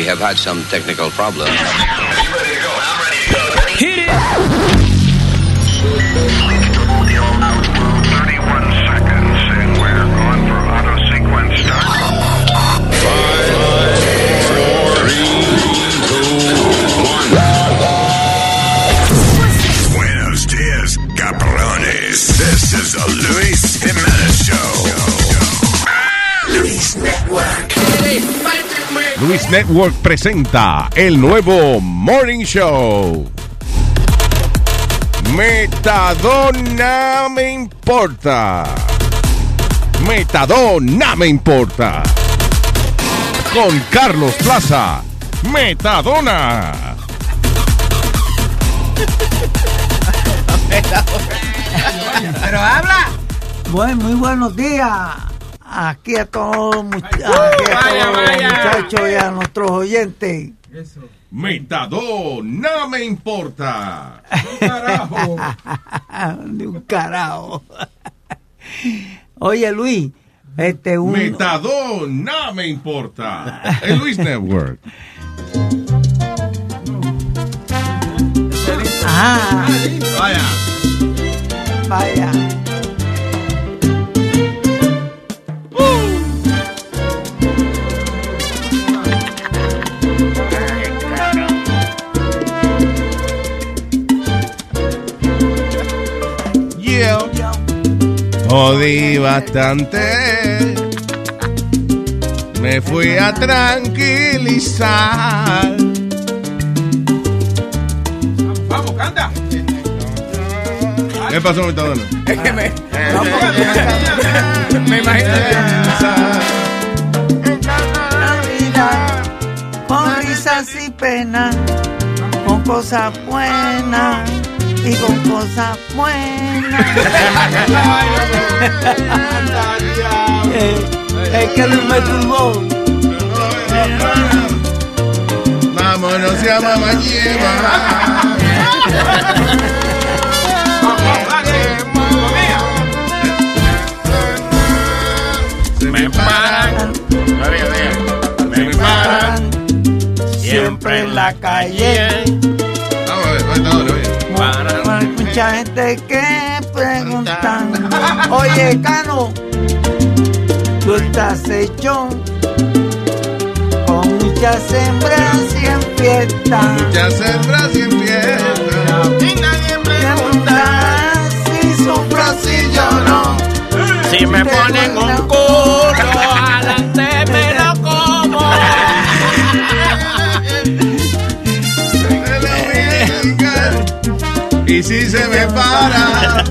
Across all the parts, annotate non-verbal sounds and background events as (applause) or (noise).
we have had some technical problems. Hit it! Buenos dias, cabrones. This is the Luis Network presenta el nuevo Morning Show. Metadona me importa. Metadona me importa. Con Carlos Plaza. Metadona. Pero habla. Bueno, muy buenos días. Aquí a todos, much- vaya. muchachos y a nuestros oyentes. Metadona me importa. (laughs) De un carajo. Oye, Luis, este un. Metadona me importa. El Luis Network. Ah, Vaya. vaya. Jodí bastante. Me fui a tranquilizar. Vamos, canta. ¿Qué pasó, Metadona? Es que me. Me imagino. Navidad, con risas y penas, con cosas buenas y con cosas buenas. (laughs) Eh, es que Luis me turbó. Vámonos, se mamá lleva. Me paran, me paran. siempre en la calle. Mucha gente que preguntan, oye Cano, tú estás hecho con muchas hembras y en fiesta. Ya sembras y empieza. Y nadie Pregunta si sufro si yo no. Si me ponen un Y si se me para,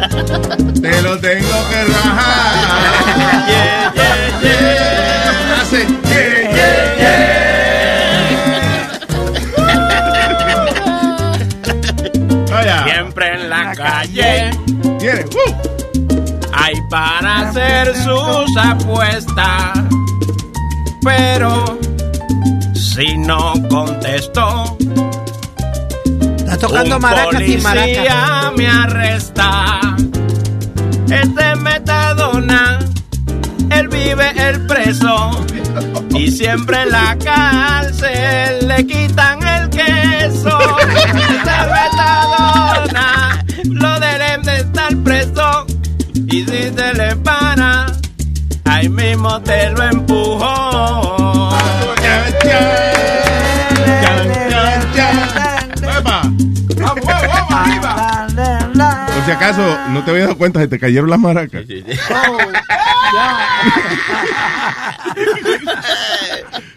te lo tengo que rajar. Yeah, yeah, yeah. Hace, yeah, yeah, yeah. Siempre en la calle tiene, uh, hay para hacer sus apuestas. Pero si no contesto, tocando un maracas y maracas. policía me arresta. Este metadona, él vive el preso. Y siempre en la cárcel le quitan el queso. Este metadona, lo deben de estar preso. Y si se le para, ahí mismo te lo empujó. Por si acaso no te habías dado cuenta, se te cayeron las maracas.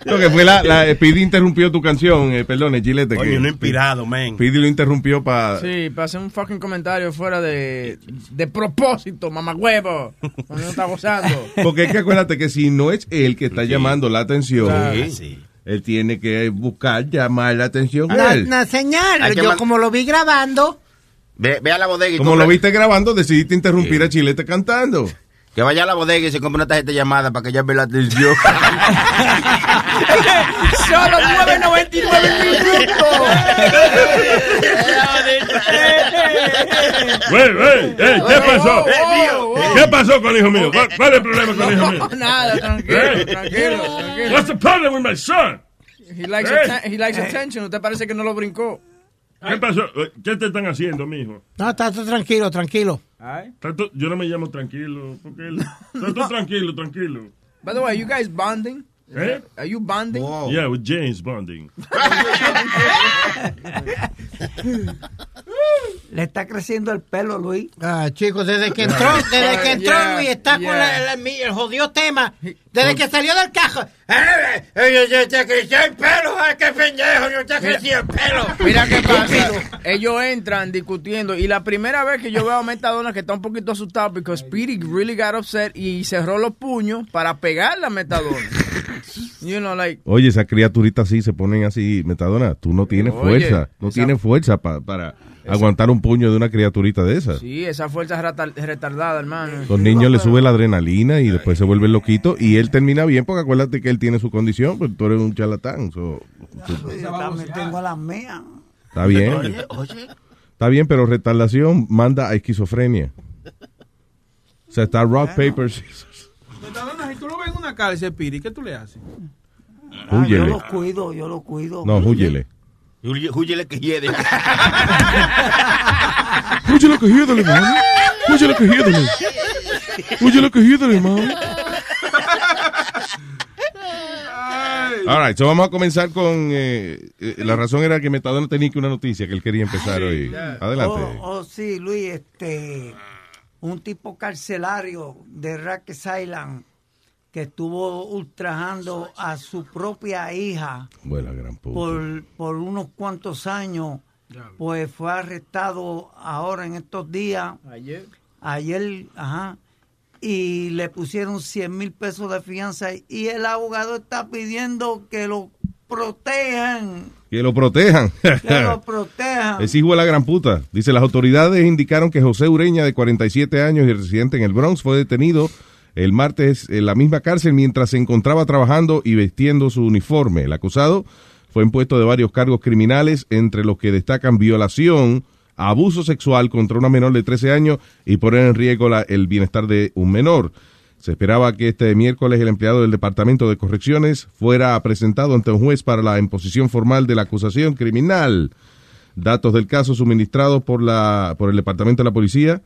Lo (laughs) que fue la, la Speedy interrumpió tu canción, eh, perdón, Gilete. Oye, uno inspirado, man. Speedy lo interrumpió para... Sí, para hacer un fucking comentario fuera de, de propósito, mamagüevo. Cuando uno está gozando. (laughs) Porque es que acuérdate que si no es él que está llamando la atención, Claro. Sí. él tiene que buscar llamar la atención señal, Hay que yo como lo vi grabando, Ve, ve a la bodega y Como compra- lo viste grabando, decidiste interrumpir a Chilete cantando. Que vaya a la bodega y se compre una tarjeta llamada para que llame la atención. (laughs) Solo 9.99 minutos. Wey, wey, ¿qué pasó? Oh, oh, ¿Qué pasó con el hijo mío? ¿Cuál, cuál es el problema con el hijo mío? Nada, tranquilo, tranquilo, tranquilo. What's the problem with my son? He likes, atten- he likes attention. Usted parece que no lo brincó. ¿Qué pasó? ¿Qué te están haciendo, mijo? No, está tranquilo, tranquilo. ¿Estás tú- Yo no me llamo tranquilo. Porque él- (laughs) Estás tú tranquilo, tranquilo. By the way, you guys bonding? ¿Eh? Are you bonding? Yeah, with James Bonding. (laughs) (laughs) Le está creciendo el pelo, Luis. Ah, chicos, desde que entró, desde que entró Yeah, Luis está con la- la- mi- el jodido tema. Desde que salió del cajo. ¡Eh, eh, eh, te creció el pelo! ¡Ay, qué pendejo! ¡No te creció el pelo! Mira qué pasa. Ellos entran discutiendo. Y la primera vez que yo veo a Metadona que está un poquito asustado porque Speedy really got upset y cerró los puños para pegarle a Metadona. (laughs) You know, like. Oye, esa criaturita así se ponen así, Metadona, tú no tienes Oye, fuerza, no esa- tienes fuerza pa- para aguantar un puño de una criaturita de esa. Sí, esa fuerza es retar- retardada, hermano. Los niños le sube la adrenalina y después se vuelven loquitos y él termina bien porque acuérdate que él tiene su condición, pero tú eres un charlatán. so, tú- también tengo las mías. está bien. Está bien, pero retardación manda a esquizofrenia. O sea, está rock, paper, scissors. Si tú lo ves en una cárcel, Piri, ¿qué tú le haces? Ah, yo lo cuido, yo lo cuido. No, húyele. Húyele que hiede. Húyele que hiédole, mami. Húyele que hiédole. Húyele que hiédole, mami. All right, so vamos a comenzar con. eh, eh, la razón era que Metadona tenía que una noticia que él quería empezar hoy. Adelante. Oh, oh, sí, Luis, este, un tipo carcelario de Rikers Island que estuvo ultrajando a su propia hija Buena gran puta. por, por unos cuantos años, pues fue arrestado ahora en estos días, Ayer. ayer, ajá, y le pusieron 100 mil pesos de fianza y el abogado está pidiendo que lo protejan, Que lo protejan. que lo (laughs) protejan. Es hijo de la gran puta. Dice, las autoridades indicaron que José Ureña, de 47 años y residente en el Bronx, fue detenido el martes en la misma cárcel mientras se encontraba trabajando y vestiendo su uniforme. El acusado fue impuesto de varios cargos criminales, entre los que destacan violación, abuso sexual contra una menor de 13 años y poner en riesgo el bienestar de un menor. Se esperaba que este miércoles el empleado del Departamento de Correcciones fuera presentado ante un juez para la imposición formal de la acusación criminal. Datos del caso suministrados por, la, por el Departamento de la Policía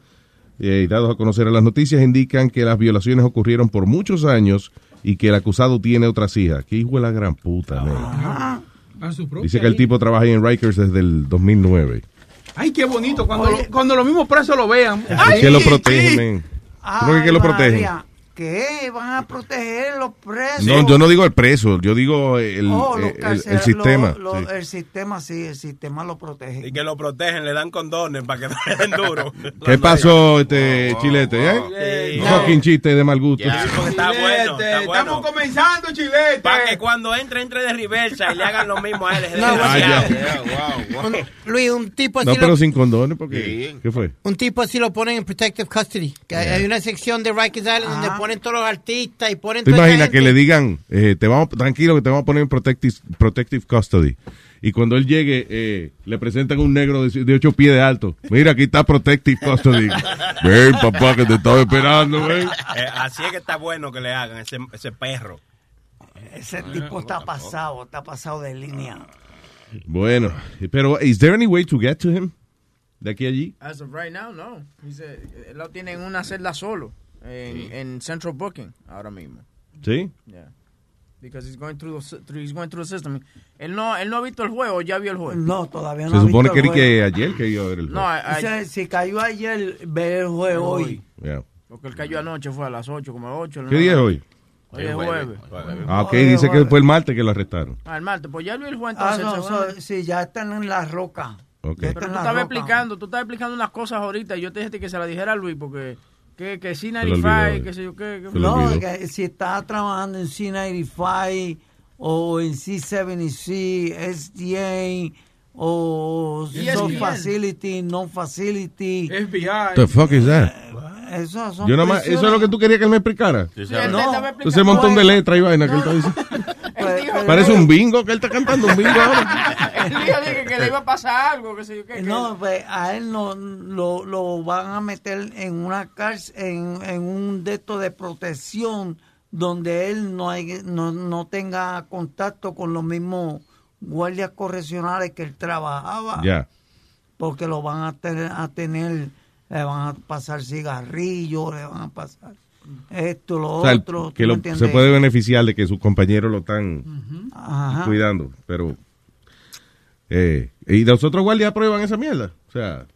eh, y dados a conocer a las noticias indican que las violaciones ocurrieron por muchos años y que el acusado tiene otras hijas. ¿Qué hijo de la gran puta, man? A su propia Dice que el tipo trabaja ahí en Rikers desde el 2009. Ay, qué bonito. Cuando, lo- cuando los mismos presos lo vean. Ay, que lo protegen, men. ¿Cómo que, lo protegen? María, ¿Qué? ¿Van a proteger los presos? No, yo no digo el preso, yo digo el, Oh, los el- el- el carcel- sistema. lo- lo- sí. El sistema, sí, el sistema lo protege. Y que lo protegen, le dan condones para que no le den duro. (laughs) ¿Qué pasó, este chilete? ¿eh? Eh, Un fucking chiste de mal gusto. Está bueno, está bueno. Estamos comenzando, chilete. Para que cuando entre, entre de reversa y le hagan lo mismo a él. No, Ah. Un- Luis, un tipo así No, lo- pero sin condones, porque ¿qué fue? Un tipo así lo ponen en protective custody. Que hay- hay una sección de Rikers Island donde ponen todos los artistas y ponen ¿Te imaginas que le digan, eh, te vamos, tranquilo que te vamos a poner en protective, protective custody? Y cuando él llegue, eh, le presentan un negro de, de ocho pies de alto. Mira, aquí está protective custody. (laughs) Ven, papá, que te estaba esperando, ven. Eh, así es que está bueno que le hagan ese, ese perro. Ese tipo está pasado, está pasado de línea. Bueno, pero, ¿is there any way to get to him? De aquí a allí. As of right now, no. Dice, él lo tiene en una celda solo. En, en Central Booking, ahora mismo. ¿Sí? Yeah. Because he's going through the, he's going through the system. Él no, él no ha visto el juego, ya vio el juego. No, todavía no. Se ha supone visto que, el era que juego. ayer que iba a ver el No, juego. a- a- Dice, si cayó ayer, ve el juego hoy. Yeah. porque él cayó anoche, fue a las 8, como a 8. ¿Qué día es hoy? Hoy es jueves. Ah, ok, Oye, dice que oye. fue el martes que lo arrestaron. Ah, el martes, pues ya vio el juego Ah, entonces. no, seguro. so- sí, ya están en la roca. Ok. Ya Pero tú estabas explicando, tú estabas explicando unas cosas ahorita y yo te dije que se la dijera a Luis porque que, que Se lo C95, olvidó, que sé yo qué. No, que si está trabajando en C95 o en C70C, SDA o ESPN. facility, no facility. FBI. The fuck is that? Eso, son Yo nada más, eso es lo que tú querías que él me explicara. Sí, No. Entonces un montón de letras y vaina que él está diciendo. (laughs) Pues, Parece un bingo que él está cantando un bingo ahora. (laughs) Él dijo dije, que le iba a pasar algo, que sé yo qué. que- No, pues a él no lo, lo van a meter en una cárcel, en, en un deto de protección donde él no, hay, no, no tenga contacto con los mismos guardias correccionales que él trabajaba. Ya. Porque lo van a tener, a tener, le van a pasar cigarrillos, le van a pasar esto, lo O sea, otro. se puede beneficiar de que sus compañeros lo están cuidando, pero... Eh, ¿Y los otros guardias aprueban esa mierda? O sea...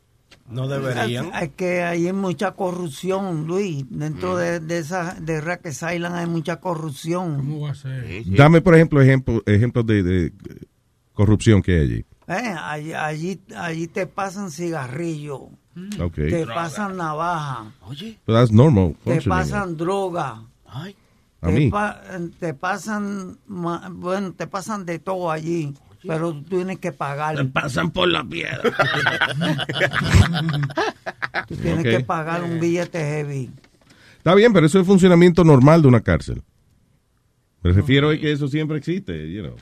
No Es, es que hay mucha corrupción, Luis. Dentro Mm. de, de esa de Racket Island hay mucha corrupción. ¿Cómo va a ser? Dame, por ejemplo, ejemplo, ejemplos de, de corrupción que hay allí. Eh, allí, allí, allí te pasan cigarrillos, Ok. te pasan navaja, But that's normal. te pasan droga. A te, mí. pa- te pasan, bueno, te pasan de todo allí, pero tú tienes que pagar. Te pasan por la piedra. (laughs) Tú tienes que pagar un billete heavy. Está bien, pero eso es el funcionamiento normal de una cárcel. Me refiero a que eso siempre existe, you know.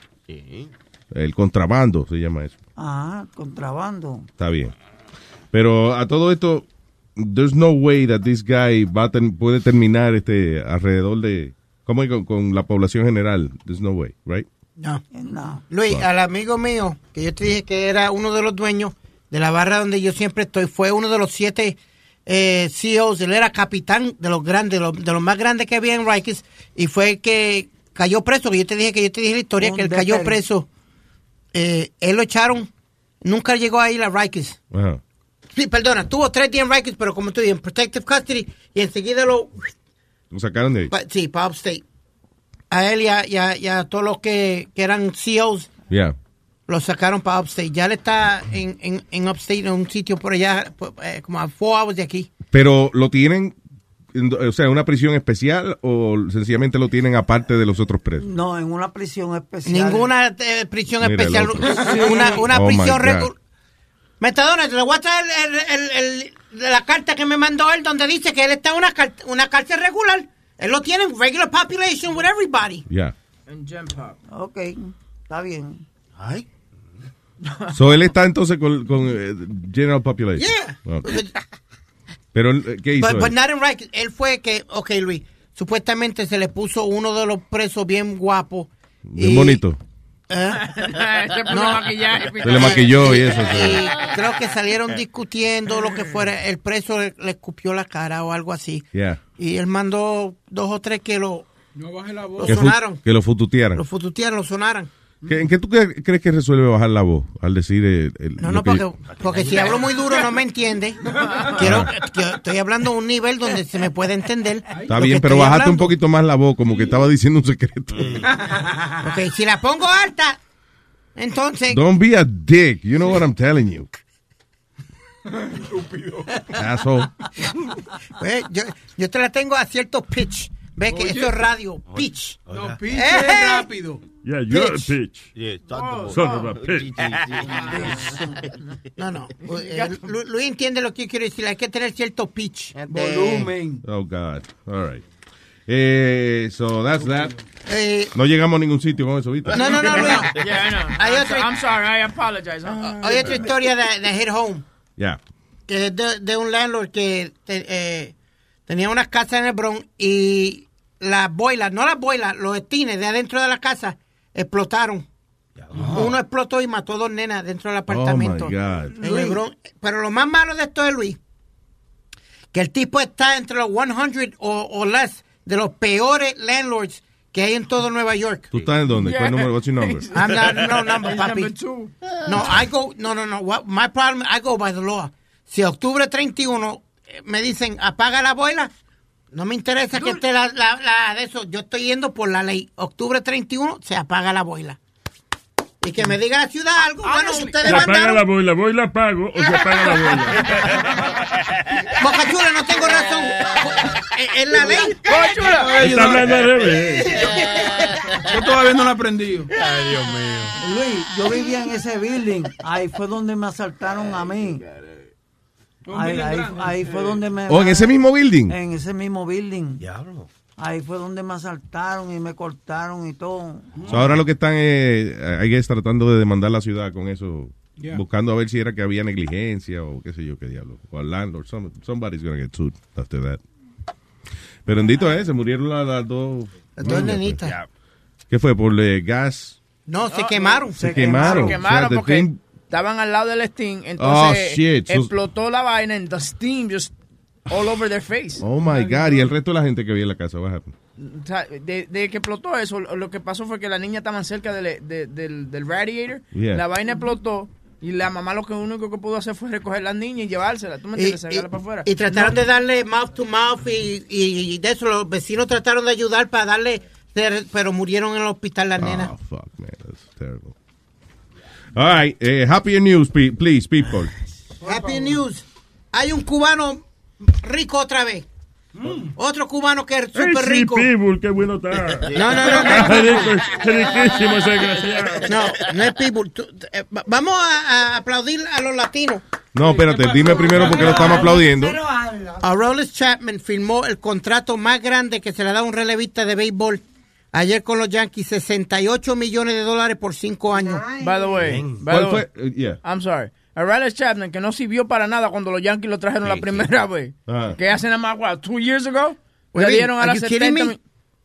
El contrabando se llama eso. Ajá, contrabando. Está bien. Pero a todo esto, there's no way that this guy va a ten- puede terminar este alrededor de ¿cómo es con, con la población general? There's no way, right? No. No. Luis, al amigo mío, que yo te dije que era uno de los dueños de la barra donde yo siempre estoy, fue uno de los siete eh, CEOs, él era capitán de los grandes, de los, de los más grandes que había en Rikers, y fue el que cayó preso, que yo te dije que yo te dije la historia, que él cayó preso. Eh, él lo echaron, nunca llegó a ir a Rikers. Ajá. Sí, perdona, tuvo tres días en Rikers, pero como tú dices, en Protective Custody, y enseguida lo, Lo sacaron de ahí. pa- sí, para Upstate. A él y a, y a- y a todos los que, que eran CEOs, Yeah. lo sacaron para Upstate. Ya él está en, en, en Upstate, en un sitio por allá, eh, como a four hours de aquí. Pero lo tienen, en- o sea, una prisión especial o sencillamente lo tienen aparte de los otros presos. No, en una prisión especial. Ninguna eh, prisión Mira especial. (laughs) Una, una Oh, my prisión God. regular. Metadona, te le voy a traer el, el- el- la carta que me mandó él, donde dice que él está en una, una cárcel regular. Él lo tiene en regular population with everybody. Ya. En Gen Pop. Ok, está bien. Ay. So él está entonces con, con eh, General Population. Yeah. Ok. Pero, eh, ¿qué hizo? But, él? but not in Rikers. Él fue que, ok, Luis, supuestamente se le puso uno de los presos bien guapo. Bien y- bonito. ¿Eh? No. maquillaje. Se le maquilló y eso. Y sí. creo que salieron discutiendo lo que fuera. El preso le, le escupió la cara o algo así. Yeah. Y él mandó dos o tres que lo, No baje la lo voz. Que, fu- sonaron. que lo fututearan. Lo fututearon, lo sonaran. ¿Qué- ¿En qué tú cre- crees que resuelve bajar la voz al decir el, el- No, no, que- porque, porque si hablo muy duro no me entiende. Quiero, que- estoy hablando a un nivel donde se me puede entender. Está bien, pero bajaste un poquito más la voz, como que estaba diciendo un secreto. (laughs) Ok, si la pongo alta, entonces... Don't be a dick. You know what I'm telling you. Asshole. (laughs) Pues, yo, yo te la tengo a cierto pitch. Ve que Oye. eso es radio, pitch. No, pinche Eh. rápido. Yeah, you're Bitch. a bitch. Yeah, Oh, Son of a bitch. No, no. eh, Lu- Luis entiende lo que yo quiero decir. Hay que tener cierto pitch. Volumen. Oh, God. All right. Eh, so that's that. Eh, No llegamos a ningún sitio con eso, ¿viste? no, no, no, Luis. (laughs) Yeah, I know. Hay I'm, otra- so- I'm sorry, I apologize. Uh, Hay otra historia de, de Hit Home. Ya. que es de, de un landlord que te- eh, tenía una casa en el Bronx y las boilas, no las boilas, los estines de adentro de la casa explotaron. Uno explotó y mató dos nenas dentro del apartamento. Oh, el Bronx. Pero lo más malo de esto es, Luis, que el tipo está entre los 100 o, o less de los peores landlords que hay en todo Nueva York. ¿Tú estás en dónde? ¿Cuál número? What's your number? I'm not, no number, papi. No, I go, no, no, no. What, my problem, I go by the law. Si octubre 31 eh, me dicen apaga la boila, no me interesa que esté la, la, la de eso. Yo estoy yendo por la ley. Octubre 31 se apaga la boila. Y que me diga la ciudad algo. Bueno, ustedes Se apaga la mandaron. boila, voy la pago o se apaga la boila. (laughs) Boca Chula, no tengo razón. Es, (laughs) es la ley. Está hablando al revés. Yo todavía no lo he aprendido. Ay, Dios mío. Luis, yo vivía en ese building. Ahí fue donde me asaltaron a mí. Ahí, ahí- ahí fue donde me. ¿O en ese mismo building? En ese mismo building. Diablo. Ahí fue donde me asaltaron y me cortaron y todo. So, ahora lo que están es, guess, tratando de demandar la ciudad con eso, Yeah. buscando a ver si era que había negligencia o qué sé yo qué diablo. O al landlord, some- somebody's gonna get sued after that. Pero bendito es, se murieron las, las dos. Las dos niñas, nenitas. pues. ¿Qué fue? ¿Por eh, gas? No, se quemaron. Se quemaron. Se quemaron O sea, porque estaban al lado del steam. Oh, Entonces. So- explotó la vaina and the steam just all over their face. Oh my God. Y el resto de la gente que había en la casa, what happened? O sea, de, de que explotó eso, lo que pasó fue que las niñas estaban cerca del, de- del, del radiator. Yeah. La vaina explotó. Y la mamá lo que único que pudo hacer fue recoger las niñas y llevárselas. ¿Tú me Y, entiendes? Sacarlas para afuera. y trataron No. de darle mouth to mouth y, y- y de eso los vecinos trataron de ayudar para darle, pero murieron en el hospital las nenas. Oh, fuck, man. That's terrible. All right. eh, happier news, please, people. Happy news. Hay un cubano rico otra vez. Otro cubano que es Ay, súper sí, rico. Pitbull, qué bueno está. No, no, no, no. (laughs) Riquísimo ese desgraciado. No, no es. Tú- eh, va- vamos a, a aplaudir a los latinos. No, espérate, dime primero porque lo estamos aplaudiendo. Aroldis Chapman firmó el contrato más grande que se le da a un relevista de béisbol ayer con los Yankees, 68 millones de dólares por cinco años. By the way, by ¿Cuál the fue? way, Eh, yeah. I'm sorry. Aroldis Chapman, que no sirvió para nada cuando los Yankees lo trajeron la primera vez. Ah. Que hace nada más, what, two years ago? Le dieron a las Are you kidding 70 me? mi-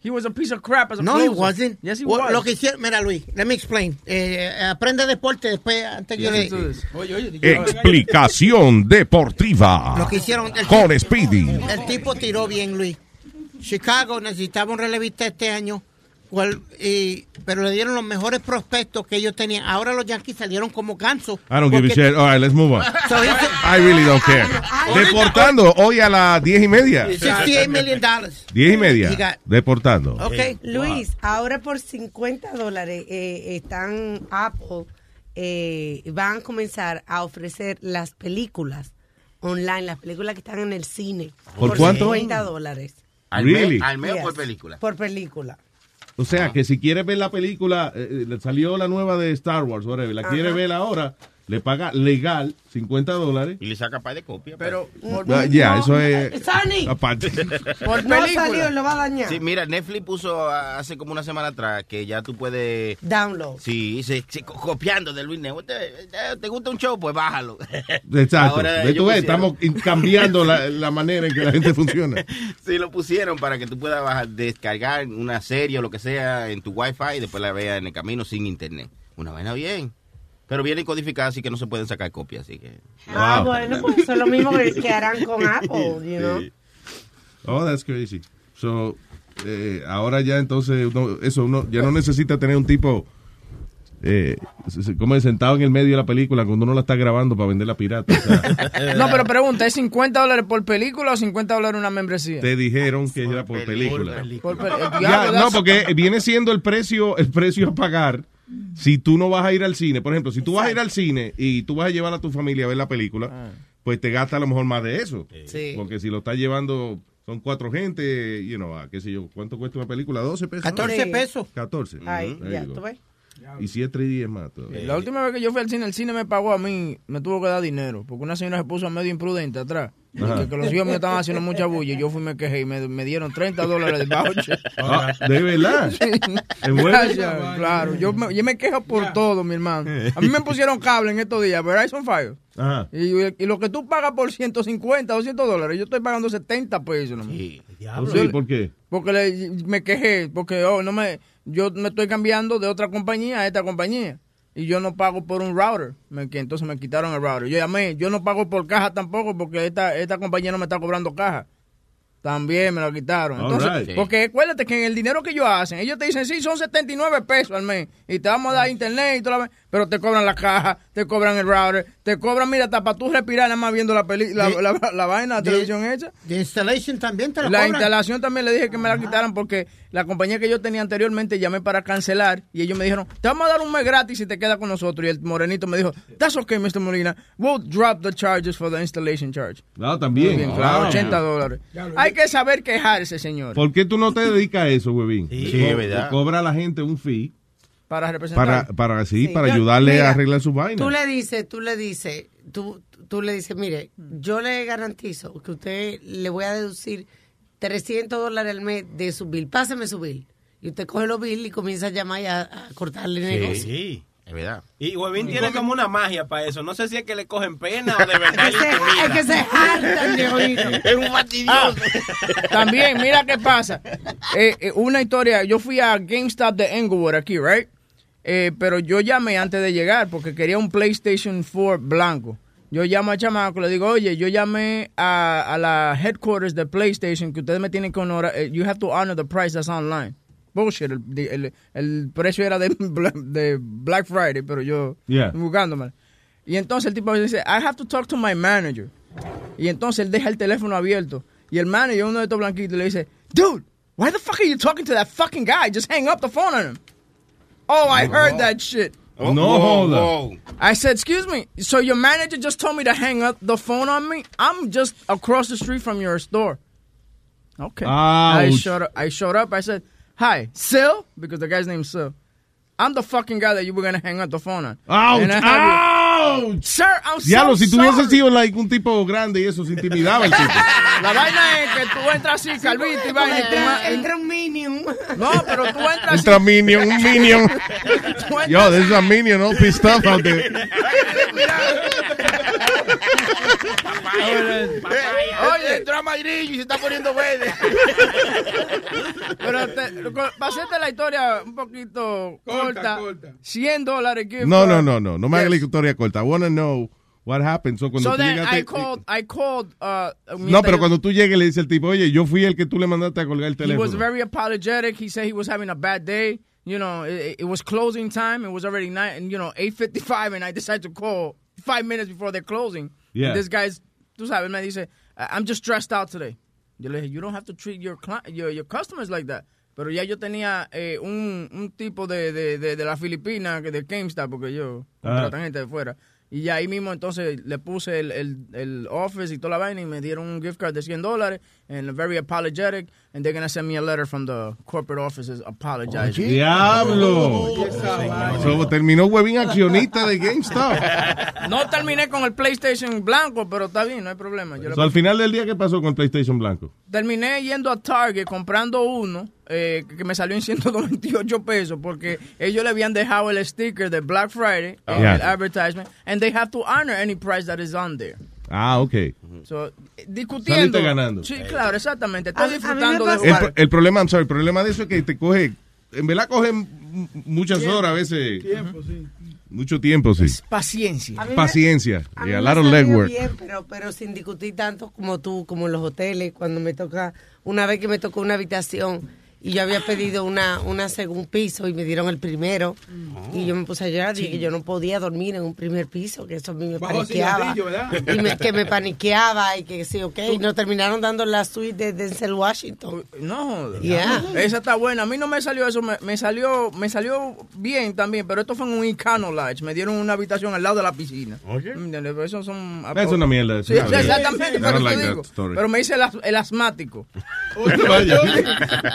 He was a piece of crap as a No, he closer. wasn't. Yes, he What- was. Lo que hicieron, mira Luis, let me explain. Eh, aprende deporte después, antes que yo le... Explicación deportiva. Lo que hicieron... el Con Speedy. El tipo tiró bien, Luis. Chicago necesitaba un relevista este año, cual- y- pero le dieron los mejores prospectos que ellos tenían. Ahora los Yankees salieron como gansos. I don't give a shit. All right, let's move on. So I really don't care. Deportando hoy a las diez y media. 68 million dollars. Diez y He media. got- Deportando. Okay. Luis, ahora por 50 dólares eh, están Apple, eh, van a comenzar a ofrecer las películas online, las películas que están en el cine. ¿Por cuánto? 50 dólares. Al Really? mes, al mes o por película. Por película. O sea, que si quieres ver la película, eh, eh, salió la nueva de Star Wars, whatever, la quiere ver ahora, le paga legal 50 dólares. Y le saca par de copias. Pero, por, Ah, Ya, eso es Sony. aparte. (laughs) por No película. salió, lo va a dañar. Sí, mira, Netflix puso hace como una semana atrás que ya tú puedes... Download. Sí, se, se- co- copiando de Luis Network. ¿Te, te- te gusta un show? Pues bájalo. (laughs) Exacto. Ahora tú ves, estamos cambiando la, la manera en que la gente (laughs) funciona. Sí, lo pusieron para que tú puedas bajar- descargar una serie o lo que sea en tu wifi y después la veas en el camino sin internet. Una vaina bien. Pero viene codificada, así que no se pueden sacar copias, así que... Ah, Wow. bueno, pues eso es lo mismo que, harán con (laughs) Apple, you know. Oh, that's crazy. So, eh, ahora ya entonces, uno- eso uno ya no necesita tener un tipo eh, como sentado en el medio de la película cuando uno la está grabando para vender la pirata. O sea, (laughs) No, pero pregunta, ¿es 50 dólares por película o 50 dólares una membresía? te dijeron que era por película. Por pel- el Ya, diablo, no, porque viene siendo el precio, el precio a pagar si tú no vas a ir al cine. Por ejemplo, si tú vas a ir al cine y tú vas a llevar a tu familia a ver la película, pues te gasta a lo mejor más de eso. Sí. Porque si lo estás llevando, son cuatro gente, you know, a qué sé yo, ¿cuánto cuesta una película? ¿12 pesos? 14 Sí. pesos. 14. Ay, ya, tú ves. Y si es 3D es más todavía. La última vez que yo fui al cine, el cine me pagó a mí, me tuvo que dar dinero, porque una señora se puso medio imprudente atrás. Ajá. Que, los hijos míos estaban haciendo mucha bulla. y Yo fui y me quejé y me, me dieron 30 dólares de voucher. Ah, ¿De verdad? ¿Es bueno? Gracias, claro. Yo me, yo me quejo por todo, mi hermano. A mí me pusieron cable en estos días, Verizon Fire. Ajá. Y, y lo que tú pagas por 150, 200 dólares, yo estoy pagando 70 pesos. nomás. Oh, sí, ¿Por qué? Porque le- me quejé, porque oh, no me, yo me estoy cambiando de otra compañía a esta compañía. Y yo no pago por un router. Me, que entonces me quitaron el router. Yo llamé, yo no pago por caja tampoco porque esta, esta compañía no me está cobrando caja. También me lo quitaron. Entonces, right. porque acuérdate que en el dinero que ellos hacen, ellos te dicen, sí, son 79 pesos al mes. Y te vamos a dar internet y toda la pero te cobran la caja, te cobran el router, te cobran, mira, hasta para tú respirar nada más viendo la, peli, la, De- la, la vaina, la de- televisión hecha. De installation también te La cobran. instalación también le dije que me la quitaran porque la compañía que yo tenía anteriormente llamé para cancelar y ellos me dijeron, te vamos a dar un mes gratis si te quedas con nosotros. Y el morenito me dijo, that's okay, Mr. Molina. We'll drop the charges for the installation charge. No, también. Muy bien, claro, Wow. 80 dólares. Hay que saber quejarse, señor. ¿Por qué tú no te dedicas a eso, huevín? Sí, es verdad. Cobra a la gente un fee Para representar. para, para, sí, Sí. para Yo- ayudarle mira, a arreglar sus vainas. Tú le dices, tú le dices, tú, tú le dices, mire, yo le garantizo que usted le voy a deducir 300 dólares al mes de su bill. Páseme su bill. Y usted coge los bill y comienza a llamar y a, a cortarle negocio. Sí. Es verdad. Y Huevín tiene como una magia para eso. No sé si es que le cogen pena o de (laughs) verdad Es que se- intimida. es que se hartan de. (laughs) Es un fastidioso. También, mira qué pasa. Eh, eh, una historia, yo fui a GameStop de Englewood aquí, right? Eh, pero yo llamé antes de llegar porque quería un PlayStation 4 blanco. Yo llamo a chamaco, le digo, oye, yo llamé a, a la headquarters de PlayStation que ustedes me tienen que honorar. eh, you have to honor the price that's online. Bullshit, el, el- el precio era de, (laughs) de Black Friday, pero yo Yeah. buscándome. Y entonces el tipo dice, I have to talk to my manager. Y entonces él deja el teléfono abierto. Y el manager, uno de estos blanquitos, le dice, dude, why the fuck are you talking to that fucking guy? Just hang up the phone on him. Oh, I heard that shit. Oh, No joda. I said, excuse me, so your manager just told me to hang up the phone on me? I'm just across the street from your store. Okay. I Ouch. showed up. I showed up. I said, hi, Sil, because the guy's name's Sil. I'm the fucking guy that you were going to hang up the phone on. Ouch. And I have you- Ouch. Sir, I'm so Diablo, si tuviese sorry. sido like, un tipo grande y eso se intimidaba el tipo. La vaina es que tú entras así, calvito y vaina. y tu ma- Entra, entra un minion. No, pero tú entras así. Entra Minion, un Minion. (laughs) Yo, there's a Minion all pissed off out there. Oye, entró a Madrid y se está poniendo verde. Pero te, para hacerte la historia un poquito corta, 100 dólares No, no, no, no. No me hagas la historia corta. I want to know what happened. So, cuando So tú llegaste... I called, I called, uh, no, pero cuando tú llegues le dice el tipo, oye, yo fui el que tú le mandaste a colgar el He was teléfono. very apologetic. He said he was having a bad day. You know, it, it was closing time. It was already night, and you know, eight fifty-five, and I decided to call five minutes before they're closing. Yeah. And this guy's, tú sabes, me dice, "I- I'm just stressed out today. Yo le dije, you don't have to treat your your, your customers like that. Pero ya yo tenía eh, un, un tipo de, de, de, de la Filipina, de GameStop, porque yo Ah. contratan gente de fuera. Y ahí mismo entonces le puse el, el, el office y toda la vaina y me dieron un gift card de 100 dólares and very apologetic and they're to send me a letter from the corporate offices apologizing. ¡Diablo! So, terminó Webin accionista de GameStop. (laughs) No terminé con el PlayStation blanco, pero está bien, no hay problema. Yo So, al final del día, ¿qué pasó con el PlayStation blanco? terminé yendo a Target comprando uno eh, que me salió en (laughs) 198 pesos porque ellos le habían dejado el sticker de Black Friday, Ah. eh, Yeah. el advertisement, and they have to honor any price that is on there. Ah, ok. So, discutiendo. Saliste ganando. Sí, claro, exactamente. Me disfrutando de El, el problema, I'm sorry, el problema de eso es que te coge, en verdad coge muchas horas a veces. Tiempo, sí. Mucho tiempo, sí. Paciencia. A Paciencia. A mí Y a lot of legwork. bien, pero, pero sin discutir tanto como tú, como en los hoteles, cuando me toca, una vez que me tocó una habitación y yo había pedido una, una segundo piso y me dieron el primero y yo me puse a llorar, dije que yo no podía dormir en un primer piso, que eso a mí me Bajo paniqueaba. Y me- que me paniqueaba y que sí, ok, y nos terminaron dando la suite de Denzel Washington. No. Yeah. Esa está buena. A mí no me salió eso, me, me salió me salió bien también, pero esto fue en un Icano Lodge. Me dieron una habitación al lado de la piscina. Oye. Pero Esos son... Es una mierda. Sí, es una mierda. exactamente, I pero like that digo. Pero me hice el, as- el asmático. (laughs) Vaya.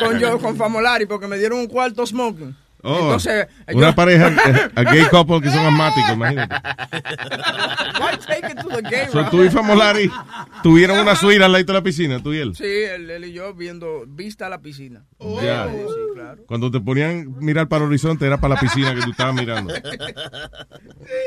con yo, (laughs) con Famolari, porque me dieron un cuarto smoking. Oh, Entonces, una yo- pareja, eh, a (laughs) gay couple que son asmáticos, imagínate. (laughs) Why take it to the gay So, tú y Famolari tuvieron una suite al lado de la piscina, tú y él. Sí, él, él y yo viendo vista a la piscina. Sí, claro. Cuando te ponían mirar para el horizonte era para la piscina que tú estabas mirando.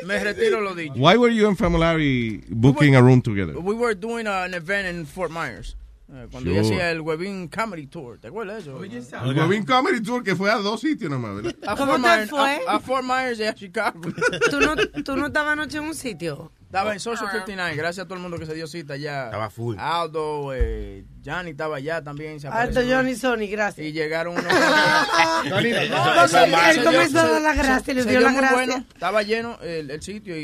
Me retiro lo dicho. Why were you and Famolari booking a room together? We were doing uh, an event in Fort Myers. Eh, cuando yo hacía el Webin Comedy Tour. ¿Te acuerdas de eso? El Webin Comedy Tour que fue a dos sitios nomás, ¿verdad? A ¿Cómo Fort te Myers- fue? A, a Fort Myers y a Chicago. ¿Tú no, ¿Tú no estabas anoche en un sitio? Estaba en Social 59, gracias a todo el mundo que se dio cita allá. Estaba full. Aldo, eh, Johnny estaba allá también. se Alto apareció. Johnny Sony, gracias. Y llegaron unos... (laughs) Johnny, (laughs) No, él comenzó a dar las gracias, se- le dio las gracias. bueno, estaba lleno el, el sitio y,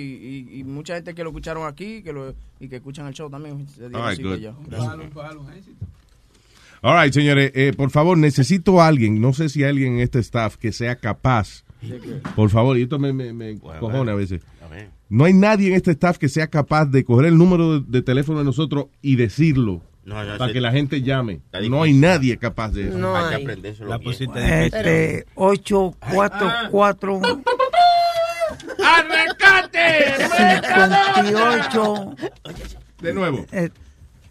y, y mucha gente que lo escucharon aquí que lo, y que escuchan el show también. Se dieron All right, cita good. allá. All right, señores, eh, por favor, necesito a alguien, no sé si hay alguien en este staff que sea capaz, por favor, y esto me, me, me cojona a veces. No hay nadie en este staff que sea capaz de coger el número de, de teléfono de nosotros y decirlo No, no, para sí. que la gente llame. No hay nadie capaz de eso. No Hay que hay. aprendérselo La. Este, 844 ¡Arrecate! 58 De nuevo. eh,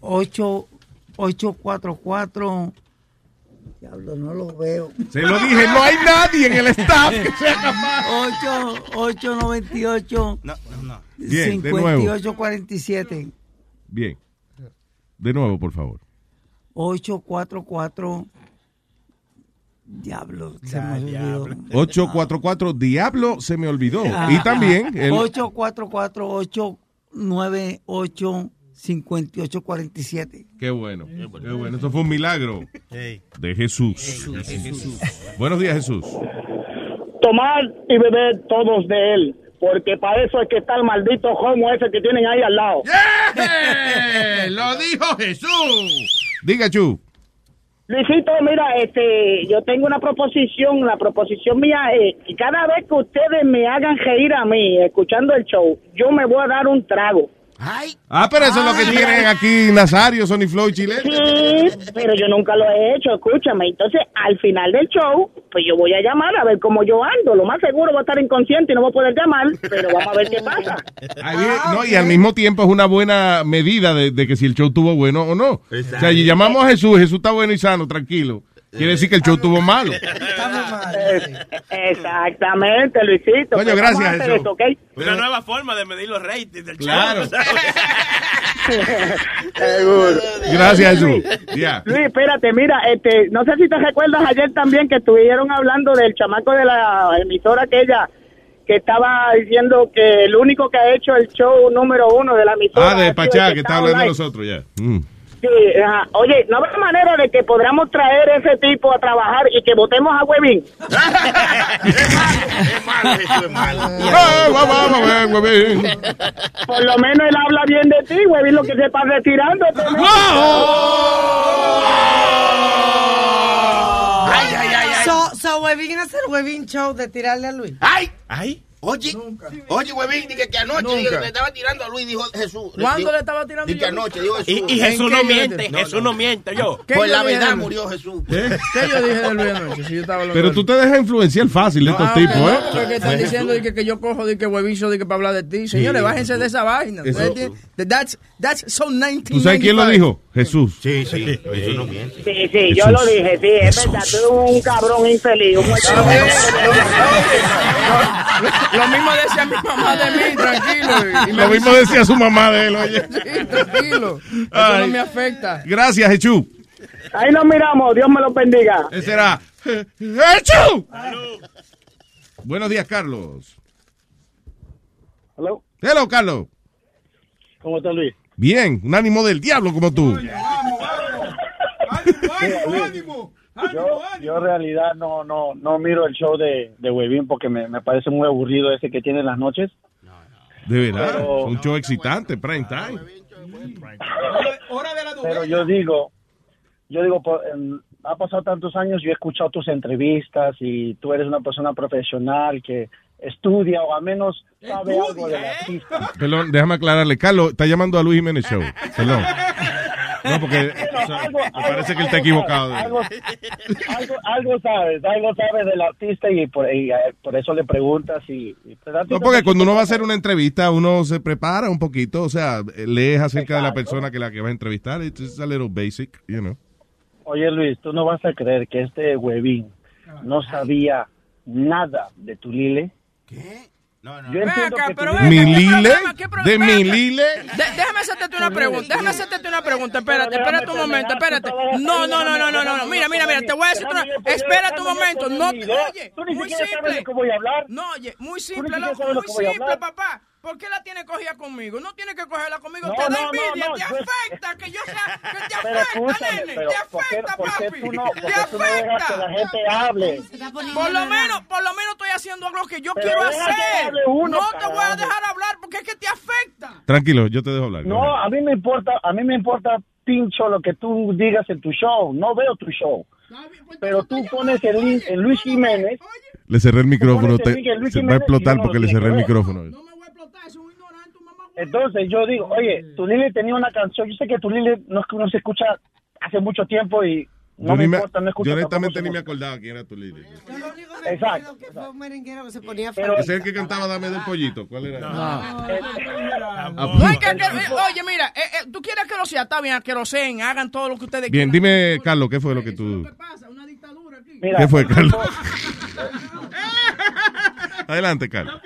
8 844 Diablo, no lo veo. Se lo dije, no hay nadie en el staff que sea capaz. 8, 898 No, no, no. Bien, de nuevo. 5847 Bien. De nuevo, por favor. 844 Diablo, se me olvidó. 844 Diablo se me olvidó. Ah, y también el 844 898 5847 Qué bueno. Qué bueno. Eso fue un milagro de Jesús. Buenos días, Jesús. tomar y beber todos de él. Porque para eso es que está el maldito homo ese que tienen ahí al lado. ¡Lo dijo Jesús! Diga, Chu. Luisito, mira, este, yo tengo una proposición. La proposición mía es que cada vez que ustedes me hagan reír a mí escuchando el show, yo me voy a dar un trago. Ah, pero eso es lo que tienen aquí Nazario, Sony Flow y Chile. Sí, pero yo nunca lo he hecho, escúchame. Entonces, al final del show, pues yo voy a llamar a ver cómo yo ando. Lo más seguro voy a estar inconsciente y no voy a poder llamar, pero vamos a ver qué pasa. Ahí, no, y al mismo tiempo es una buena medida de, de que si el show estuvo bueno o no. O sea, y llamamos a Jesús, Jesús está bueno y sano, tranquilo. Quiere decir que el show estuvo malo. (laughs) Exactamente, Luisito. Coño, gracias, eso, ¿ok? Una nueva forma de medir los ratings del Claro. show. (laughs) Seguro. Gracias, Jesús. Luis, espérate, mira, este, no sé si te recuerdas ayer también que estuvieron hablando del chamaco de la emisora aquella que estaba diciendo que el único que ha hecho el show número uno de la emisora. Ah, de Pachá, el que está hablando de nosotros ya. Mm. Sí, ajá. Oye, ¿no habrá manera de que podamos traer ese tipo a trabajar y que votemos a Webin? (laughs) Ah, va, va, va, va, va, bien. Por lo menos él habla bien de ti, Webin, lo que se está retirando. Ay, ay, ay, ay. So, so Webin hace el Webin show de tirarle a Luis. ¡Ay! ¡Ay! Oye, oye, huevín, dije que anoche Nunca. dije que le estaba tirando a Luis, dijo Jesús. ¿Cuándo Dijo- le estaba tirando Dije yo? anoche, dijo Jesús. Y, y Jesús ¿En no miente, no, Jesús no miente, yo. ¿Qué Por yo la verdad murió Jesús. ¿Qué yo dije de Luis anoche? Si yo estaba hablando Pero tú te dejas influenciar fácil de estos Ah, tipos, no, ¿eh? porque están diciendo de que, que yo cojo de que huevizo de que para hablar de ti. Señores, bájense de esa vaina. Tienen- That's, that's so 1995. ¿Tú sabes quién lo dijo? Jesús. Sí, sí, Jesús no miente. Sí, sí, yo lo dije, sí, es verdad, tú eres un cabrón infeliz. Un (laughs) Lo mismo decía mi mamá de mí, tranquilo. y me Lo mismo decía su mamá de él, oye. Sí, tranquilo. Eso Ay. no me afecta. Gracias, Jesús. Ahí nos miramos, Dios me lo bendiga. Ese era ¡Jesús! Buenos días, Carlos. Hello. Hello, Carlos. ¿Cómo está Luis? Bien, un ánimo del diablo como tú. (laughs) Yo, yo en realidad no, no, no miro el show de, de Webin porque me, me parece muy aburrido ese que tiene en las noches. De verdad, Pero- un show excitante, prime time. Pero yo digo, yo digo, por- ha pasado tantos años, yo he escuchado tus entrevistas y tú eres una persona profesional que estudia o al menos sabe algo del artista. Perdón, déjame aclararle. Carlos, está llamando a Luis Jiménez Show. Perdón. (laughs) No, porque (laughs) o sea, Algo- me parece que él está equivocado. Algo, algo, algo sabes, algo sabes del artista y por, y, por eso le preguntas y... y pues, No, te- porque cuando uno va a hacer una entrevista, uno se prepara un poquito, o sea, lees acerca de la Exacto. persona que la que va a entrevistar. It's a little basic, you know. Oye Luis, tú no vas a creer que este huevín no sabía nada de tu Lile. ¿Qué? No, no. Yo Ven acá, pero ven ¿Mi acá, ¿qué Lile? problema? ¿Qué pro- ¿De ven mi acá. Lile? De- déjame hacerte una pregunta, déjame hacerte una pregunta, espérate, espérate un momento, espérate. No, no, no, no, no, no, mira, mira, mira, te voy a decir una, espérate un momento, no, oye, Tú ni muy simple. No, oye, muy simple, loco, muy simple, papá. ¿Por qué la tiene cogida conmigo? No tiene que cogerla conmigo, No, te da no, envidia, no, te afecta, que yo sea, que te Pero afecta, nene, pero te ¿por qué, afecta, por qué papi, tú no, por te qué tú no dejas que afecta. la gente hable? Por lo menos, por lo menos estoy haciendo algo que yo Pero quiero hacer. uno, no te voy a dejar hablar porque es que te afecta. Tranquilo, yo te dejo hablar. No, a mí me importa, a mí me importa pincho lo que tú digas en tu show. No veo tu show. Pero tú pones el Luis Jiménez. Le cerré el micrófono. Te- se va a explotar porque le cerré el micrófono. Entonces yo digo, oye, tu Lili tenía una canción. Yo sé que tu Lili no es que uno se escucha hace mucho tiempo y no Yo, me importa, no escucho yo honestamente ni me acordaba quién era tu líder. Exacto. Que fue un merenguero que se ponía Pero- es el que cantaba Dame del pollito. ¿Cuál era? No que, oye, mira, eh, eh, tú quieres que lo sea, está bien, que lo sean, hagan todo lo que ustedes Bien, quieran. dime, Carlos, ¿qué fue lo que tú...? pasa, una Mira, ¿Qué fue, Carlos? (laughs) Adelante, Carlos.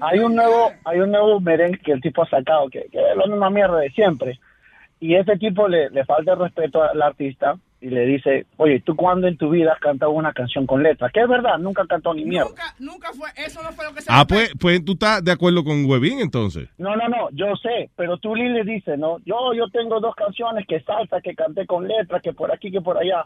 Hay un nuevo hay un nuevo merengue que el tipo ha sacado que, que es la misma mierda de siempre. Y ese tipo le, le falta el respeto al artista y le dice oye tú cuándo en tu vida has cantado una canción con letra que es verdad nunca cantó ni mierda. Nunca, nunca fue, eso no fue lo que se Ah, pues, pues tú estás de acuerdo con Webin entonces. no no no yo sé pero tú le dices no yo yo tengo dos canciones que salsa que canté con letra que por aquí que por allá.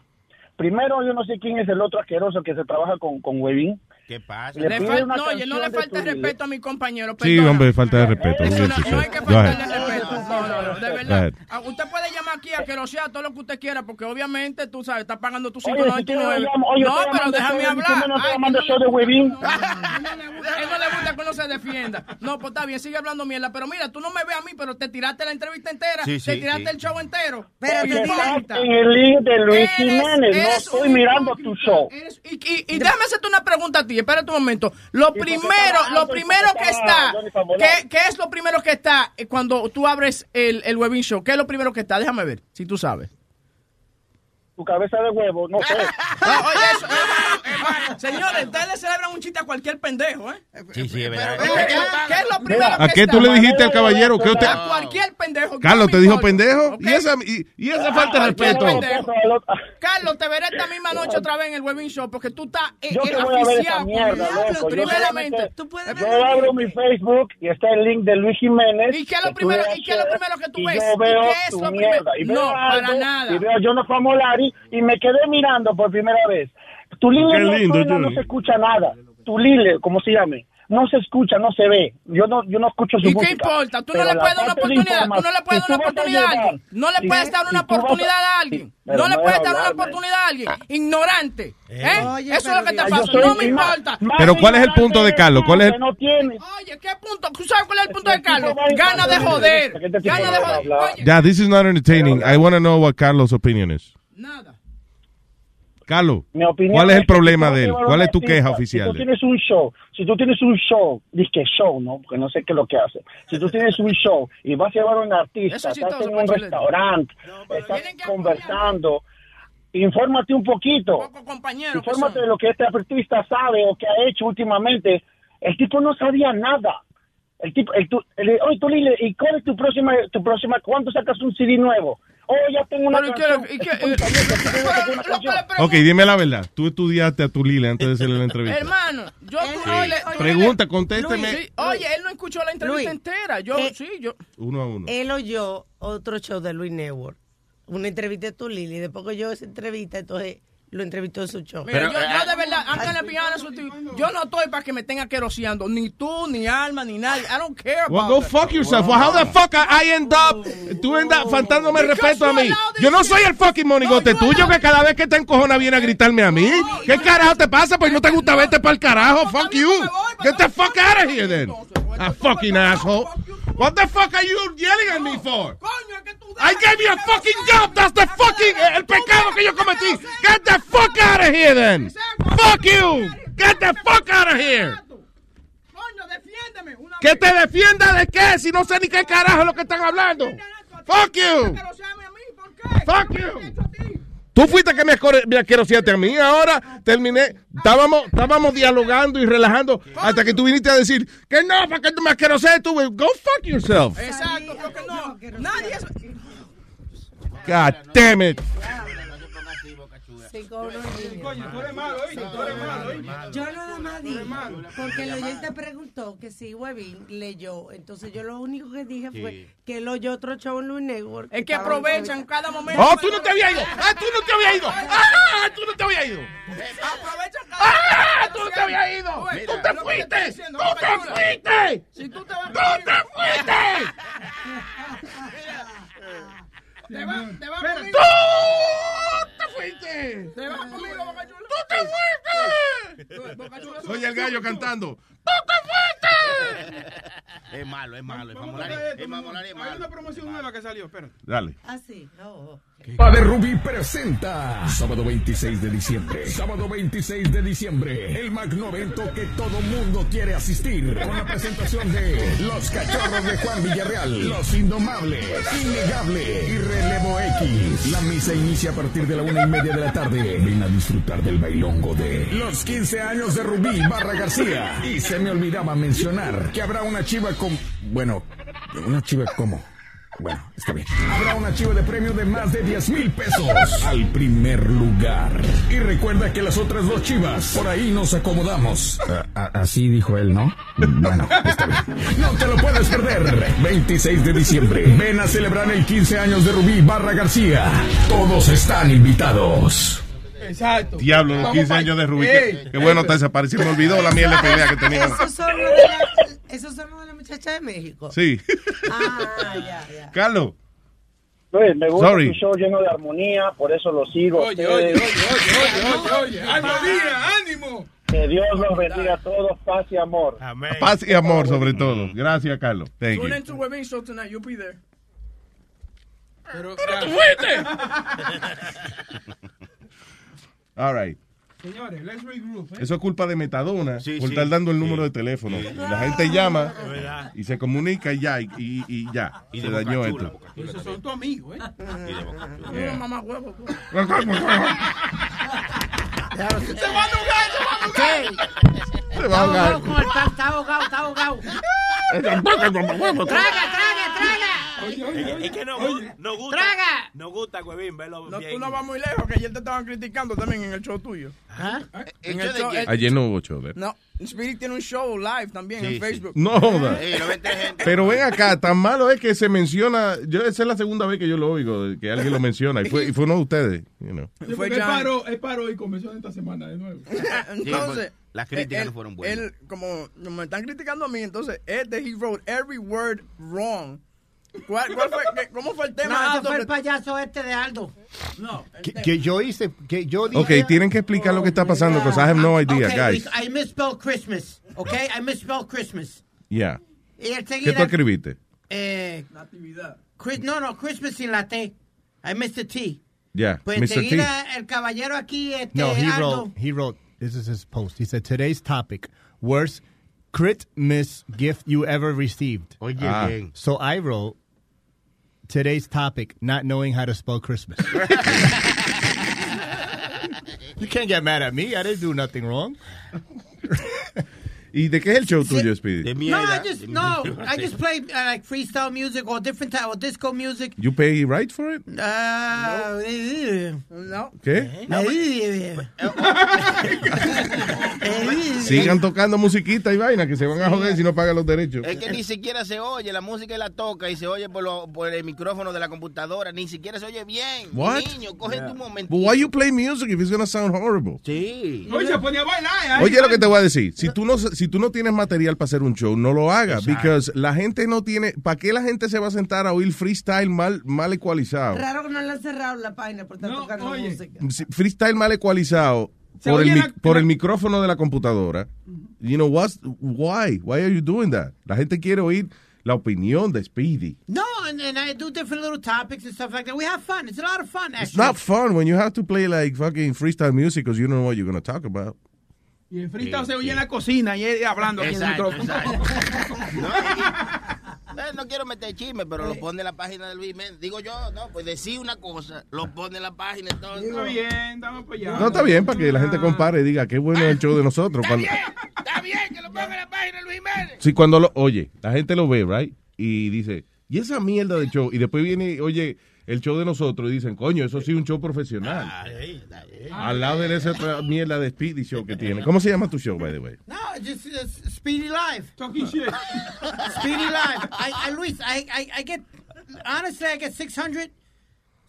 Primero yo no sé quién es el otro asqueroso que se trabaja con con Webin ¿Qué pasa? Le Le pide fal- una no, oye, no le falta respeto a mi compañero. Sí, perdona. hombre, falta de respeto. Eso no, no hay que faltarle respeto. No, no, no, de verdad. Ah, Usted puede llamar aquí a que lo sea todo lo que usted quiera, porque obviamente tú sabes, está pagando tus Oye, si tú no 5.99. llamas- oye, no, pero déjame hablar. no, no que show de él no le gusta que uno se defienda. No, pues está bien, sigue hablando mierda. Pero mira, tú no me ves a mí, pero te tiraste la entrevista entera. Sí, te sí, tiraste sí. el show entero. Pero te en el link de Luis Jiménez, no estoy mirando tu show. Y, y, y déjame hacerte una pregunta a ti, espérate un momento. Lo primero, lo primero que está, ¿qué, qué es lo primero que está eh, cuando tú abres el, el Webin Show? ¿Qué es lo primero que está? Déjame ver, si tú sabes. Tu cabeza de huevo, no sé. Ah, (laughs) oye, eso, hermano, señores, ustedes le celebran un chiste a cualquier pendejo, ¿eh? Sí, sí, es verdad. ¿Qué es lo primero ¿A que qué está? tú le dijiste al caballero? ¿Qué usted- A cualquier pendejo. Carlos, ¿te dijo pendejo? ¿Y esa, y, y esa falta de respeto? Carlos, te veré esta misma noche otra vez en el Webin Show porque tú estás eh, Yo eh, te voy a ver esa aficiado mierda, conmigo. loco. Yo Primeramente, Yo abro mi Facebook y está el link de Luis Jiménez. ¿Y qué es lo que primero- y qué es lo primero que tú ves? Yo ¿Y veo qué es lo primero? No, para nada. Y veo a Jonathan Molari y me quedé mirando por primera vez. Tu Qué lile no, lindo, suena, no se escucha nada. Tu lile, como se llame, no se escucha, no se ve. Yo no, yo no escucho su ¿Y música. qué importa? Tú no le puedes dar una oportunidad. Tú no le puedes dar una oportunidad a alguien. No le puedes dar una oportunidad a alguien. No le puedes es dar una oportunidad a alguien. Ignorante. ¿Eh? Oye, Eso es lo que te pasa. No me importa. Pero ¿cuál es el punto de Carlos? ¿Cuál es el-. Oye, ¿qué punto? ¿Tú sabes cuál es el punto de Este Carlos? Gana de joder. Gana de joder. Oye, Ya, this is not entertaining. I want to know what Carlos' opinion is. Nada. Carlos, Mi opinión ¿cuál es el problema si tú de él? ¿Cuál es tu artista, queja Si oficial? tú de él? tienes un show, si tú tienes un show, que show, ¿no? Porque no sé qué es lo que hace. Si tú tienes un show y vas a llevar a un artista, estás en un restaurante, estás conversando, infórmate un poquito. Infórmate de lo que este artista sabe o que ha hecho últimamente. El tipo no sabía nada. El tipo, el, tu, el- oye, tú Lile, ¿y cuál es tu próxima, tu próxima, cuándo sacas un CD nuevo? Oh, ya tengo una ¿y canción. (laughs) y. Ok, dime la verdad. Tú estudiaste a tu Lila antes de hacerle la entrevista. Hermano, yo tú no le- tú Pregunta, contésteme. Sí, Oye, él no escuchó la entrevista Luis, entera. Yo, eh, sí, yo. Uno a uno. Él oyó otro show de Luis Network, una entrevista de tu Lili. Después que oyó esa entrevista, entonces lo entrevistó en su show. Mira, yo, yo de verdad, with you, yo no estoy para que me tengan queroseando, ni tú, ni Alma, ni nadie. I don't care Well, about go that. fuck yourself. Well, how the fuck I end up? Tú andas faltándome el respeto a mí. Yo no soy el fucking monigote tuyo que cada vez que te encojona viene a gritarme a mí. ¿Qué carajo te pasa? Pues no te gusta verte para el carajo. Fuck you. Get the fuck out of here then. A fucking asshole. What the fuck are you yelling at me for? I gave you a fucking job. That's the fucking el pecado que yo cometí. Get the fuck out of here then. Fuck you. Get the fuck out of here. Que te defienda de qué si no sé ni qué carajo es lo que están hablando. Fuck you. Fuck you. Tú fuiste que me, me a mí. Ahora terminé. Estábamos, estábamos dialogando y relajando hasta que tú viniste a decir que no, para que tú me asquerosees tú. Go fuck yourself. Exacto, porque no, nadie es... God damn it. Coño, tú eres malo, ¿oíste? Tú eres malo, ¿oíste? Yo nada más dije, porque el oyente preguntó que si Webin leyó, entonces yo lo único que dije fue que él oyó otro show en Luis Network. Es que aprovechan cada momento. Oh, tú no te habías ido. Ah, tú no te habías ido. Ah, tú no te habías ido. Aprovechan Ah, tú no te habías ido. Tú te fuiste. Tú te fuiste. Tú te fuiste. Te vas, te vas Espérate. conmigo. Tú te fuiste. Te vas conmigo, Boca Chula. Tú te fuiste. Oye el gallo cantando. Es malo, es malo. Es Vamos a mamolari. tocar esto, Es mamolari, es Hay una malo. promoción nueva que salió, espérate. Dale. Ah, sí. Oh, de Rubí presenta sábado 26 de diciembre. Sábado 26 de diciembre. El magno evento que todo mundo quiere asistir. Con la presentación de Los Cachorros de Juan Villarreal. Los Indomables. Innegable. Y Relevo X. La misa inicia a partir de la una y media de la tarde. Ven a disfrutar del bailongo de los 15 años de Rubí Barra García. Y se me olvidaba mencionar que habrá una chiva con. Bueno, una chiva como. Bueno, está bien. Habrá una chiva de premio de más de 10 mil pesos al primer lugar. Y recuerda que las otras dos chivas, por ahí nos acomodamos. así dijo él, ¿no? Bueno, está bien. No te lo puedes perder. 26 de diciembre. Ven a celebrar el 15 años de Rubí Barra García. Todos están invitados. Exacto. Diablo, los 15 años de Rubí. Qué, qué bueno está desaparecido. Me olvidó la miel de pelea que tenía. Esos son los de la, esos son los de la muchacha de México. Sí. Ah, ya, ya. Carlos. Luis, me gusta Sorry. tu show lleno de armonía, por eso lo sigo. Oye, oye, oye, oye, oye, oye, oye. ¡Armonía, ánimo! Que Dios los bendiga a todos, paz y amor. Paz y amor sobre todo. Gracias, Carlos. Thank Tune you. into Webin Show tonight. You'll be there. Pero, tú fuiste! All right. Señores, let's regroup. ¿eh? Eso es culpa de Metadona Sí, por sí. estar dando el número de teléfono. La gente llama y se comunica y ya, y, y- y ya. Y se dañó Chula, esto. Esos son tus amigos, ¿eh? Yeah. No, mamá huevo. tú. Se va a ahogar, se va a ahogar. Se va a Está ahogar. ahogado con el pan, está ahogado, está ahogado. Traga, traga, traga. Es que no, no gusta. Traga. No gusta, Huevín, verlo No, bien. tú no vas muy lejos, que ayer te estaban criticando también en el show tuyo. En el show, el- Ayer no hubo show. ¿verdad? no, Spirit tiene un show live también Sí, en sí. Facebook. No joda. Ey, no gente. Pero ven acá, tan malo es que se menciona. Yo esa es la segunda vez que yo lo oigo, que alguien lo menciona. Y fue, y fue uno de ustedes. you know. Sí, porque él paró, él paró y comenzó esta semana de nuevo. (laughs) Entonces, las críticas él- no fueron buenas. Él, como me están criticando a mí, entonces, este, he wrote every word wrong. ¿Cuál, cuál fue, qué- ¿Cómo fue el tema? No, fue el payaso este de Aldo. No. Que, que yo hice, que yo dije. Ok, tienen que explicar lo que está pasando, because I have no idea, Okay, guys. I misspelled Christmas. Okay, I misspelled Christmas. Yeah. Y ¿Qué tú escribiste? eh, Chris- no, no, Christmas sin la T. I missed the T. Yeah, Pues Mr. T. enseguida el caballero aquí, este, No, he Aldo. wrote. He wrote. This is his post. He said today's topic: worst crit miss gift you ever received. Oye, Ah. So I wrote today's topic: not knowing how to spell Christmas. (laughs) you can't get mad at me. I didn't do nothing wrong. (laughs) ¿Y de qué es el show tuyo, Speedy? De No, mierda. I just no, I just play uh, like freestyle music or different type of disco music. You pay right for it? Uh, No. ¿Qué? no. (laughs) Sigan tocando musiquita y vaina, que se van a joder si no pagan los derechos. Es que ni siquiera se oye, la música la toca y se oye por, lo- por el micrófono de la computadora, ni siquiera se oye bien. What? Niño, coge tu momento. But why you play music if it's gonna sound horrible? Sí. Oye, se ponía a bailar. ¿eh? Oye, lo que te voy a decir, si tú no si tú no tienes material para hacer un show, no lo hagas, because la gente no tiene, ¿para qué la gente se va a sentar a oír freestyle mal mal ecualizado? Raro que no le han cerrado la página por estar tocando música. Si- Freestyle mal ecualizado por el, oye la- por el micrófono de la computadora. You know what's why? Why are you doing that? La gente quiere oír la opinión de Speedy. No, and, and I do different little topics and stuff like that. We have fun. It's a lot of fun, It's actually. not fun when you have to play like fucking freestyle music because you don't know what you're going to talk about. Y el freestyle se oye en la cocina y él hablando aquí en el micrófono. (laughs) Eh, no quiero meter chisme, pero lo pone en la página de Luis Méndez. Digo yo, no, pues decir una cosa, lo pone en la página entonces. Está bien, para allá. No, está bien para que la gente compare y diga qué bueno es el show de nosotros. Cuando, Está bien que lo ponga en la página de Luis Méndez. sí, cuando lo, oye, la gente lo ve, right? Y dice, ¿y esa mierda de show? Y después viene, oye, el show de nosotros y dicen, coño, eso sí es un show profesional. Al lado de esa otra mierda de Speedy Show que tiene. ¿Cómo se llama tu show, by the way? No, just uh, Speedy Live. Talking shit. (laughs) Speedy Live. I, I, Luis, I, I, I get, honestly, I get 600,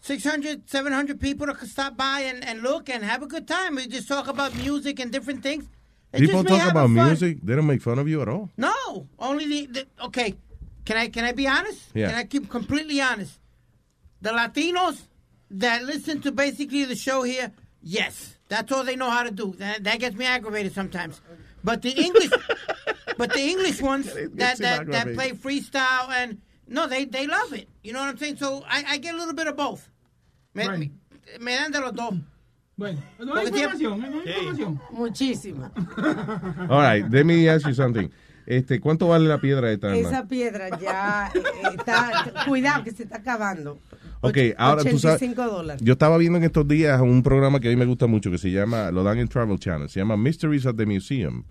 600, 700 people to stop by and, and look and have a good time. We just talk about music and different things. People talk about fun. music. They don't make fun of you at all. No, only the, the okay. Can I can I be honest? Yeah. Can I keep completely honest? The Latinos that listen to basically the show here, yes, that's all they know how to do. That, that gets me aggravated sometimes. But the English, (laughs) but the English ones that that, play freestyle and no, they they love it. You know what I'm saying? So I, I get a little bit of both. Me, me dan de los dos. Bueno, no Porque hay tiene- información, no hay información. Muchísima. (laughs) All right, let me ask you something. Este, ¿Cuánto vale la piedra esta? Alma? Esa piedra ya eh, está. Cuidado, que se está acabando. Ok, ahora tú sabes. 85 dólares. Yo estaba viendo en estos días un programa que a mí me gusta mucho que se llama, lo dan en Travel Channel, se llama Mysteries at the Museum.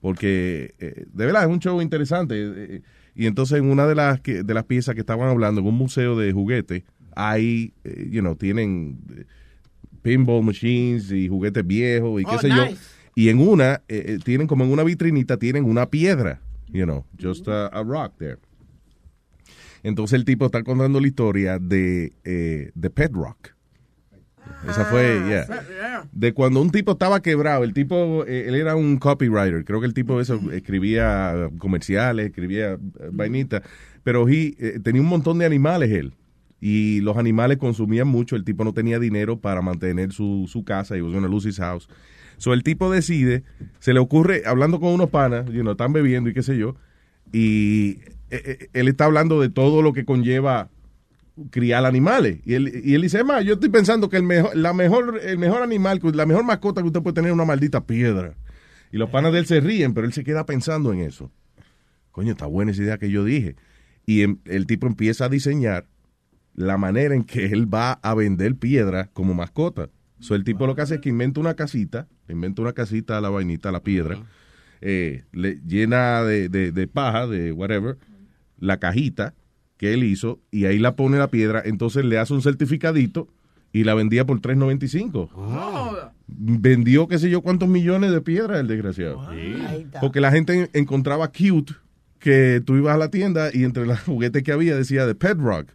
Porque, eh, de verdad, es un show interesante. eh, y entonces, en una de las, que, de las piezas que estaban hablando, en un museo de juguetes, hay, eh, you know, tienen eh, pinball machines y juguetes viejos y qué Oh, sé yo. Y en una, eh, eh, tienen como en una vitrinita, tienen una piedra, you know, just a, a rock there. Entonces el tipo está contando la historia de, eh, de Pet Rock. Esa fue, yeah. De cuando un tipo estaba quebrado, el tipo, eh, él era un copywriter, creo que el tipo eso escribía comerciales, escribía eh, vainitas, pero he, eh, tenía un montón de animales él. Y los animales consumían mucho, el tipo no tenía dinero para mantener su, su casa, y was gonna lose his house. So el tipo decide, se le ocurre, hablando con unos panas, you know, están bebiendo y qué sé yo, y él está hablando de todo lo que conlleva criar animales. Y él, y él dice, "Es más, yo estoy pensando que el mejor, la mejor, el mejor animal, la mejor mascota que usted puede tener es una maldita piedra. Y los panas de él se ríen, pero él se queda pensando en eso. Coño, está buena esa idea que yo dije. Y em- el tipo empieza a diseñar la manera en que él va a vender piedra como mascota. So, el tipo lo que hace es que inventa una casita, inventa una casita a la vainita, a la piedra, eh, le llena de, de- de paja, de whatever, la cajita que él hizo, y ahí la pone la piedra, entonces le hace un certificadito y la vendía por 3.95. Vendió qué sé yo cuántos millones de piedras el desgraciado. Porque la gente en- encontraba cute que tú ibas a la tienda y entre los (laughs) juguetes que había decía de Pet Rock,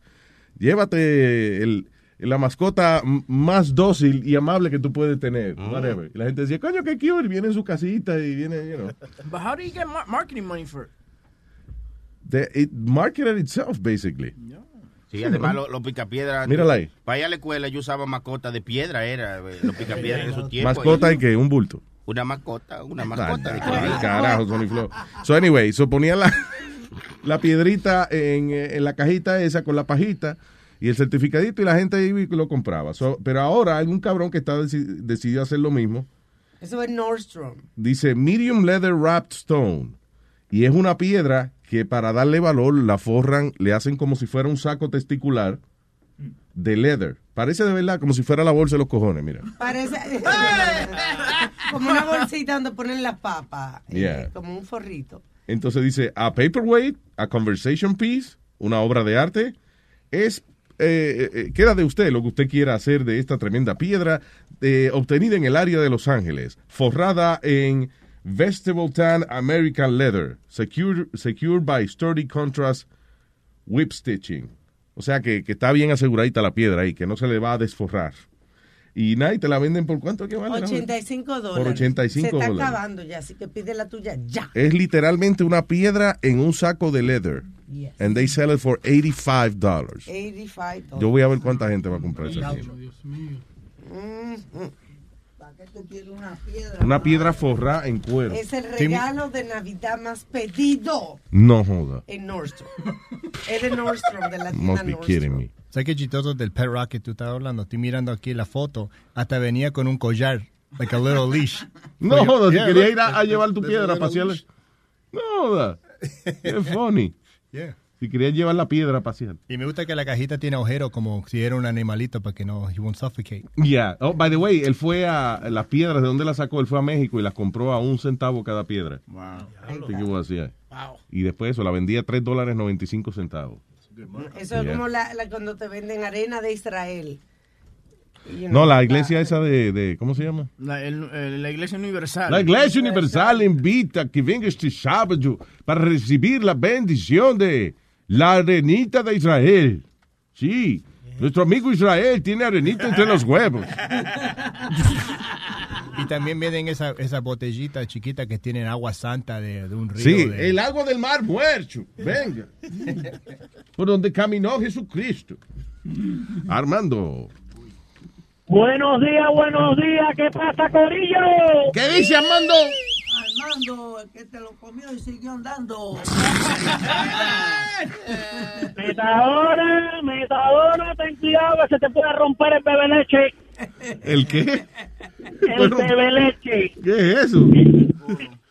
llévate el, la mascota más dócil y amable que tú puedes tener. whatever. Y la gente decía, coño, qué cute, y viene en su casita y viene, you know. But how do you get mar- marketing money for it? The- it marketed itself, basically. Sí, además los los picapiedras. Mírala ahí. Para ir a la escuela yo usaba mascota de piedra, era eh, los picapiedras en su (laughs) tiempo. Mascota y que un bulto. Una mascota, una Ay, mascota. de ay, carajo, Sony Flow. So, anyway, so ponían la, (laughs) la piedrita en, eh, en la cajita esa con la pajita y el certificadito y la gente iba y lo compraba. So, pero ahora hay un cabrón que está deci- decidió hacer lo mismo. Eso es Nordstrom. Dice medium leather wrapped stone. Y es una piedra que para darle valor la forran, le hacen como si fuera un saco testicular de leather. Parece de verdad como si fuera la bolsa de los cojones, mira. Parece (laughs) como una bolsita donde ponen las papas. eh, como un forrito. Entonces dice, a paperweight, a conversation piece, una obra de arte, es, eh, eh, queda de usted lo que usted quiera hacer de esta tremenda piedra eh, obtenida en el área de Los Ángeles, forrada en vegetable tan American leather, secured, secured by sturdy contrast whip stitching. O sea que, que está bien aseguradita la piedra ahí, que no se le va a desforrar. Y nadie te la venden por cuánto que vale. 85 dólares. Por 85 Se está dólares. acabando ya, así que pide la tuya ya. Es literalmente una piedra en un saco de leather. Yes. And they sell it for 85 dollars. 85 Yo voy a ver cuánta gente va a comprar esa piedra. Mm, ¿Para una piedra? Una piedra forrada en cuero. Es el regalo de Navidad más pedido No joda. en Nordstrom. es de Nordstrom, de la tienda Must be Nordstrom. kidding me. ¿Sabes qué chistoso del Pet Rock que tú estabas hablando? Estoy mirando aquí la foto. Hasta venía con un collar. Like a little leash. No joda, si Yeah, quería look, ir a, a llevar tu piedra a little pasear. leash. No joda. Qué funny. (laughs) Yeah. Si quería llevar la piedra pasear. Y me gusta que la cajita tiene agujero como si era un animalito para que no, he won't suffocate. Yeah. Oh, by the way, él fue a las piedras, ¿de dónde las sacó? Él fue a México y las compró a un centavo cada piedra. Wow. Y después eso, la vendía a 3 dólares 95 centavos. Eso es Yeah. como la, la- cuando te venden arena de Israel. You know, No, la iglesia esa de, de ¿cómo se llama? La, el- el- la Iglesia Universal. La Iglesia Universal invita a que venga este sábado para recibir la bendición de la arenita de Israel. Sí, nuestro amigo Israel tiene arenita entre los huevos. Y también vienen esas esa botellitas chiquitas que tienen agua santa de, de un río. Sí, de- el agua del mar muerto. Venga. Por donde caminó Jesucristo. Armando. Buenos días, buenos días. ¿Qué pasa, Corillo? ¿Qué dice Armando? Andando, el que te lo comió y siguió andando. (laughs) Metadona, metadona, ten cuidado que se te puede romper el bebé leche. ¿El qué? El bebé leche. ¿Qué es eso?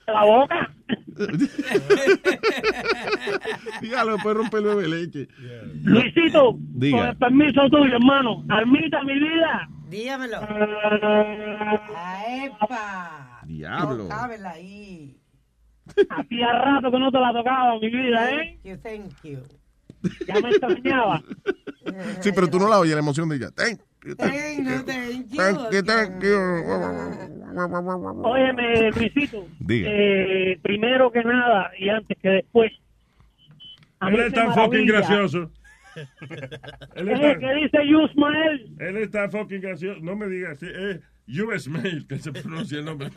La boca. (laughs) Dígalo, puede romper el bebé leche. Luisito, Diga. con el permiso tuyo, hermano. Almita, mi vida. Dígamelo. ¡Epa! Diablo. Tócamela ahí. Hacía rato que no te la tocaba, mi vida, ¿eh? Thank you, thank you. Ya me extrañaba. (laughs) Sí, pero tú no la oyes, la emoción de ella. Thank you, thank Thank you, thank you. Thank you, thank you. Óyeme, Luisito. Diga. Eh, primero que nada y antes que después. (laughs) Él es tan fucking gracioso. Él es Eh, tan- ¿Qué dice Yusmael? Él está fucking gracioso. No me digas así. US Mail que se pronuncia el nombre.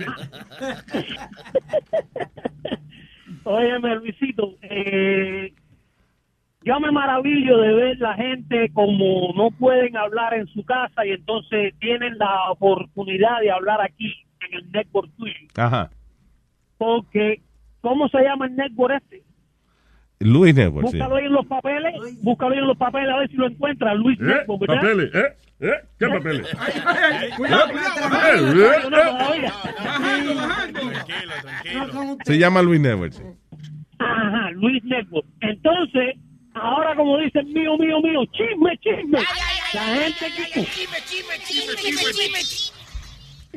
Óyeme, Luisito, eh, yo me maravillo de ver la gente como no pueden hablar en su casa y entonces tienen la oportunidad de hablar aquí en el network tuyo. Ajá. Porque, ¿cómo se llama el network este? Luis Network, sí. Búscalo ahí en los papeles, búscalo ahí en los papeles a ver si lo encuentras, Luis ¿Eh? Network, ¿verdad? ¿Papeles? ¿Eh? ¿Eh? ¿Qué papeles? Cuidado, Se llama Luis Network. sí. Ajá, Luis Network. Entonces, ahora como dicen mío, mío, mío, chisme, chisme. La gente que...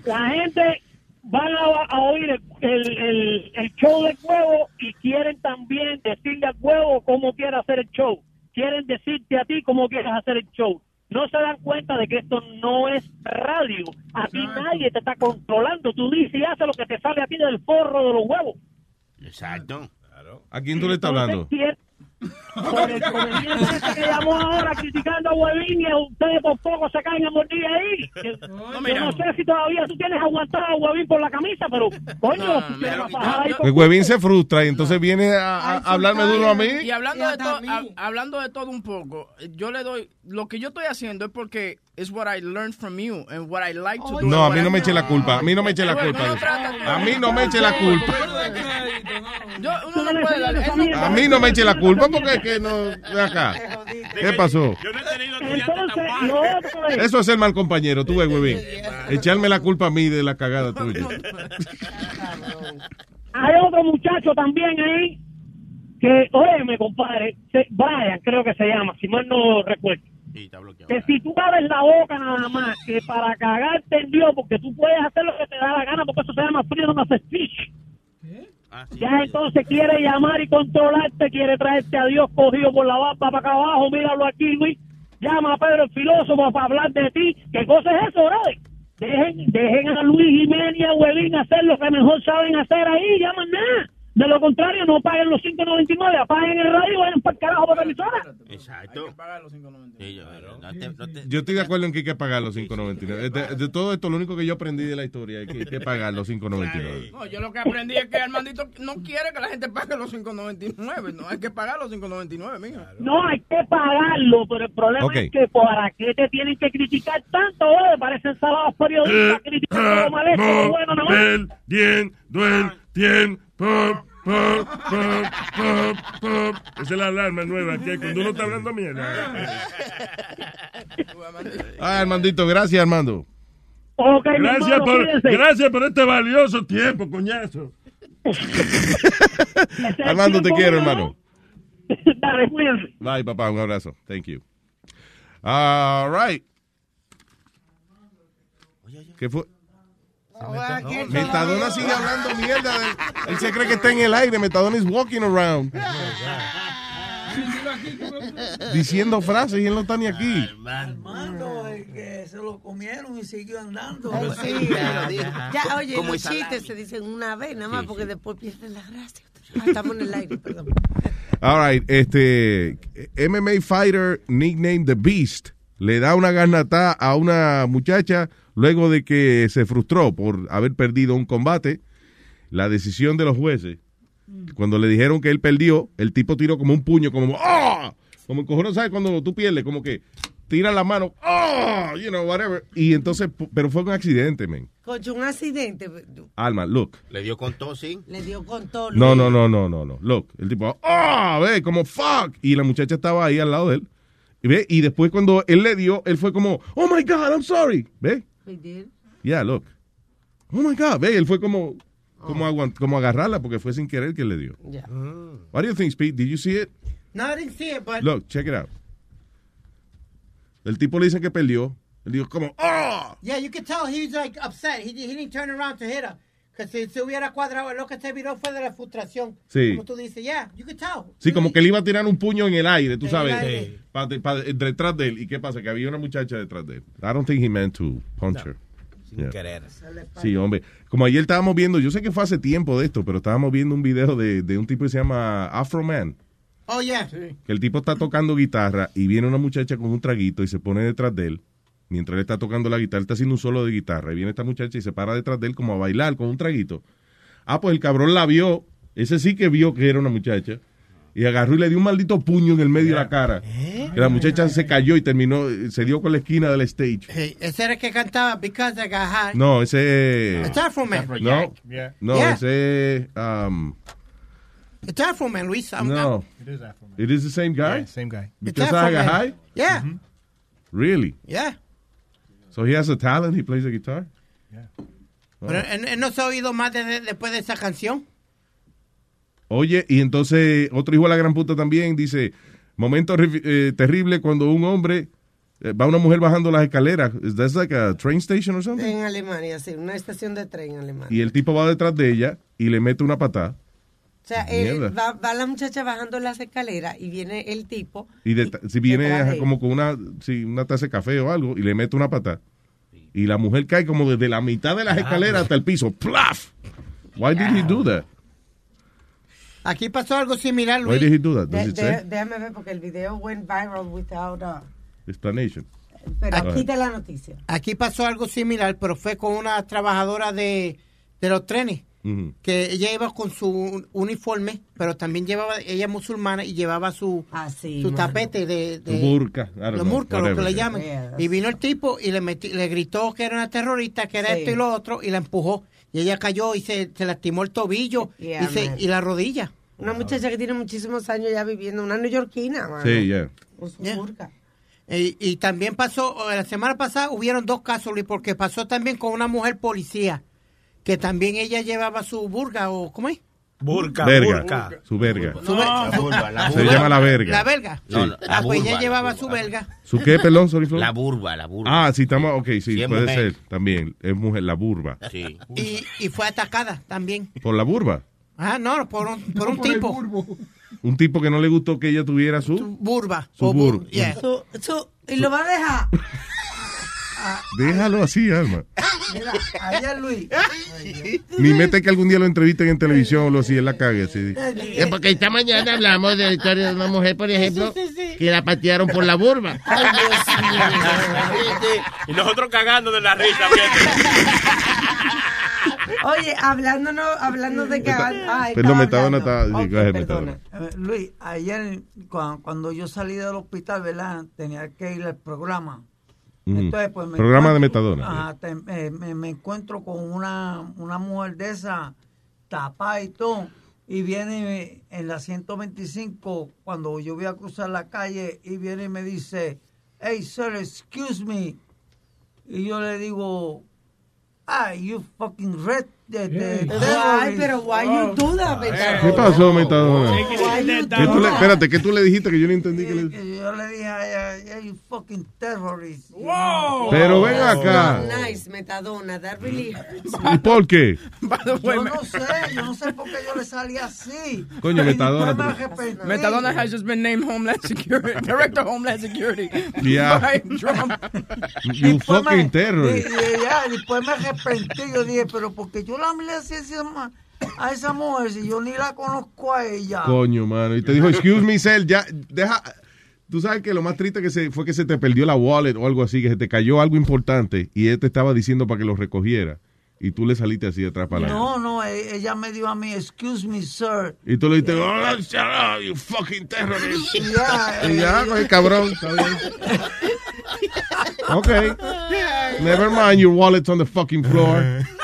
La gente van a, a oír el, el, el- el show del huevo y quieren también decirle al huevo cómo quiere hacer el show. Quieren decirte a ti cómo quieres hacer el show. No se dan cuenta de que esto no es radio. A ti nadie te está controlando. Tú dices y haces lo que te sale a ti del forro de los huevos. Exacto. ¿A quién tú le estás hablando? Por el comediante ese que llamó ahora criticando a Huevín y a ustedes por poco se caen a morir ahí. Yo no sé si todavía tú tienes aguantado a Huevín por la camisa, pero coño, a bajar ahí Pues Huevín se frustra y entonces viene a, hablarme duro a mí. Y hablando de, todo, hablando de todo un poco, yo le doy, lo que yo estoy haciendo es porque es what I learned from you and what I like to do. No, a mí no me eche la culpa. A mí no me eche la culpa. no A mí no me eche la culpa. Yo, uno no puede dar- él no- A mí no me eche la culpa porque es que no. de acá. ¿Qué pasó? Entonces, lo otro es... Eso es ser mal compañero, tú ves, Huevín. Echarme la culpa a mí de la cagada tuya. Hay otro muchacho también ahí que, óyeme, compadre, Brian creo que se llama, si mal no recuerdo. Que si tú abres la boca nada más, que para cagarte en Dios, porque tú puedes hacer lo que te da la gana, porque eso se llama freedom of speech. Ya entonces quiere llamar y controlarte, quiere traerte a Dios cogido por la barba para acá abajo, míralo aquí, Luis. Llama a Pedro el filósofo para hablar de ti. ¿Qué cosa es eso, brother? Dejen, dejen a Luis Jiménez y a Huevín hacer lo que mejor saben hacer ahí, llaman nada. De lo contrario, no paguen los 5.99, apaguen el radio y vayan para el carajo para la emisora. Exacto. Sí, yo, no te- no te- Yo estoy de acuerdo en que hay que pagar los 5.99. De, de todo esto, lo único que yo aprendí de la historia es que hay que pagar los 5.99. No, yo lo que aprendí es que Armandito no quiere que la gente pague los 5.99. No hay que pagar los 5.99, mija. No, hay que pagarlo, pero el problema es que ¿para qué te tienen que criticar tanto? eh? Parecen salados periodistas criticando lo mal hecho, lo bueno nada más. Perdiendo el tiempo. Esa es la alarma nueva que cuando uno está hablando mierda. Ah, Armandito, gracias, Armando. Gracias por, gracias por este valioso tiempo, coñazo. Armando, te quiero, hermano. Dale, cuídense. Bye, papá, un abrazo. Thank you. All right. ¿Qué fue? Metadona sigue hablando mierda. de- él se cree que está en el aire. Metadona is walking around. (laughs) Diciendo frases y él no está ni aquí. Armando, el que se lo comieron y siguió andando. Sí. Ya, oye, Como los el chistes se dicen una vez nada más porque después pierden la gracia. Ah, estamos en el aire, perdón. All right, este MMA fighter nicknamed The Beast le da una garnata a una muchacha luego de que se frustró por haber perdido un combate. La decisión de los jueces, cuando le dijeron que él perdió, el tipo tiró como un puño, como ¡ah! Como cojones, ¿sabes? Cuando tú pierdes, como que tira la mano, oh, you know, whatever. Y entonces, pero fue un accidente, man. Cocho, un accidente. Alma, look. Le dio con todo, sí. Le dio con todo. No, no, no, no, no, no. Look, el tipo, ah, ve, como fuck. Y la muchacha estaba ahí al lado de él. Y ve, y después cuando él le dio, él fue como, oh my God, I'm sorry. Ve, He did. yeah, look. Oh my God, ve, él fue como, como, aguant- como agarrarla porque fue sin querer que le dio. Yeah. What do you think, Pete? Did you see it? No, I didn't see it, but Look, check it out. El tipo le dice que perdió. Él dijo como, oh. yeah, you could tell he was like upset. He, he didn't turn around to hit her. Because si se hubiera cuadrado, lo que se viró fue de la frustración. Sí. Como tú dices, yeah, you could tell. Sí, como que le iba a tirar un puño en el aire, tú En sabes, aire. pa- pa- detrás de él. ¿Y qué pasa? Que había una muchacha detrás de él. I don't think he meant to punch her. Sin Yeah. querer. Sí, hombre. Como ayer estábamos viendo, yo sé que fue hace tiempo de esto, pero estábamos viendo un video de, de un tipo que se llama Afro Man. Oh, yeah. Que el tipo está tocando guitarra y viene una muchacha con un traguito y se pone detrás de él. Mientras él está tocando la guitarra, él está haciendo un solo de guitarra. Y viene esta muchacha y se para detrás de él como a bailar con un traguito. Ah, pues el cabrón la vio. Ese sí que vio que era una muchacha. Y agarró y le dio un maldito puño en el medio de la cara. Que la muchacha se cayó y terminó, se dio con la esquina del stage. Hey, ese era el que cantaba Because I Got High. No, ese. It's Afro Man. No, Yeah. no, Yeah. ese. Um, It's Afro Man, Luis. I'm- no. It is Afro It is the same guy? Yeah, same guy. Because I got Man. high? Yeah. Really? Yeah. So he has a talent, he plays the guitar? Oh. Pero él, no se ha oído más de- de- después de esa canción. Oye, y entonces otro hijo de la gran puta también dice, momento eh, terrible cuando un hombre eh, va una mujer bajando las escaleras. Is that like a train station or something? En Alemania, sí, una estación de tren en Alemania. Y el tipo va detrás de ella y le mete una patada. O sea, eh, va, va la muchacha bajando las escaleras y viene el tipo. Y de- si viene como con una, sí, una taza de café o algo y le mete una patada. Y la mujer cae como desde la mitad de las escaleras hasta el piso. ¡Plaf! Why did he do that? Aquí pasó algo similar, Why Luis. did he do that? De- Does it de- say? déjame ver porque el video went viral without a... Explanation. Pero right. quita la noticia. Aquí pasó algo similar, pero fue con una trabajadora de, de los trenes. Que ella iba con su uniforme, pero también llevaba, ella es musulmana y llevaba su, su mano. tapete de, de Su burka, know, burka, lo que le llaman. Yeah, y vino el tipo y le meti- le gritó que era una terrorista, que era Sí. esto y lo otro, y la empujó. Y ella cayó y se, se lastimó el tobillo Yeah, y, se- y la rodilla. Una muchacha que tiene muchísimos años ya viviendo, una neoyorquina, mano, Sí, yeah. con su Yeah. burka. Y, y también pasó, eh, la semana pasada hubieron dos casos, Luis, porque pasó también con una mujer policía, que también ella llevaba su burga, o ¿cómo es? Burka, Verga. burka. Su verga. Su ver- La (laughs) burba, la Se burba. llama la verga. La verga. No, no, la ah, pues burba, ella la llevaba burba. su verga. ¿Su qué, Flo? La burba, la burba. Ah, sí, estamos, ok, sí, puede mujer. ser también. Es mujer, la burba. Sí. Y, y fue atacada también. ¿Por la burba? Ah, no, por un, por un (laughs) tipo. Un tipo que no le gustó que ella tuviera su... Burba. Su o bur- yeah. Su- su- y lo va a dejar. (laughs) Déjalo así, Alma. Mira, ayer Luis. Ni mete que algún día lo entrevisten en televisión o lo así, él la cague así. Eh, porque esta mañana hablamos de la historia de una mujer, por ejemplo, que la patearon por la burba. Y nosotros cagando de la risa. Oye, hablando, no, hablando de cagar. Ay, Perdón, estaba Luis, ayer cuan- cuando, yo salí del hospital, ¿verdad? Tenía que ir al programa. Entonces, pues, me Programa de Metadona. Ajá, te- eh, me, me encuentro con una, una mujer de esa, tapada y todo, y viene en la 125, cuando yo voy a cruzar la calle, y viene y me dice, hey, sir, excuse me. Y yo le digo, ah, you fucking red. De- de- Ay, pero why you do that, Metadona? ¿Qué pasó, Metadona? Why you ¿Qué tú le- espérate, ¿qué tú le dijiste que yo no entendí? Que le- yo le dije a ella, you fucking terrorist. Pero ven acá. Nice, Metadona, that really hurts. (laughs) ¿Y por qué? (laughs) Yo no sé, yo no sé por qué yo le salí así. Coño, Metadona. Metadona has just been named Homeland Security, (laughs) Director of Homeland Security Yeah. by Trump. You fucking terrorist. y ya, después me arrepentí. Yo dije, pero porque yo la hablé así a esa ma- a esa mujer si yo ni la conozco a ella. Coño, mano. Y te dijo, excuse me, Cell, ya, deja. Tú sabes que lo más triste que se, fue que se te perdió la wallet o algo así, que se te cayó algo importante y él te estaba diciendo para que lo recogiera. Y tú le saliste así de atrás para. No, no, e- ella me dijo a mí, excuse me, sir. Y tú le dijiste, oh, shut up, you fucking terrorist. (laughs) Ya, Y ya, eh, coge cabrón. está bien. Okay. (laughs) Never mind, your wallet's on the fucking floor. (laughs)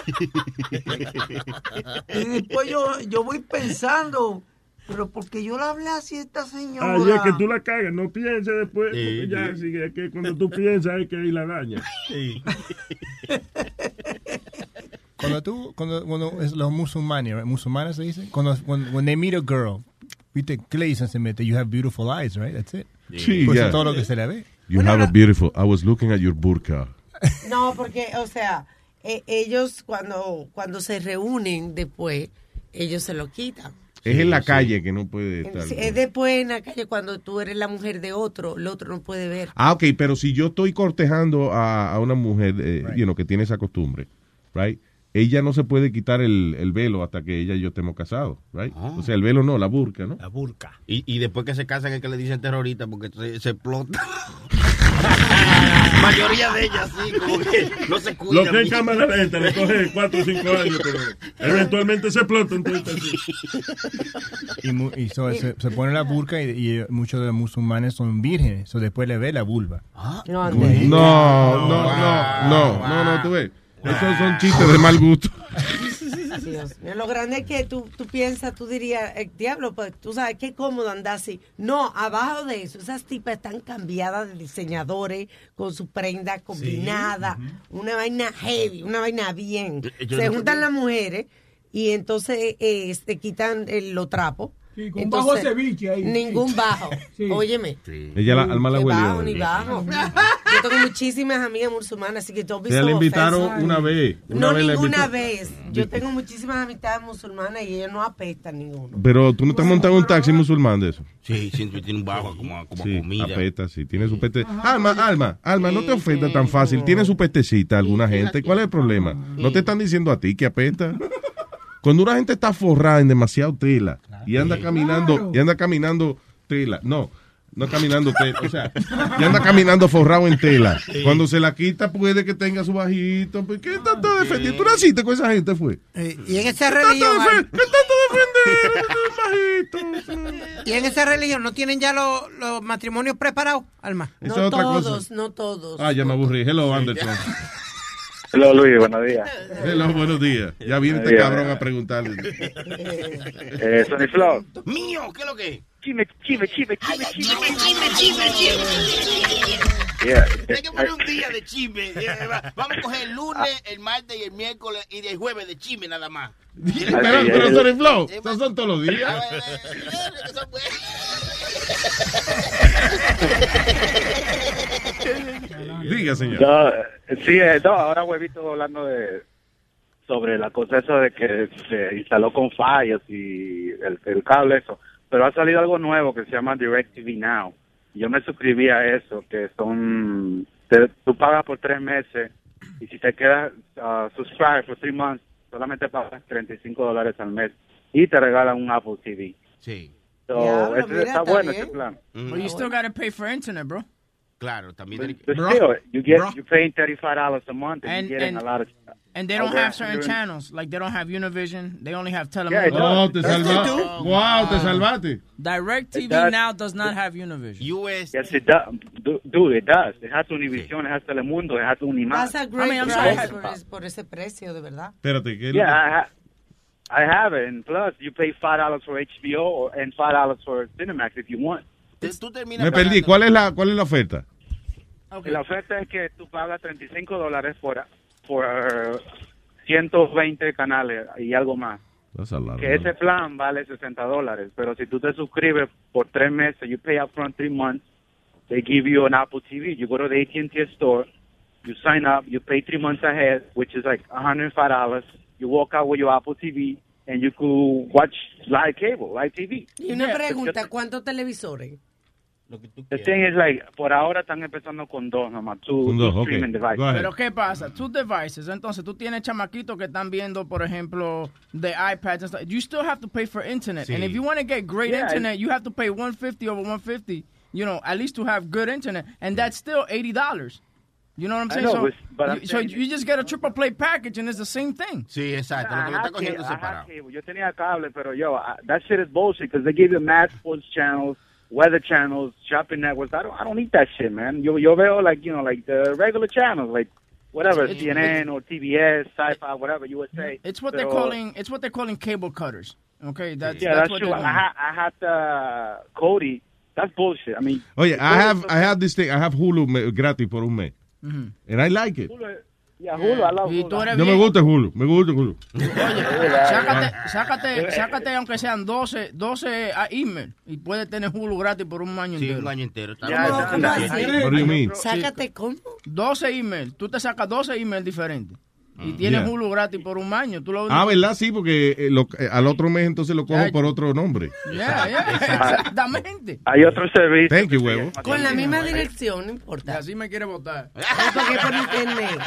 Y después yo, yo voy pensando, pero porque yo le hablé así a esta señora. Ay, es que tú la cagas, no pienses después. Sí, porque ya, sí. sí, es que cuando tú piensas hay que ir la daña. Cuando tú, cuando, cuando es los musulmanes, right? musulmanes se dice, cuando when, when they meet a girl, viste, ¿qué le dicen? Se mete, you have beautiful eyes, right? That's it. Sí, Pues ya. es todo lo que se le ve. You have a beautiful. I was looking at your burqa. No, porque, o sea, e- ellos cuando, cuando se reúnen después, ellos se lo quitan. Es en la calle que no puede estar. Sí, Es después en la calle cuando tú eres la mujer de otro, el otro no puede ver. Ah, ok, pero si yo estoy cortejando a, a una mujer eh, you know, que tiene esa costumbre, right? Ella no se puede quitar el, el velo hasta que ella y yo estemos casados, right? O sea, el velo no, la burka, ¿no? La burka. Y, y después que se casan es que le dicen terrorista porque se, se explota. (laughs) mayoría de ellas sí, como que no se Lo cuidan. que es cámara lenta le coge 4 o 5 años, pero eventualmente se explota. Entonces, Y, mu- y so- se, se pone la burka y, y muchos de los musulmanes son vírgenes, so después le ve la vulva. No, No, no, no, no, no, no, tú ves. Esos son chistes de mal gusto. Dios lo grande es que tú, tú piensas, tú dirías, el diablo, pues tú sabes qué cómodo andar así. No, abajo de eso, esas tipas están cambiadas de diseñadores con su prenda combinada, una vaina heavy, una vaina bien. Yo- yo Se no juntan las mujeres y entonces eh, se quitan eh, los trapos. Sí, con Entonces, bajo ceviche ahí. Ningún bajo. Sí. Óyeme. Ella la alma la bajo, ni bajo. (laughs) Yo tengo muchísimas amigas musulmanas, así que don't be Ella so le invitaron offensive. una vez. Una no vez ninguna vez. Yo tengo muchísimas amistades musulmanas y ellos no apestan ninguno. Pero tú no estás montando un taxi musulmán de eso. Sí, siempre tiene un bajo como, como Sí, comida. apesta, sí, tiene su peste. Alma, Alma, Alma, no te ofendas tan fácil. Tiene su pestecita alguna gente. ¿Cuál es el problema? No te están diciendo a ti que apesta. Cuando una gente está forrada en demasiado tela y anda caminando, y anda caminando tela, no, no caminando tela, o sea, y anda caminando forrado en tela. Cuando se la quita puede que tenga su bajito. ¿Por qué tanto defendiendo? ¿Tú naciste con esa gente, fue? Y en esa religión. ¿Qué y en esa religión no tienen ya los, los matrimonios preparados, Alma. Esa es otra cosa. Todos, no todos. Ah, ya me aburrí. Hello, Anderson. Hello, Luis, buenos días. Hello, buenos días. Ya viene este días. cabrón a preguntarle. Eh, Sonny Flow. Mío, ¿qué es lo que es? Chime, chime, chime, chime, Chime, chime, chime, chime. Yeah. Hay que poner un día de chisme. Eh, va- Vamos a coger el lunes, el martes y el miércoles y el jueves de chisme nada más. Pero, pero, Sonny Flow, esos son todos los días. (laughs) (laughs) Diga, señor. No, sí, eh, no, ahora huevito hablando de sobre la cosa esa de que se instaló con fallas y el, el cable eso, pero ha salido algo nuevo que se llama DirecTV Now. Yo me suscribí a eso, que son, te- tú pagas por tres meses y si te quedas uh, subscribe por three months, solamente pagas 35 dólares al mes y te regalan un Apple TV. Sí. So, Diablo, ese mira, está está bueno bien. ese plan. Mm. But you still gotta pay for internet, bro. Claro, también. But, but still, you get Bro. you're paying thirty five dollars a month and, And- you're getting and- a lot of And they don't over have certain channels. Like they don't have Univision. They only have Yeah, Telemundo. Oh, te salvaste. Wow, te um, salvaste. Direct TV does. now does not have Univision. US. Yes, it does. Dude, it does. It has Univision, it has Telemundo, it has Unimás. Vas a great I mean, I'm price sorry. por, es- por ese precio, de verdad. Espérate, ¿qué es Yeah, I, ha- I have it. And plus, you pay five dollars for HBO or, and five dollars for Cinemax if you want. Tú terminas Me perdí. ¿Cuál es la, cuál es la oferta? Y La oferta es que tú pagas 35 dólares por, por 120 canales y algo más. That's a lot, Que ese plan vale 60 dólares, pero si tú te suscribes por tres meses, you pay up front three months, they give you an Apple TV. You go to the AT&T store, you sign up, you pay three months ahead, which is like 105 dollars. You walk out with your Apple TV, and you could watch live cable, live TV. Y una pregunta, ¿cuántos televisores? The thing is like, por ahora están empezando con dos nomás, two, Con two dos, ok. streaming devices. Pero ¿qué pasa? Tus devices. Entonces tú tienes chamaquitos que están viendo, por ejemplo, the iPads and stuff. You still have to pay for internet. Sí. And if you want to get great Yeah, internet, you have to pay 150 over 150, you know, at least to have good internet. And that's still $80. You know what I'm saying? know, so but- but I'm you, so saying- you just get a triple play package and it's the same thing. Sí, exacto. Lo que lo está cogiendo separado. Yo tenía cable, pero yo, I- that shit is bullshit because they give you mad sports channels. Weather channels, shopping networks. I don't I don't eat that shit, man. Yo yo veo like you know like the regular channels like whatever It's- CNN or TBS, Sci-Fi, whatever USA. It's what they're calling. It's what they're calling cable cutters. Okay, that's yeah, that's, that's what true. they're I doing. had I had uh, Cody. That's bullshit. I mean, oh yeah, I have, I have this thing, I have Hulu gratis por un mes. Ujú. And I like it. Hulu. Y tú Hulu. eres No me bien- gusta Hulu, me gusta Hulu. (laughs) Sácate, sácate, sácate aunque sean 12, 12 a email y puedes tener Hulu gratis por un año Sí, entero. un año entero. Ya. Sácate cómo. 12 email, tú te sacas 12 email diferentes y tienes Yeah. Hulu gratis por un año. Tú lo Ah, ¿verdad? Sí, porque eh, lo- eh, al otro mes entonces lo cojo Ay. por otro nombre. Yeah, yeah, exactamente. Hay otro servicio. Thank you, huevo. Con la misma dirección, no importa. Y así me quiere votar. Porque por internet.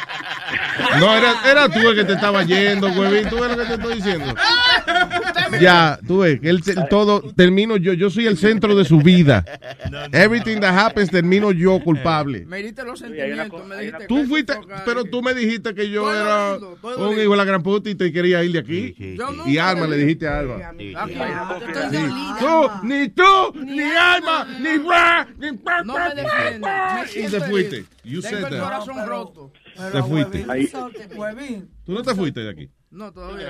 No, era, era tú el que te estaba yendo, huevín. Tú ves lo que te estoy diciendo. (laughs) (laughs) Ya, tú ves, que él, todo, termino yo, yo soy el centro de su vida. (laughs) Everything that happens, termino yo (laughs) culpable. Me diste los sentimientos, me dijiste Tú fuiste, pero tú me dijiste que yo era un hijo de la gran puta y te quería ir de aquí. Y Alma, le dijiste a Alma. Tú, ni tú, ni Alma, ni Ra, ni pa, No pa, me defiendas. Y te fuiste. You Tengo said el that. corazón roto. Te fuiste. ¿Tú no te fuiste de aquí? No, todavía.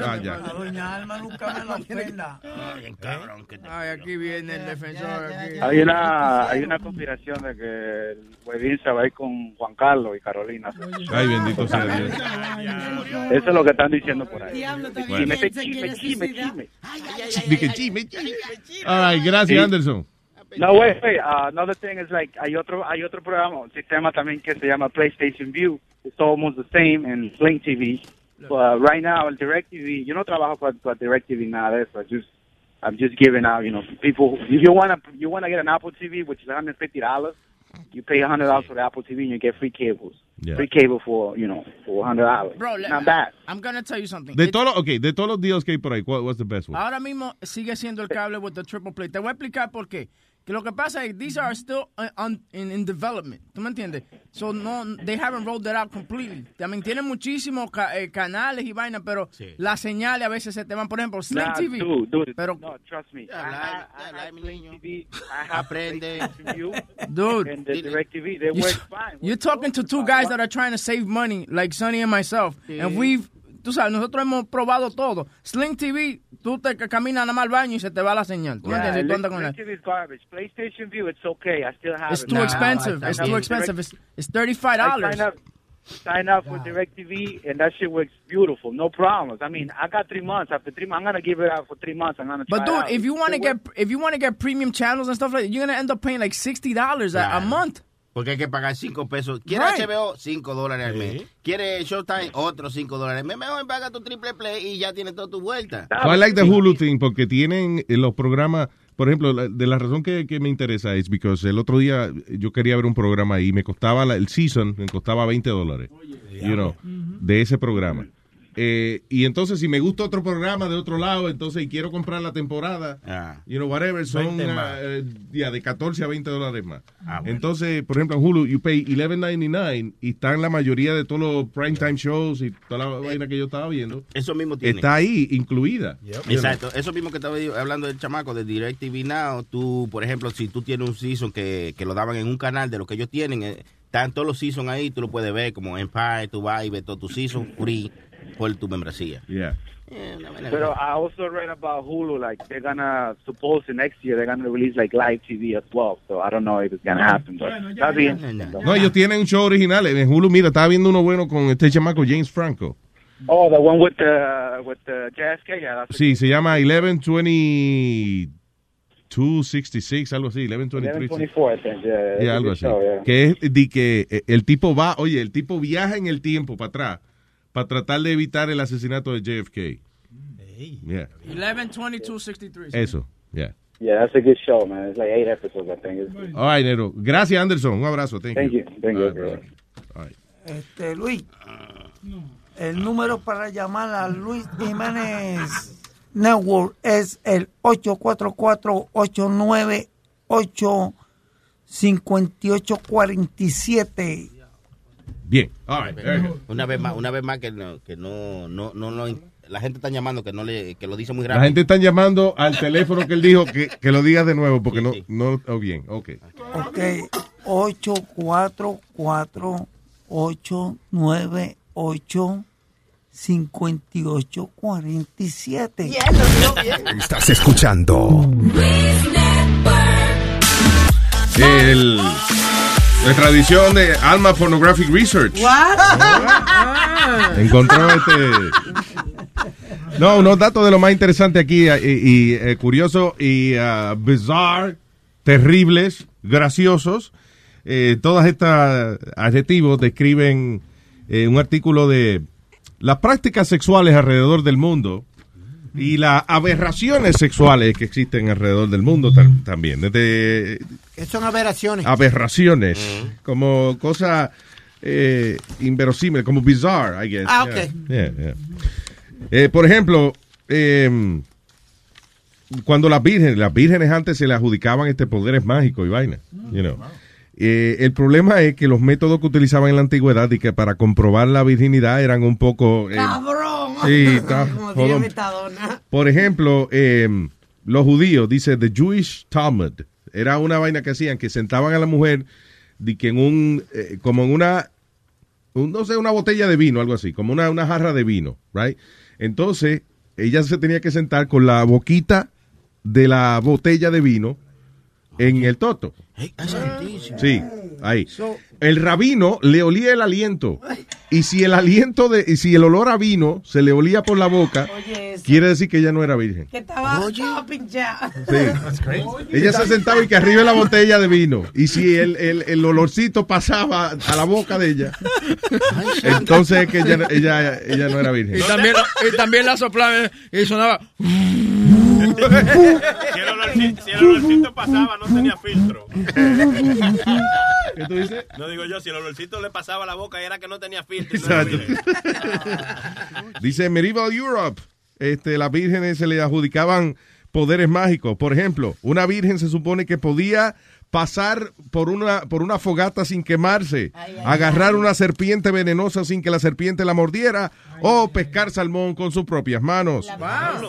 Ah, ya. La doña Alma nunca me lo ofenda. Ay, aquí viene el defensor. Aquí. Hay una hay una conspiración de que el Huevín se va a ir con Juan Carlos y Carolina. Ay, bendito sea Dios. Eso es lo que están diciendo por ahí. Quiere chisme, suicidar. chisme. Dije, chisme. All right, gracias, Sí. Anderson. No, wait, wait. Uh, another thing is like hay otro hay otro programa, un sistema también que se llama PlayStation View. It's almost the same in Sling TV. But uh, right now, el DirecTV, yo no trabajo para, para DirecTV nada de eso. I just I'm just giving out, you know, people. If you wanna you wanna get an Apple TV, which is 150 dollars, you pay 100 dollars for the Apple TV and you get free cables. Yeah. Free cable for you know for 100 dollars. Bro, le- Not bad. I'm gonna tell you something. De It- todos okay, de todos los deals que hay por ahí, what, what's the best one? Ahora mismo sigue siendo el cable with the triple play. Te voy a explicar por qué. Que lo que pasa es these are still uh, on- in, in development. ¿Tú me entiendes? So no, they haven't rolled it out completely. I mean, tienen muchísimos ca- eh, canales y vainas, pero las señales a veces se te van. Por ejemplo, Sling Nah, TV. dude, dude, pero no, trust me. I, I, I have Sling TV. I have Aprende. PlayStation View Dude. and the DirecTV. They You- work fine. You're talking to two guys that are trying to save money, like Sonny and myself. And we've, tú sabes, nosotros hemos probado todo. Sling TV, tú te caminas nada más al baño y se te va la señal. ¿Tú Yeah, entiendes? Tú con la- Sling TV is garbage. PlayStation View, it's okay. I still have It's it. too expensive. It's too expensive. It's, it's $35. I sign up, sign up with DirecTV, and that shit works beautiful. No problems. I mean, I got three months. After three months, I'm gonna give it out for three months. I'm gonna try But dude, if you want to get if you want to get premium channels and stuff like that, you're gonna end up paying like sixty dollars a, a month. Porque hay que pagar 5 pesos. ¿Quiere Right. HBO? 5 dólares al mes. ¿Quiere Showtime? Otros 5 dólares al mes. Mejor paga tu triple play y ya tienes toda tu vuelta. So I like the Hulu thing porque tienen eh, los programas, por ejemplo, la- de la razón que, que me interesa es porque el otro día yo quería ver un programa y me costaba la- el season, me costaba 20 dólares, you know, de ese programa. Eh, y entonces si me gusta otro programa de otro lado, entonces y quiero comprar la temporada, you know, whatever, son 20 ah, más. eh, ya, de 14 a 20 dólares más. Ah, bueno. Entonces, por ejemplo, en Hulu, you pay 11.99 y están la mayoría de todos los primetime shows y toda la vaina que yo estaba viendo. Eso mismo tiene. Está ahí, incluida. Exacto, eso mismo que estaba hablando del chamaco de DirecTV Now, tú, por ejemplo, si tú tienes un season que, que lo daban en un canal de lo que ellos tienen, eh, están todos los seasons ahí, tú lo puedes ver como Empire, tú vas y ves todo tu season free por tu membresía. Yeah. But uh, I also read about Hulu, like they're gonna suppose next year they're gonna release like live TV as well. So I don't know if it's gonna happen, but está bien. No, ellos tienen un show original en Hulu. Mira, estaba viendo uno bueno con este chamaco James Franco. Oh, the one with the with the JSK, yeah, that's Sí, se llama 112266, algo así, 1123. 1124, I think. Yeah, Yeah, algo así. show, yeah. Que es de que eh, el tipo va, oye, el tipo viaja en el tiempo para atrás para tratar de evitar el asesinato de JFK. Yeah. 11, 22, 63. Eso, yeah. Yeah, that's a good show, man. It's like eight episodes, I think. It's- All right, Nero. Gracias, Anderson. Un abrazo. Thank, Thank you. Thank you, right. All right. Este, Luis, el número para llamar a Luis Jiménez Network es el 844-898-5847. Bien. All right. Una vez más, una vez más que no, que no, no, no, no, la gente está llamando que no le, que lo dice muy La rápido. gente está llamando al teléfono que él dijo que, que lo diga de nuevo porque no, no, oh, bien, ok. Ok, 844-898-5847. Estás escuchando El, nuestra edición de Alma Pornographic Research. Encontró este. No, unos datos de lo más interesante aquí eh, y, y, eh, curioso y ah, bizarre, terribles, graciosos. Eh, todas estas adjetivos describen eh, un artículo de las prácticas sexuales alrededor del mundo y las aberraciones sexuales que existen alrededor del mundo tam- también. Desde Que son aberraciones. aberraciones, como cosa eh, inverosímil, como bizarre, I guess. Ah, Yeah. ok. Yeah, yeah. Eh, por ejemplo, eh, cuando las vírgenes, las vírgenes antes se le adjudicaban este poderes mágicos y vaina, you know. Eh, el problema es que los métodos que utilizaban en la antigüedad y que para comprobar la virginidad eran un poco... eh, Cabrón. Sí, (laughs) Como diría. Metadona. por ejemplo, eh, los judíos, dice The Jewish Talmud, era una vaina que hacían, que sentaban a la mujer de que en un, eh, como en una, un- no sé, una botella de vino, algo así, como una, una jarra de vino, right? Entonces, ella se tenía que sentar con la boquita de la botella de vino en el toto. Sí, ahí. El rabino le olía el aliento. Y si el aliento de, y si el olor a vino se le olía por la boca, Oye, eso. quiere decir que ella no era virgen. Que estaba, estaba pinchada. Sí. Ella se sentaba y que arriba la botella de vino. Y si el, el, el olorcito pasaba a la boca de ella, entonces es que ella, ella, ella no era virgen. Y también, y también la soplaba y sonaba. Si el, olorcito, si el olorcito pasaba, no tenía filtro. ¿Qué tú dices? No digo yo, si el olorcito le pasaba a la boca era que no tenía filtro. no Exacto. virgen. (laughs) Dice Medieval Europe, este, las vírgenes se le adjudicaban poderes mágicos. Por ejemplo, una virgen se supone que podía pasar por una, por una fogata sin quemarse, agarrar una serpiente venenosa sin que la serpiente la mordiera, o pescar salmón con sus propias manos.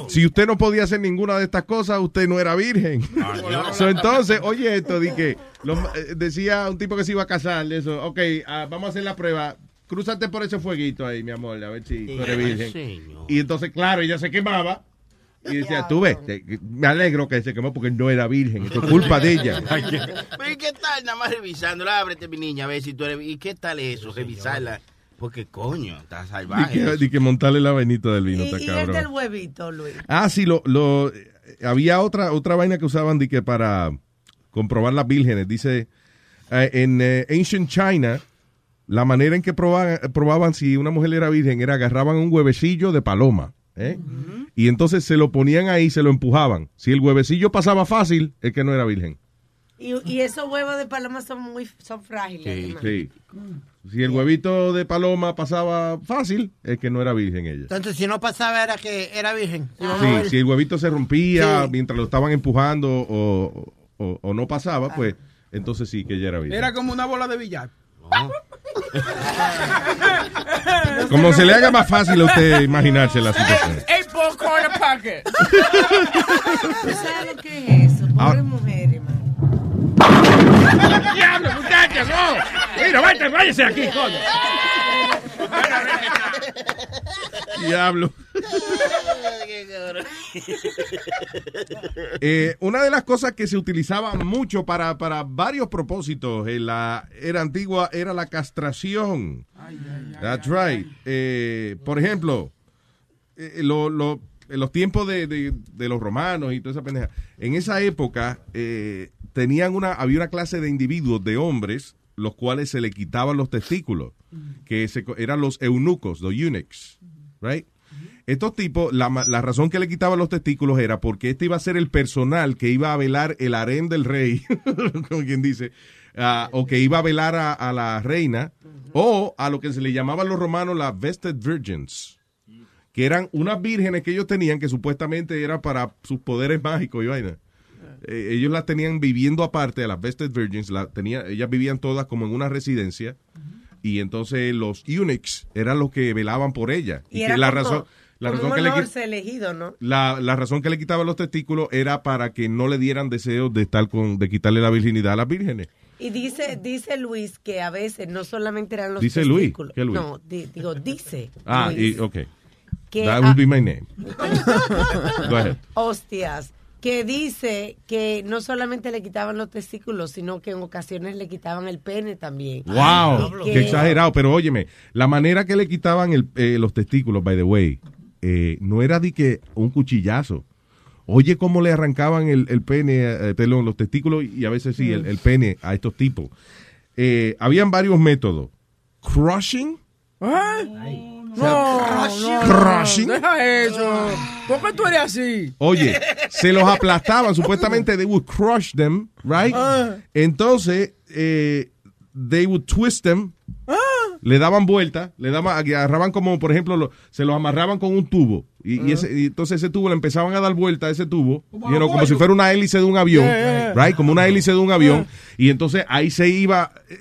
Si usted no podía hacer ninguna de estas cosas, usted no era virgen. (laughs) So, entonces, oye esto, di que los- eh, decía un tipo que se iba a casar, eso, ok, ah, vamos a hacer la prueba. Crúzate por ese fueguito ahí, mi amor, a ver si tú eres virgen. Señor. Y entonces, claro, ella se quemaba. Y decía, tú ves, te- me alegro que se quemó porque no era virgen. Esto es culpa de ella. (laughs) Pero ¿y qué tal? Nada más revisándola, ábrete mi niña, a ver si tú eres... ¿Y qué tal eso? Revisarla. Porque coño, está salvaje. que, di que montarle la vainita del vino, Y, está y el del huevito, Luis. Ah, sí, lo, lo, eh, había otra, otra vaina que usaban di que para comprobar las vírgenes. Dice, eh, en eh, Ancient China, la manera en que probaban, probaban si una mujer era virgen era agarraban un huevecillo de paloma. ¿eh? Y entonces se lo ponían ahí, se lo empujaban. Si el huevecillo pasaba fácil, es que no era virgen. Y, y esos huevos de paloma son muy son frágiles. hermano. Sí. Si el huevito de paloma pasaba fácil, es que no era virgen ella. Entonces, si no pasaba, era que era virgen. Si Sí, si el huevito se rompía Sí. mientras lo estaban empujando o, o- o no pasaba, pues entonces sí que ella era virgen. Era como una bola de billar. Como se le haga más fácil a usted imaginarse la situación. Eight ball corner pocket. ¿Tú sabes lo que es eso? Ah. Pobre mujer, hermano. ¡Diablo, muchachos! ¡No! ¡Mira, vete, váyase aquí, coño! Diablo. Eh, una de las cosas que se utilizaba mucho para, para varios propósitos en la era antigua era la castración. That's right. Eh, por ejemplo, eh, lo- lo- en los tiempos de, de- de los romanos y toda esa pendeja, en esa época eh, tenían una, había una clase de individuos, de hombres, los cuales se le quitaban los testículos, que eran los eunucos, los eunuchs, right? Estos tipos, la, la razón que le quitaban los testículos era porque este iba a ser el personal que iba a velar el harén del rey, (laughs) como quien dice, ah, o que iba a velar a, a la reina, o a lo que se le llamaban los romanos las vested virgins que eran unas vírgenes que ellos tenían que supuestamente era para sus poderes mágicos y vaina. Eh, ellos las tenían viviendo aparte de las Vested Virgins, la tenía, ellas vivían todas como en una residencia y entonces los eunuchs eran los que velaban por ella. Y era la razón La razón, que le, elegido, ¿no? la, la razón que le quitaban los testículos era para que no le dieran deseos de estar con, de quitarle la virginidad a las vírgenes. Y dice, dice Luis que a veces no solamente eran los Dice Luis. testículos. ¿Qué Luis? No, di- digo, dice. Ah, Luis, y, ok. que That a- would be my name. (laughs) Go ahead. Hostias. Que dice que no solamente le quitaban los testículos, sino que en ocasiones le quitaban el pene también. Wow, Que- qué exagerado. Pero óyeme, la manera que le quitaban el- eh, los testículos, by the way, eh, no era de que un cuchillazo. Oye cómo le arrancaban el, el pene, eh, perdón, los testículos y a veces sí, el, el pene a estos tipos. Eh, habían varios métodos. Crushing. ¿Ah? No, crushing. Deja eso. ¿Por qué tú eres así? Oye, se los aplastaban, supuestamente they would crush them, right? Ah. Entonces, eh, they would twist them, Ah. le daban vuelta, le daban, agarraban como, por ejemplo, lo- se los amarraban con un tubo. Y, y ese- y entonces ese tubo le empezaban a dar vuelta a ese tubo, you know, como si fuera una hélice de un avión, Yeah, yeah. right? Como una hélice de un avión. Y entonces ahí se iba eh,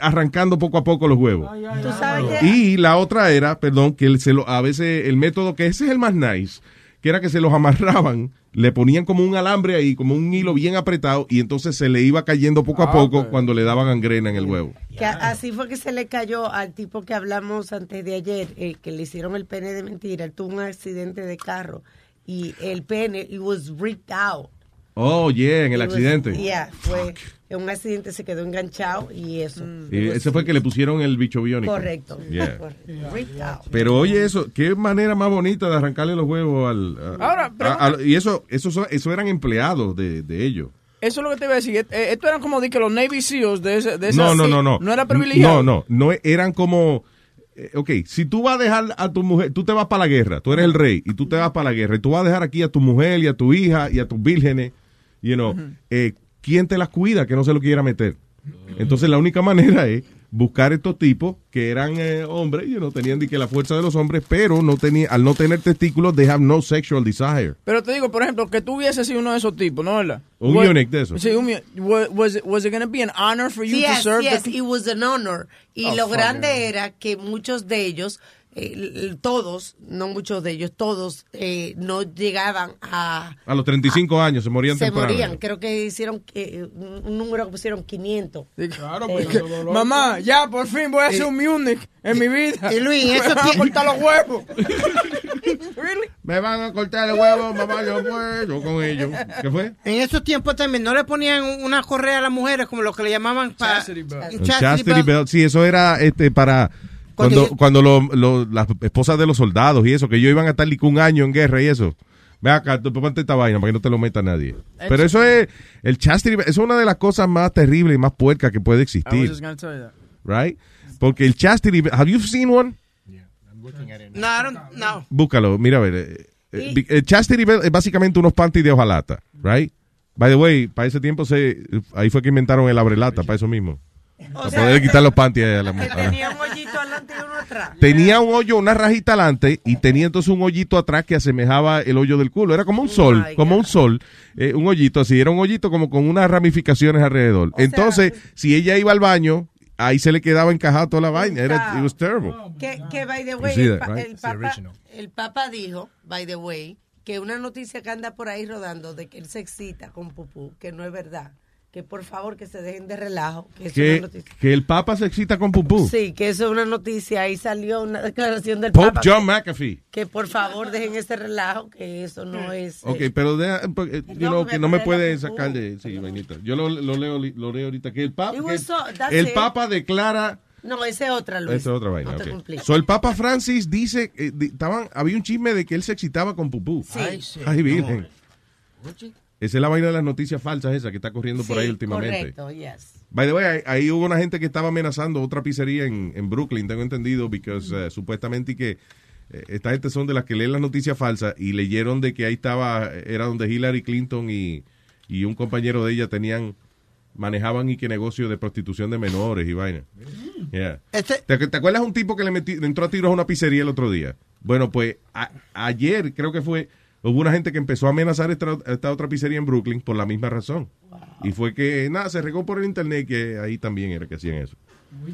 arrancando poco a poco los huevos. Tú sabes que Y la otra era, perdón, que se lo, a veces el método, que ese es el más nice, que era que se los amarraban, le ponían como un alambre ahí, como un hilo bien apretado, y entonces se le iba cayendo poco a Ah, poco cuando le daban gangrena en el huevo. Que a- así fue que se le cayó al tipo que hablamos antes de ayer, eh, que le hicieron el pene de mentira. Él tuvo un accidente de carro y el pene, it was ripped out. Oh, yeah, en el accidente. yeah, fue en un accidente, se quedó enganchado y eso. Y ese fue el que le pusieron el bicho biónico. Correcto. Yeah. (laughs) correcto. Pero oye eso, qué manera más bonita de arrancarle los huevos al... a- Ahora, a- a- y eso, eso, eso eran empleados de, de ellos. Eso es lo que te iba a decir. Eh, Esto eran como de que los Navy SEALs de ese. De esa- No, no, no, no. No era privilegiado. No, no, no eran como eh, ok, si tú vas a dejar a tu mujer, tú te vas para la guerra, tú eres el rey y tú te vas para la guerra y tú vas a dejar aquí a tu mujer y a tu hija y a tus vírgenes, you know, eh, ¿quién te las cuida que no se lo quiera meter? Entonces la única manera es buscar estos tipos que eran eh, hombres y no tenían ni que la fuerza de los hombres, pero no tenía, al no tener testículos, they have no sexual desire. Pero te digo, por ejemplo, que tú hubieses sido uno de esos tipos, ¿no verdad? Un eunuch de esos. Sí, un. Was, was it, was it going to be an honor for you to Yes, serve yes, the it was an honor. Y Oh, lo grande era que muchos de ellos, eh, todos, no muchos de ellos, todos eh, no llegaban a... A los 35 años se morían Se temprano. morían, creo que hicieron eh, un número que pusieron 500. Claro, Mamá, ya por fin voy a ser un eunuch en mi vida. y Luis, (laughs) Me eso van a cortar los huevos. (laughs) Me van a cortar el huevo, mamá, yo puedo con ellos. ¿Qué fue? En esos tiempos también no le ponían una correa a las mujeres como lo que le llamaban pa- Chastity belt. chastity belt. Sí, eso era este para cuando Cuando cuando lo- lo- las esposas de los soldados y eso, que ellos iban a estar un año en guerra y eso. Ve acá, ponte esta vaina para que no te lo meta nadie. Pero eso es, el chastity es una de las cosas más terribles y más puercas que puede I was existir, just going to tell you that. right? Porque el chastity have you seen one? No, I don't- no. Búscalo, mira a ver. eh, eh, El chastity belt es básicamente unos panties de hojalata, right? By the way, para ese tiempo se, ahí fue que inventaron el abrelata, para eso mismo. Para poder quitar los panties a la Que mujer. tenía un hoyito adelante y uno atrás. Tenía un hoyo, una rajita adelante y tenía entonces un hoyito atrás que asemejaba el hoyo del culo. Era como un sol, my como un sol, eh, un hoyito así. Era un hoyito como con unas ramificaciones alrededor. entonces, si ella iba al baño, ahí se le quedaba encajada toda la vaina. Era, it was terrible. Que, que, by the way, el, that, pa- right? papa, el Papa dijo, by the way, que una noticia que anda por ahí rodando de que él se excita con pupú, que no es verdad. Que por favor que se dejen de relajo. Que es una Que, noticia. que el Papa se excita con pupú. Sí, que eso es una noticia. Ahí salió una (laughs) declaración del Pope Papa. John que- McAfee. Que por favor dejen ese relajo, que eso no es. Ok, eh, pero deja, eh, you No, know, que no me puede sacar de... Sí, vainita. Yo lo, lo leo, lo leo ahorita. Que el Papa, que so- el it. Papa declara... No, esa es otra, Luis. Esa es otra vaina. No te ok. cumplí. So, el Papa Francis dice, eh, di- estaban, había un chisme de que él se excitaba con pupú. Sí. Ay, Ay, sí. virgen. Esa es la vaina de las noticias falsas esa que está corriendo por ahí últimamente. Correcto, yes. By the way, ahí, ahí hubo una gente que estaba amenazando otra pizzería en, en Brooklyn, tengo entendido, porque supuestamente y que eh, esta gente son de las que leen las noticias falsas y leyeron de que ahí estaba, era donde Hillary Clinton y, y un compañero de ella tenían, manejaban y que negocio de prostitución de menores y vaina. Yeah. Este- ¿Te, te acuerdas un tipo que le, metí- le entró a tiros a una pizzería el otro día? Bueno, pues a- ayer creo que fue, hubo una gente que empezó a amenazar esta, esta otra pizzería en Brooklyn por la misma razón. Y fue que, nada, se regó por el internet que ahí también era que hacían eso.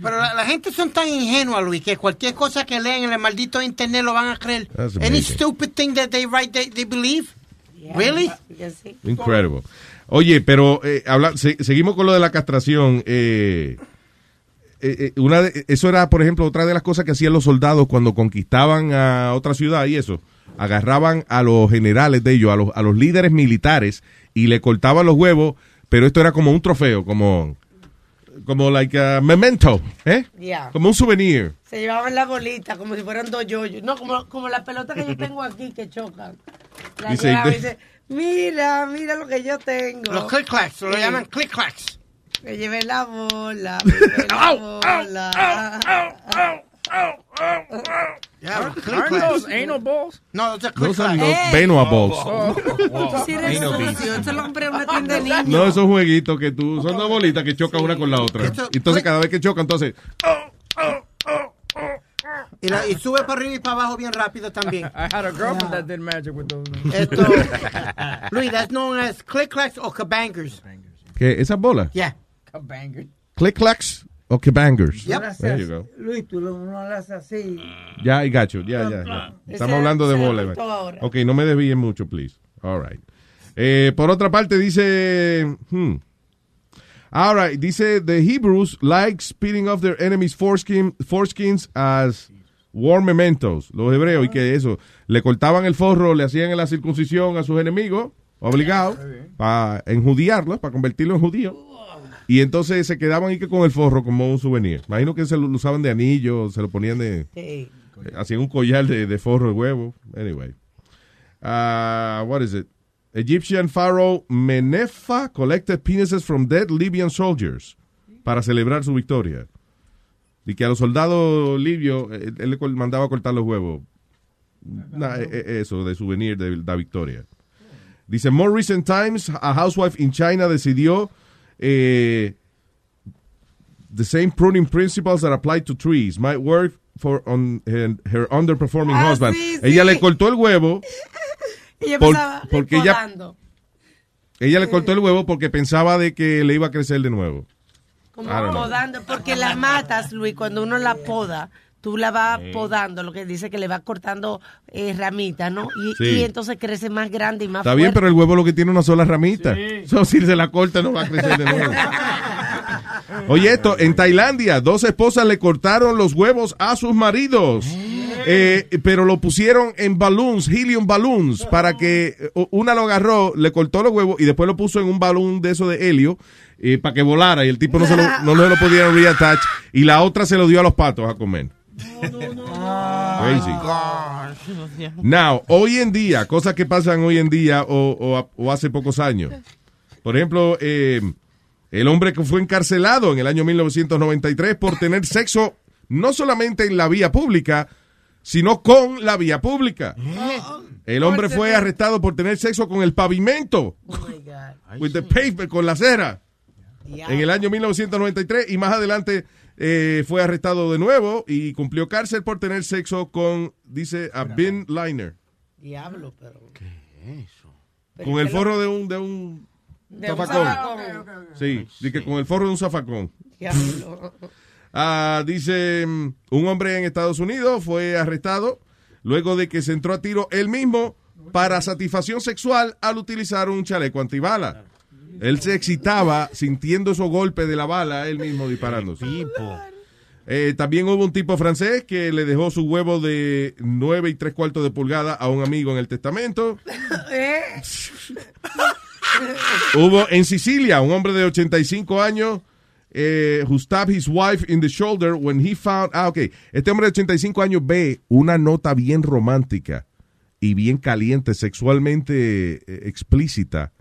Pero la, la gente son tan ingenua, Luis, que cualquier cosa que leen en el maldito internet lo van a creer. That's Any amazing. stupid thing that they write, they, they believe. Really? Incredible. Oye, pero eh, habla- se- seguimos con lo de la castración. eh, eh, eh, una de- eso era, por ejemplo, otra de las cosas que hacían los soldados cuando conquistaban a otra ciudad y eso. Agarraban a los generales de ellos, a los, a los líderes militares y le cortaban los huevos, pero esto era como un trofeo, como, como like a memento, ¿eh? Yeah. Como un souvenir. Se llevaban la bolita como si fueran dos yoyos. No, como, como la pelota que yo (laughs) tengo aquí que chocan. La Dice, llevaba y dice, mira, mira lo que yo tengo. Los click-clacks, lo Sí. llaman click-clacks. (laughs) Me llevé la bola, me llevé la bola. Yeah, those anal balls? No, those are Eh. Benoit Oh. balls. Sí eres Ain't no sucio. Eso lo compré en una tienda de niños. No, esos jueguitos que tú, son dos bolitas que chocan una con la otra. Esto- Entonces cada vez que chocan, entonces, Y, la- y sube para arriba y para abajo bien rápido también. (laughs) I had a girlfriend that did magic with those. Esto, (laughs) Luis, that's known as click-clacks or kabangers. ¿qué? ¿Esas bolas? Yeah. A banger. Click-clacks o bangers. Haces There you go. Luis, tú lo- hace así. Ya, I got you. Ya, ya, ya. Estamos hablando de ahora. Ok, no me desvíen mucho, please. All right. Eh, por otra parte, dice... Hmm. All right, dice, the Hebrews like spitting off their enemies' foreskin, foreskins as war mementos. Los hebreos, y que eso, le cortaban el forro, le hacían la circuncisión a sus enemigos, obligados, para enjudiarlos, para convertirlos en judíos. Y entonces se quedaban ahí que con el forro como un souvenir. Imagino que se lo usaban de anillo, se lo ponían de... Sí. Eh, Hacían un collar de, de forro de huevo. Anyway. Uh, what is it? Egyptian pharaoh Menefa collected penises from dead Libyan soldiers para celebrar su victoria. Y que a los soldados libios, eh, él le mandaba cortar los huevos. Nah, eh, eso, de souvenir de la victoria. Dice, more recent times, a housewife in China decidió eh, the same pruning principles that apply to trees might work for on her, her underperforming Ah, husband. sí, Ella sí. le cortó el huevo (laughs) Por- pensaba, porque ella-. Ella le cortó el huevo porque pensaba de que le iba a crecer de nuevo. Como podando, porque las matas, Luis, cuando uno la poda, tú la vas podando, lo que dice que le vas cortando eh, ramitas, ¿no? Y, Sí. y entonces crece más grande y más Está bien, pero el huevo lo que tiene una sola ramita. (laughs) So, si se la corta no va a crecer de nuevo. (laughs) Oye, esto, en Tailandia, dos esposas le cortaron los huevos a sus maridos. Eh, pero lo pusieron en balloons, helium balloons, para que eh, una lo agarró, le cortó los huevos y después lo puso en un balón de eso de helio eh, para que volara y el tipo no se lo, no se lo podía reattach y la otra se lo dio a los patos a comer. Crazy. Now, hoy en día, cosas que pasan hoy en día o, o- o hace pocos años. Por ejemplo, eh, el hombre que fue encarcelado en el año 1993 por tener sexo no solamente en la vía pública, sino con la vía pública. El hombre fue arrestado por tener sexo con el pavimento. With the pavement, con la acera. En el año 1993 y más adelante eh, fue arrestado de nuevo y cumplió cárcel por tener sexo con, dice, a bin liner. Diablo, pero... Con el forro de un, de un De un zafacón. zafacón. Sí, dice que con el forro de un zafacón. Diablo. (laughs) Ah, dice, mm, un hombre en Estados Unidos fue arrestado luego de que se entró a tiro él mismo para satisfacción sexual al utilizar un chaleco antibala. Él se excitaba sintiendo esos golpes de la bala, él mismo disparándose. Eh, también hubo un tipo francés que le dejó su huevo de 9 y 3 cuartos de pulgada a un amigo en el testamento. (laughs) ¿Eh? Hubo en Sicilia un hombre de 85 años eh, who stabbed his wife in the shoulder when he found. Ah, ok. Este hombre de 85 años ve una nota bien romántica y bien caliente, sexualmente eh, explícita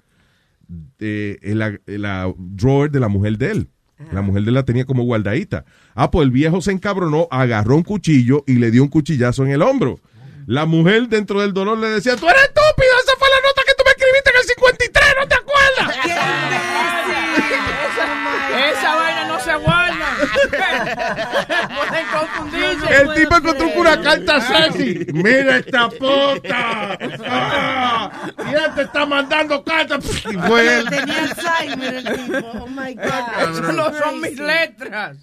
eh, en, la, en la drawer de la mujer de él. La mujer de él la tenía como guardadita. Ah, pues el viejo se encabronó, agarró un cuchillo y le dio un cuchillazo en el hombro. La mujer dentro del dolor le decía, tú eres estúpido, esa fue la nota que tú me escribiste en el 53, Pueden confundirse. El tipo encontró una carta sexy. Mira esta puta. Ah, y él te está mandando cartas. Y fue él. Tenía Alzheimer el tipo. Oh my God. Eso no son mis letras.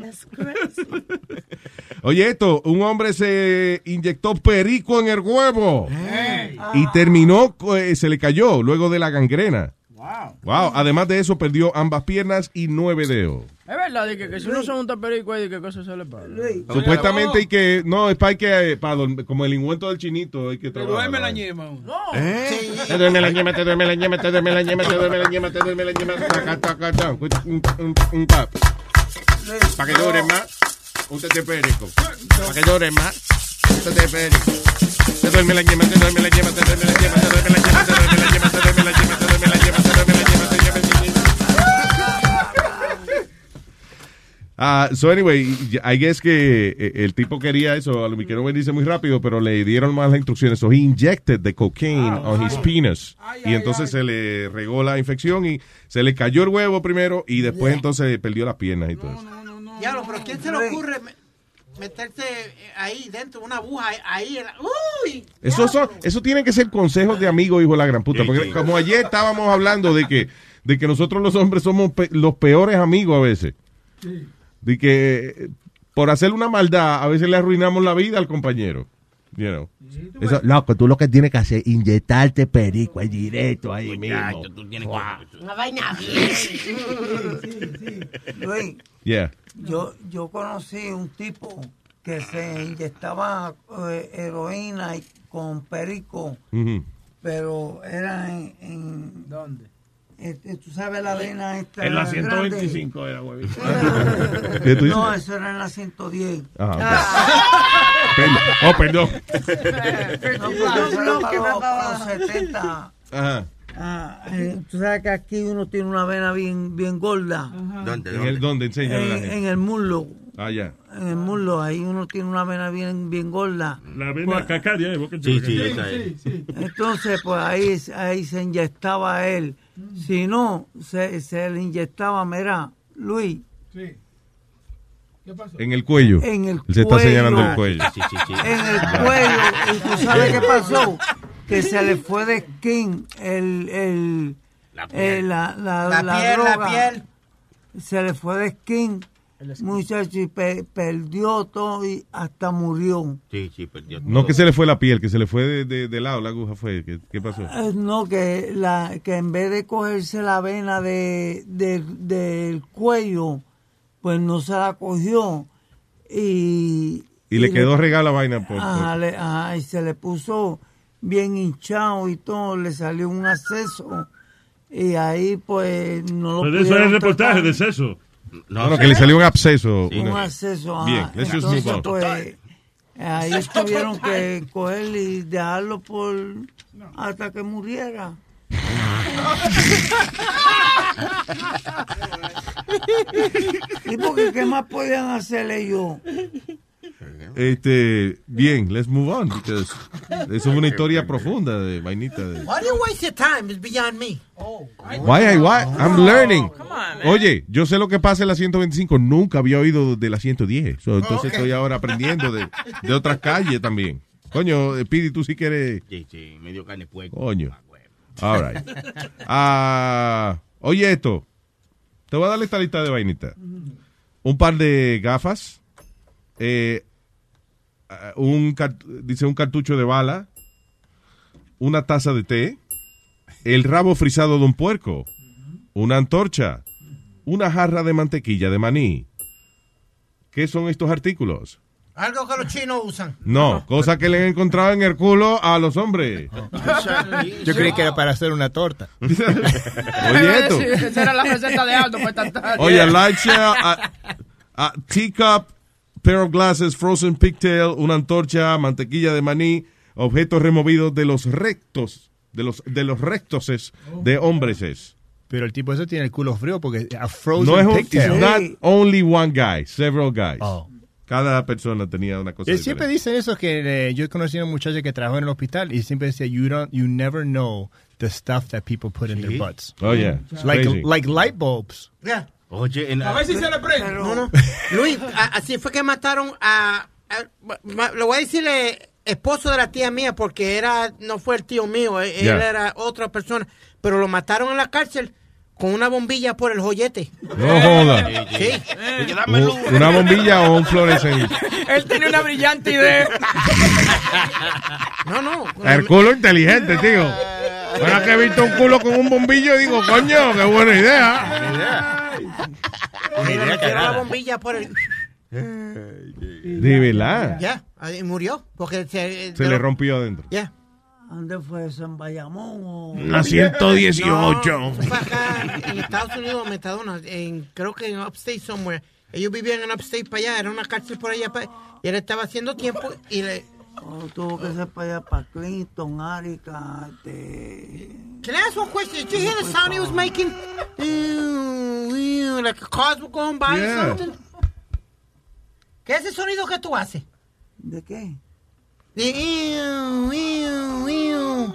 That's crazy. Oye, esto, un hombre se inyectó perico en el huevo y terminó, eh, se le cayó luego de la gangrena. Wow. Wow, además de eso perdió ambas piernas y nueve dedos. Es verdad, de que, que si uno se unta perico ahí, de qué cosa se le pasa. Supuestamente hay que, no, es para que, eh, para dormir, como el ingüento del chinito, hay que Te trabajar. duerme la ñema. uno. ¿Eh? Te duerme la ñema, te duerme la ñema, te duerme la ñema, te duerme la ñema, te duerme la ñema. Taca, taca, taca, un- un- un pap. Para que dure más, úntate perico. Para que dure más, Te la la la la la la la la la. Ah, so anyway, I guess que eh, el tipo quería eso, a lo que quiero venirse muy rápido, pero le dieron más las instrucciones. So he injected the cocaine on his penis. y entonces se le regó la infección y se le cayó el huevo primero y después entonces perdió las piernas y todo eso. Pero ¿quién se le ocurre meterse ahí dentro una aguja ahí? en la- ¡Uy! Eso, son, eso tienen que ser consejos de amigos, hijo de la gran puta. Porque como ayer estábamos hablando de que, de que nosotros los hombres somos pe- los peores amigos a veces. De que eh, por hacer una maldad a veces le arruinamos la vida al compañero. You know. Eso- loco, tú lo que tienes que hacer es inyectarte perico ahí directo ahí mismo. (laughs) Una vaina Luis, Yeah. yo, yo conocí un tipo que se inyectaba eh, heroína y con perico, pero era en... en ¿Dónde? Este, tú sabes la arena esta En la grande? 125 era, huevito. (laughs) ¿Qué tú dices? No, eso era en la 110. Ajá, (laughs) Perdón. Oh, perdón. No, (laughs) los, los 70. Ajá. Ah, eh, tú sabes que aquí uno tiene una vena bien, bien gorda. ¿Dónde? ¿En el, ¿Dónde? Enséñale a la En, gente. en el muslo. Ah, ya. En el muslo, ahí uno tiene una vena bien, bien gorda. La vena Pues, cacaria, ¿eh? Sí, sí, esa es. Entonces, pues ahí, ahí se inyectaba él. Si no, se, se le inyectaba, mira, Luis, Sí. ¿Qué pasó? En el cuello. En el Él se está cuello. señalando el cuello. Sí, sí, sí. en el cuello. ¿Y tú sabes qué pasó? Que se le fue de skin el, el, La eh, la, la, La, la piel, droga. la piel. Se le fue de skin, muchacho, y pe- perdió todo y hasta murió. Sí, sí, perdió No todo. que se le fue la piel, que se le fue de, de, de lado la aguja fue. ¿Qué, qué pasó? Eh, No, que, la, que en vez de cogerse la vena de, de- del cuello, pues no se la cogió. Y, Y le quedó regada la vaina por, por- Ajá, le- ajá, y se le puso bien hinchado y todo, le salió un acceso. Y ahí, pues, no lo Pero eso es el reportaje tratar. de sexo. No, no, que le salió un absceso. Un Una- acceso, ajá. Bien, let's just Entonces, move pues, ahí tuvieron que coger y dejarlo por hasta que muriera. (laughs) ¿Y porque qué más podían hacerle ellos? Este, bien, let's move on. Es una historia profunda de vainita. De... Why do you waste your time? It's beyond me. Why, why? I'm learning. Oye, yo sé lo que pasa en la 125. Nunca había oído de la 110. So, entonces Ok. estoy ahora aprendiendo de, de otras calles también. Coño, eh, Pidi, tú sí quieres. Sí, sí, medio carne puerco. Coño. All right. Ah, oye, esto. Te voy a dar esta lista de vainitas. Un par de gafas. eh, ah, un cart- dice un cartucho de bala. Una taza de té. El rabo frisado de un puerco. Una antorcha. Una jarra de mantequilla de maní. ¿Qué son estos artículos? Algo que los chinos usan. No, cosas que le han encontrado en el culo a los hombres. Yo creí que era para hacer una torta. (laughs) Oye, esto. Esa era la receta de Aldo pues. Oye, a, a teacup, pair of glasses, frozen pigtail, una antorcha, mantequilla de maní, objetos removidos de los rectos, de los de los rectoses de hombres. Pero el tipo ese tiene el culo frío porque a frozen No es un, pigtail. it's not only one guy, several guys. Oh. Cada persona tenía una cosa Eh, siempre dicen eso que eh, yo conocí a una muchacha que trabajó en el hospital y siempre decía you don't you never know the stuff that people put in their butts. Oh, yeah. Like Crazy. like light bulbs. Yeah. Oye, en, A ver si se le prende. No, no. (laughs) Luis, a- así fue que mataron a, Lo voy a decirle esposo de la tía mía porque era no fue el tío mío, eh, él Yeah. era otra persona, pero lo mataron en la cárcel con una bombilla por el joyete. No joda. Sí. U- ¿Una bombilla o un fluorescente? Él tiene una brillante idea. No, no. El culo inteligente, tío. Ahora que he visto un culo con un bombillo, digo, coño, qué buena idea. Le metieron la bombilla por el... De verdad. Ya, ahí murió. Porque se, Se le rompió adentro. Ya. ¿Dónde fue eso? ¿En Bayamón? O... La 118. No, fue acá en Estados Unidos, Metadona, en, creo que en Upstate somewhere. Ellos vivían en Upstate para allá, era una cárcel por allá. pa- y él estaba haciendo tiempo y le... Oh, tuvo que ser para allá, para Clinton, Arica, este... Can I ask one question? Did you hear the sound he was making? Ew, ew, like a cars were going by or Yeah. something? ¿Qué es ese sonido que tú haces? ¿De qué? De ew, ew, ew.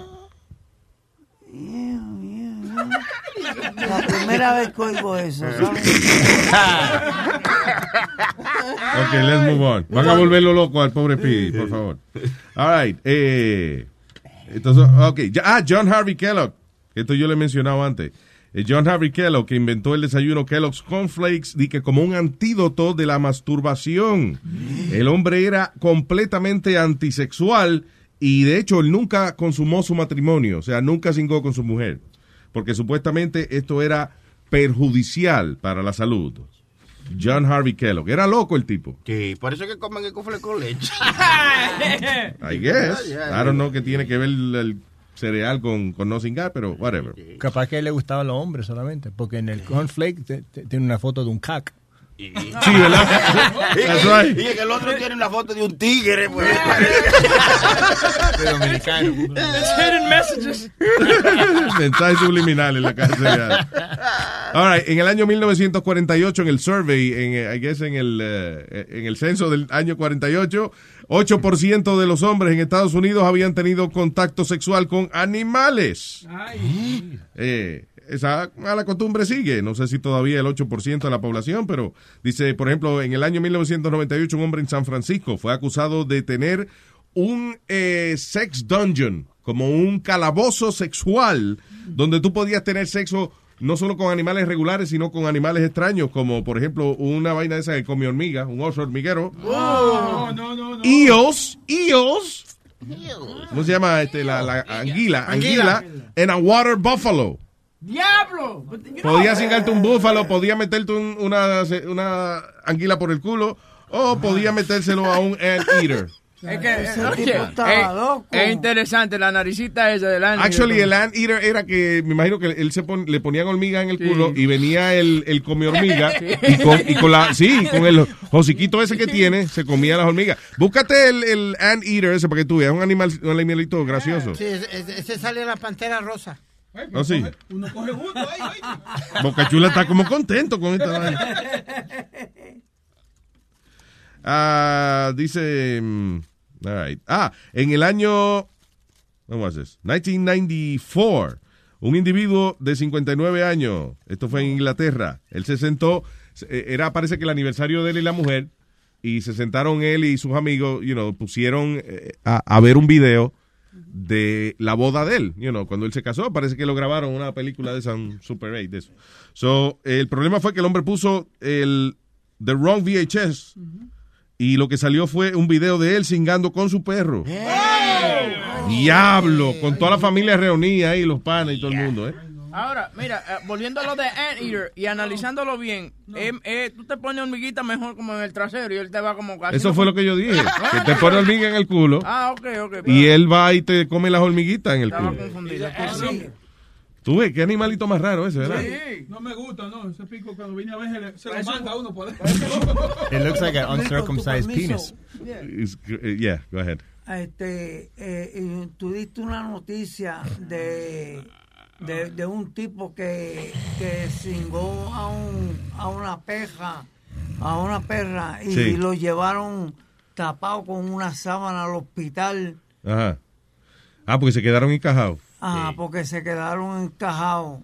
La primera vez que oigo eso, ¿sabes? (laughs) Ok, let's move on. Van a volverlo loco al pobre P, por favor. All right. Eh, entonces, ok. Ah, John Harvey Kellogg. Esto yo le he mencionado antes. Eh, John Harvey Kellogg, que inventó el desayuno Kellogg's Cornflakes, di que como un antídoto de la masturbación. El hombre era completamente antisexual y de hecho él nunca consumó su matrimonio, o sea, nunca cingó con su mujer, porque supuestamente esto era perjudicial para la salud. John Harvey Kellogg. Era loco el tipo. Sí, por eso es que comen el cofre con leche. (laughs) I guess. I don't know qué tiene que ver el, el cereal con, con no cingar, pero whatever. Capaz que a él le gustaban los hombres solamente, porque en el cornflake tiene una foto de un cac. Sí, ¿verdad? (laughs) That's right. Y que el otro tiene una foto de un tigre, pues. (laughs) De dominicano. hidden messages. (laughs) Mensajes subliminales en la cereal. All right, en el año 1948, en el survey, en, eh, I guess en el, eh, en el censo del año 48, 8% de los hombres en Estados Unidos habían tenido contacto sexual con animales. Eh, esa mala costumbre sigue. No sé si todavía el 8% de la población, pero dice, por ejemplo, en el año 1998 un hombre en San Francisco fue acusado de tener un eh, sex dungeon, como un calabozo sexual, donde tú podías tener sexo no solo con animales regulares, sino con animales extraños, como por ejemplo una vaina esa que come hormiga, un oso hormiguero. No, no, no, no. Eels, eels. ¿Cómo se llama? Este, la, la anguila, anguila, en a water buffalo. ¡Diablo! Podía cingarte un búfalo, podía meterte un- una, una anguila por el culo, o podía metérselo a un anteater. (laughs) Es que, oye, tipo estaba es- loco. es interesante la naricita esa del año. Actually, el anteater era que, me imagino que él se pon- le ponían hormiga en el culo y venía el, el come (laughs) hormiga Sí. y con, y con la, sí, con el hociquito ese que tiene, se comía las hormigas. Búscate el, el anteater ese para que tú veas, un animal, un animalito gracioso. Sí, ese, ese- ese sale la pantera rosa. ¿Oh, sí? Uno coge gusto Chula está como contento con esta vaina. Ah, dice. mm, all right. Ah, en el año. ¿Cómo this? 1994. Un individuo de 59 años. Esto fue en Inglaterra. Él se sentó. eh, Era, parece que el aniversario de él y la mujer. Y se sentaron él y sus amigos, you know, pusieron eh, a, a ver un video de la boda de él, you know, cuando él se casó, parece que lo grabaron una película de esa, un Super 8 de eso. So, el problema fue que el hombre puso el the wrong VHS y lo que salió fue un video de él cingando con su perro. Diablo, con toda la familia reunida ahí, los panes y todo el mundo, ¿eh? Ahora, mira, eh, volviendo a lo de Anteater y analizándolo bien, eh, eh, tú te pones hormiguita mejor como en el trasero y él te va como casi. Eso fue lo que yo dije, (laughs) que te pone hormiga en el culo Ah, ok, ok. y él va y te come las hormiguitas en el Estaba culo. confundido. Tú ves, qué animalito más raro ese, ¿verdad? Sí, no me gusta, no. Ese pico cuando vine a ver se, le- se lo manda a uno por (laughs) It looks like an uncircumcised penis. It's- eh, yeah, go ahead. Este, eh, y tú diste una noticia de, de, de un tipo que, que cingó a, un, a una perra, a una perra, y Sí. lo llevaron tapado con una sábana al hospital, Ajá. Ah, porque se quedaron encajados. ah, porque se quedaron encajados.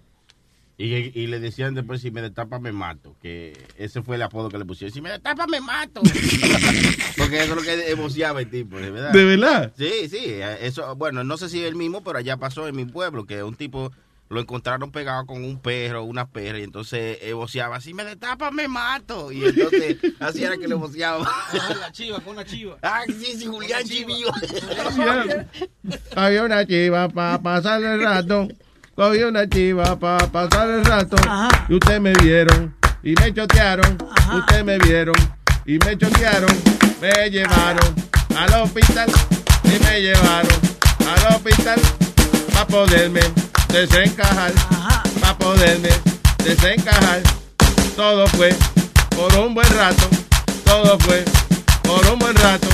Y, y le decían después, si me destapa me mato. Que ese fue el apodo que le pusieron. Si me destapa me mato. (laughs) Porque eso es lo que emocionaba el tipo, de verdad. ¿De verdad? Sí, sí. Eso, bueno, no sé si es el mismo, pero allá pasó en mi pueblo, que un tipo lo encontraron pegado con un perro, una perra, y entonces eh, voceaba, si me destapas me mato. Y entonces (laughs) así era que le voceaba. la chiva, con una chiva. Ah, sí, sí, Julián Chivillo. Había una chiva para pasar el rato. Cogí una chiva para pasar el rato. Y ustedes me vieron y me chotearon. Ustedes me vieron y me chotearon. Me llevaron al hospital y me llevaron al hospital para poderme desencajar. Para poderme desencajar. Todo fue por un buen rato. Todo fue por un buen rato.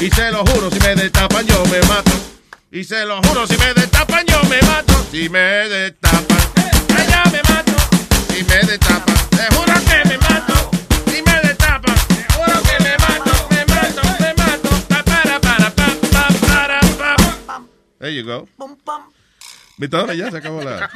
Y se lo juro, si me destapan yo me mato. Y se lo juro, si me destapan yo me mato. Si me destapan, allá me mato. Si me destapan, te juro que me mato. Si me destapan, te juro que me mato. Me mato, me mato. Pa, para, para, pa, pa, para, pa. There you go. Vitadora, ya se acabó la.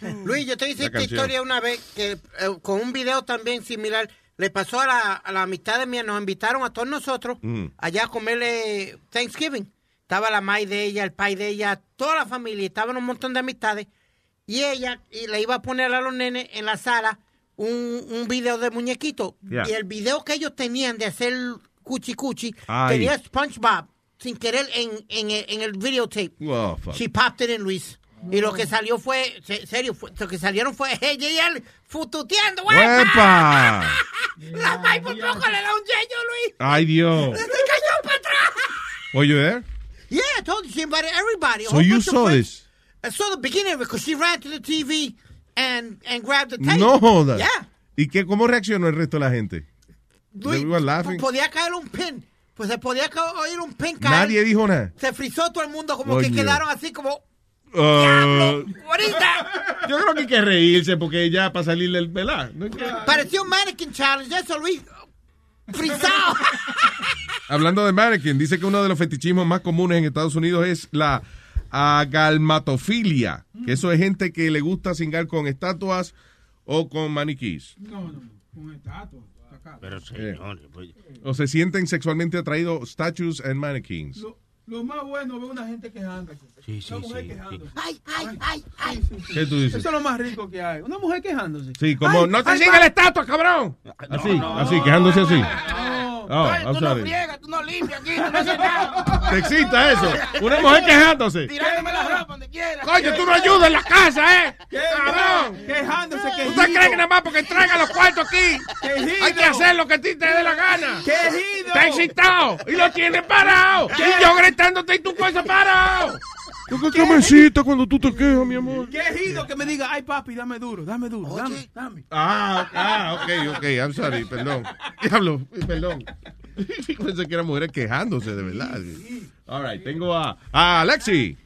(laughs) Luis, yo te hice esta canción. historia una vez que eh, con un video también similar le pasó a la, a la amistad de mía, nos invitaron a todos nosotros Mm. allá a comerle Thanksgiving. Estaba la mai de ella, el pai de ella, toda la familia, estaban un montón de amistades. Y ella y le iba a poner a los nenes en la sala un, un video de muñequito. Yeah. Y el video que ellos tenían de hacer cuchi cuchi Ay. tenía SpongeBob sin querer en, en, el- en el videotape. Oh, fuck. She popped it in, Luis. Y lo que salió fue, se- serio, fue- lo que salieron fue ella y él fututeando. ¡Huepa! (laughs) La May por poco le da un yello, Luis. Ay, Dios. Se cayó para atrás. Were you there? Yeah, I told you she invited everybody. So you saw this? I saw the beginning of it because she ran to the TV and, and grabbed the tape. No jodas. Yeah. ¿Y qué, cómo reaccionó el resto de la gente? Luis, podía caer un pin. Pues se podía oír un pin caer. Nadie dijo nada. Se frizó todo el mundo como Oye. que quedaron así como... Uh, ¡Ahorita! yo creo que hay que reírse porque ya para salir del velar. ¿no? Pareció un mannequin challenge. Eso, Luis. Frizado. (laughs) Hablando de mannequin, dice que uno de los fetichismos más comunes en Estados Unidos es la agalmatofilia, que eso es gente que le gusta cingar con estatuas o con maniquís. No, no, con estatua. Pero señor, pues, O se sienten sexualmente atraídos statues and mannequins. Lo, lo más bueno es ver una gente quejándose. Sí, sí, una mujer sí, quejándose. Ay, ay, ay, ay. ¿Qué tú dices? Eso es lo más rico que hay. Una mujer quejándose. Sí, como Ay, no te ay, siga pa- la estatua, cabrón. Así, así, quejándose así. Oh, Ay, I'm tú no sorry. friegas, tú no limpias aquí, tú no haces nada. ¿Te excita eso? Una mujer quejándose. Tirándome la ropa donde quieras. Coño, tú no ayudas en la casa, ¿eh? Cabrón. Quejándose, ¿Tú quejido. te crees que nada más porque traiga los cuartos aquí? Quejido. Hay que hacer lo que a ti te dé la gana. Quejido. Está excitado y lo tienes parado. Y yo gritándote y tu cosa parado. ¿Tú qué me excita cuando tú te quejas, mi amor? Quejido que me diga, ay papi, dame duro, dame duro, dame, dame. Ah, ah, ok, ok, I'm sorry, perdón. (laughs) Diablo, perdón. (laughs) Pensé que eran mujeres quejándose, de verdad. All right, tengo a, a Alexi.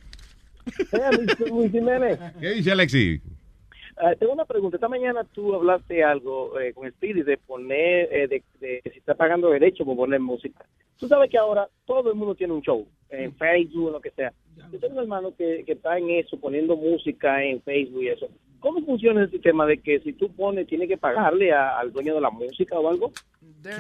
Luis Jiménez. ¿Qué dice Alexi? Ah, tengo una pregunta. Esta mañana tú hablaste algo eh, con Speedy de poner, eh, de, de si está pagando derecho por poner música. Tú sabes que ahora todo el mundo tiene un show, en Facebook, lo que sea. Yo tengo un hermano que, que está en eso, poniendo música en Facebook y eso. ¿Cómo funciona el sistema de que si tú pones, tienes que pagarle a- al dueño de la música o algo?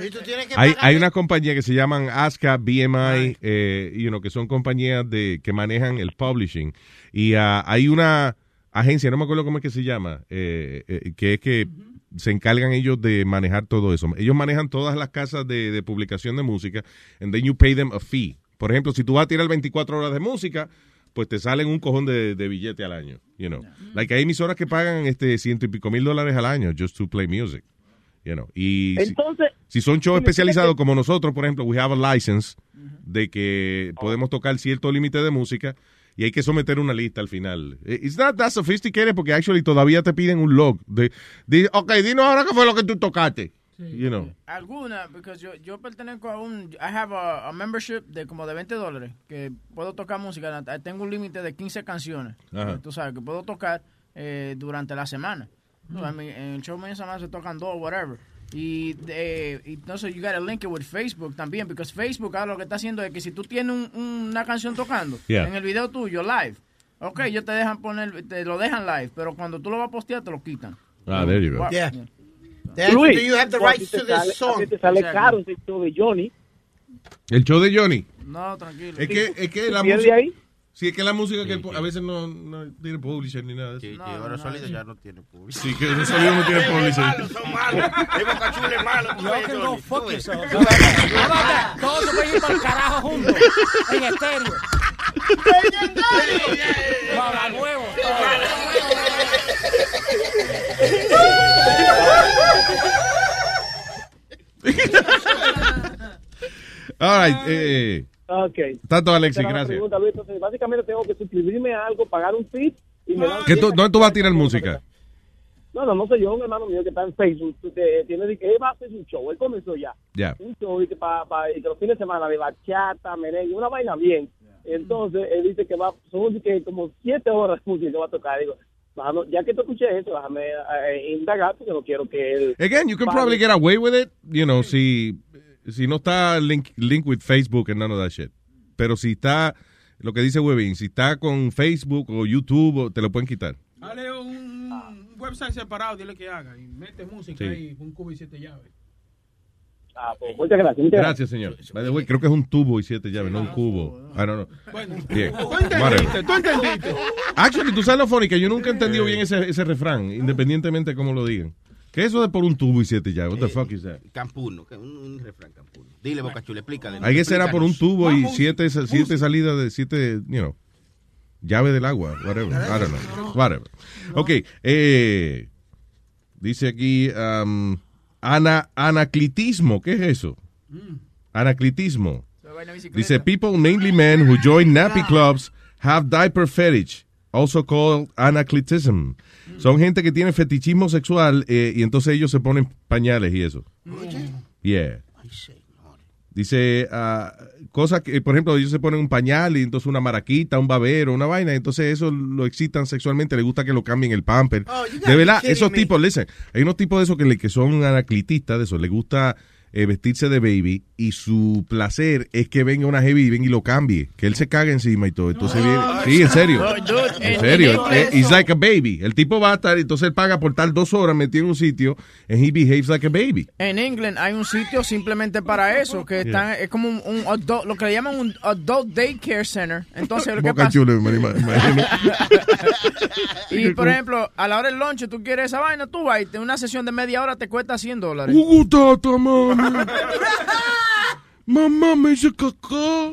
Sí, tú tienes que Hay, hay una compañía que se llaman ASCA, BMI, eh, you know, que son compañías de que manejan el publishing. Y ah, hay una agencia, no me acuerdo cómo es que se llama, eh, eh, que es que se encargan ellos de manejar todo eso. Ellos manejan todas las casas de, de publicación de música, and then you pay them a fee. Por ejemplo, si tú vas a tirar 24 horas de música, pues te salen un cojón de, de billete al año, you know. Like hay emisoras que pagan este ciento y pico mil dólares al año just to play music, you know. Y Entonces, si son shows especializados como nosotros, por ejemplo, we have a license de que podemos tocar cierto límite de música y hay que someter una lista al final. Eh, It's not that sophisticated porque actually todavía te piden un log. De, de, ok, dinos ahora qué fue lo que tú tocaste. You know. Alguna, porque yo, yo pertenezco a un, I have a, a membership de como de 20 dólares, que puedo tocar música, tengo un límite de 15 canciones, Ajá. tú sabes, que puedo tocar eh, durante la semana. Mm. I mean, en el show media semana se tocan dos, whatever. Y, de, y entonces you gotta link it with Facebook también, porque Facebook ahora lo que está haciendo es que si tú tienes un- una canción tocando Yeah. en el video tuyo live, ok, ellos te dejan poner, te lo dejan live, pero cuando tú lo vas a postear te lo quitan. Ah, there you go. Yeah. Luis, do you have the rights to this song? te sale Exactly. caro ese show de Johnny. El show de Johnny. No, tranquilo. Es que, es que ¿Tú la música... ahí? Sí, es que la música que a veces no, no tiene publisher ni nada. de eso. Sí, sí, ahora sólido ya no tiene público. Sí, que ese sonido no tiene (laughs) publisher. Son malos. Hay can go fuck that? Todos se pueden ir para el carajo juntos. En estéreo. All right, eh, Ok. Tanto, Alexis, gracias. pregunta, Luis. Entonces, básicamente tengo que suscribirme a algo, pagar un feed y me dan... ¿qué tú, ¿dónde tú vas a tirar música? No, no, no sé yo, un hermano mío que está en Facebook, que tiene que él va a hacer un show, él comenzó ya. Ya. Un show y que, pa, pa- y que los fines de semana de bachata, merengue, una vaina bien. Entonces, él dice que va, son que como siete horas de música va a tocar. Digo, déjame- ya que te escuché eso, déjame eh, indagar porque no quiero que él... Again, you can probably get away with it, you know, si, si no está link, link with Facebook and none of that shit. Pero si está, lo que dice Webin, si está con Facebook o YouTube, o- te lo pueden quitar. Dale un, un website separado, dile que haga. Y mete música Sí. ahí, un cubo y siete llaves. Ah, pues muchas gracias. muchas Gracias, señor. Way, creo que es un tubo y siete llaves, no un cubo. I don't know. Bueno, Bien. tú entendiste, tú entendiste. Actually, tú sabes lo funny, que yo nunca he entendido bien ese, ese refrán, independientemente de cómo lo digan. ¿Qué es eso de por un tubo y siete llaves? What the fuck is that? Campuno, que un, un refrán campuno. Dile, Boca Chula, explícale. Hay que será por un tubo y siete, siete salidas de siete, you know, llave del agua, whatever. I don't know. Whatever. Ok, eh, dice aquí, um, ana, anaclitismo, ¿qué es eso? Anaclitismo. Dice, people, mainly men, who join nappy clubs have diaper fetish, also called anaclitism. Son gente que tiene fetichismo sexual eh, y entonces ellos se ponen pañales y eso. Yeah. Dice, ah, cosas que, por ejemplo, ellos se ponen un pañal y entonces una maraquita, un babero, una vaina, entonces eso lo excitan sexualmente, le gusta que lo cambien el pamper. Oh, de verdad, esos me. tipos, listen, hay unos tipos de esos que, le- que son anaclitistas, de eso, les gusta eh, vestirse de baby y su placer es que venga una heavy y venga y lo cambie, que él se cague encima y todo. Entonces viene, sí, en serio. No, dude, En serio, eh, inglés- he's like a baby. El tipo va a estar, entonces él paga por estar dos horas metido en un sitio and he behaves like a baby. En England hay un sitio simplemente para eso, que están, es como un, un adult- lo que le llaman un adult daycare center. Entonces, lo que pasa... Imagino. (laughs) Y, por ejemplo, a la hora del lunch, tú quieres esa vaina, tú vas y una sesión de media hora te cuesta 100 dólares. Mamá me hizo cacá.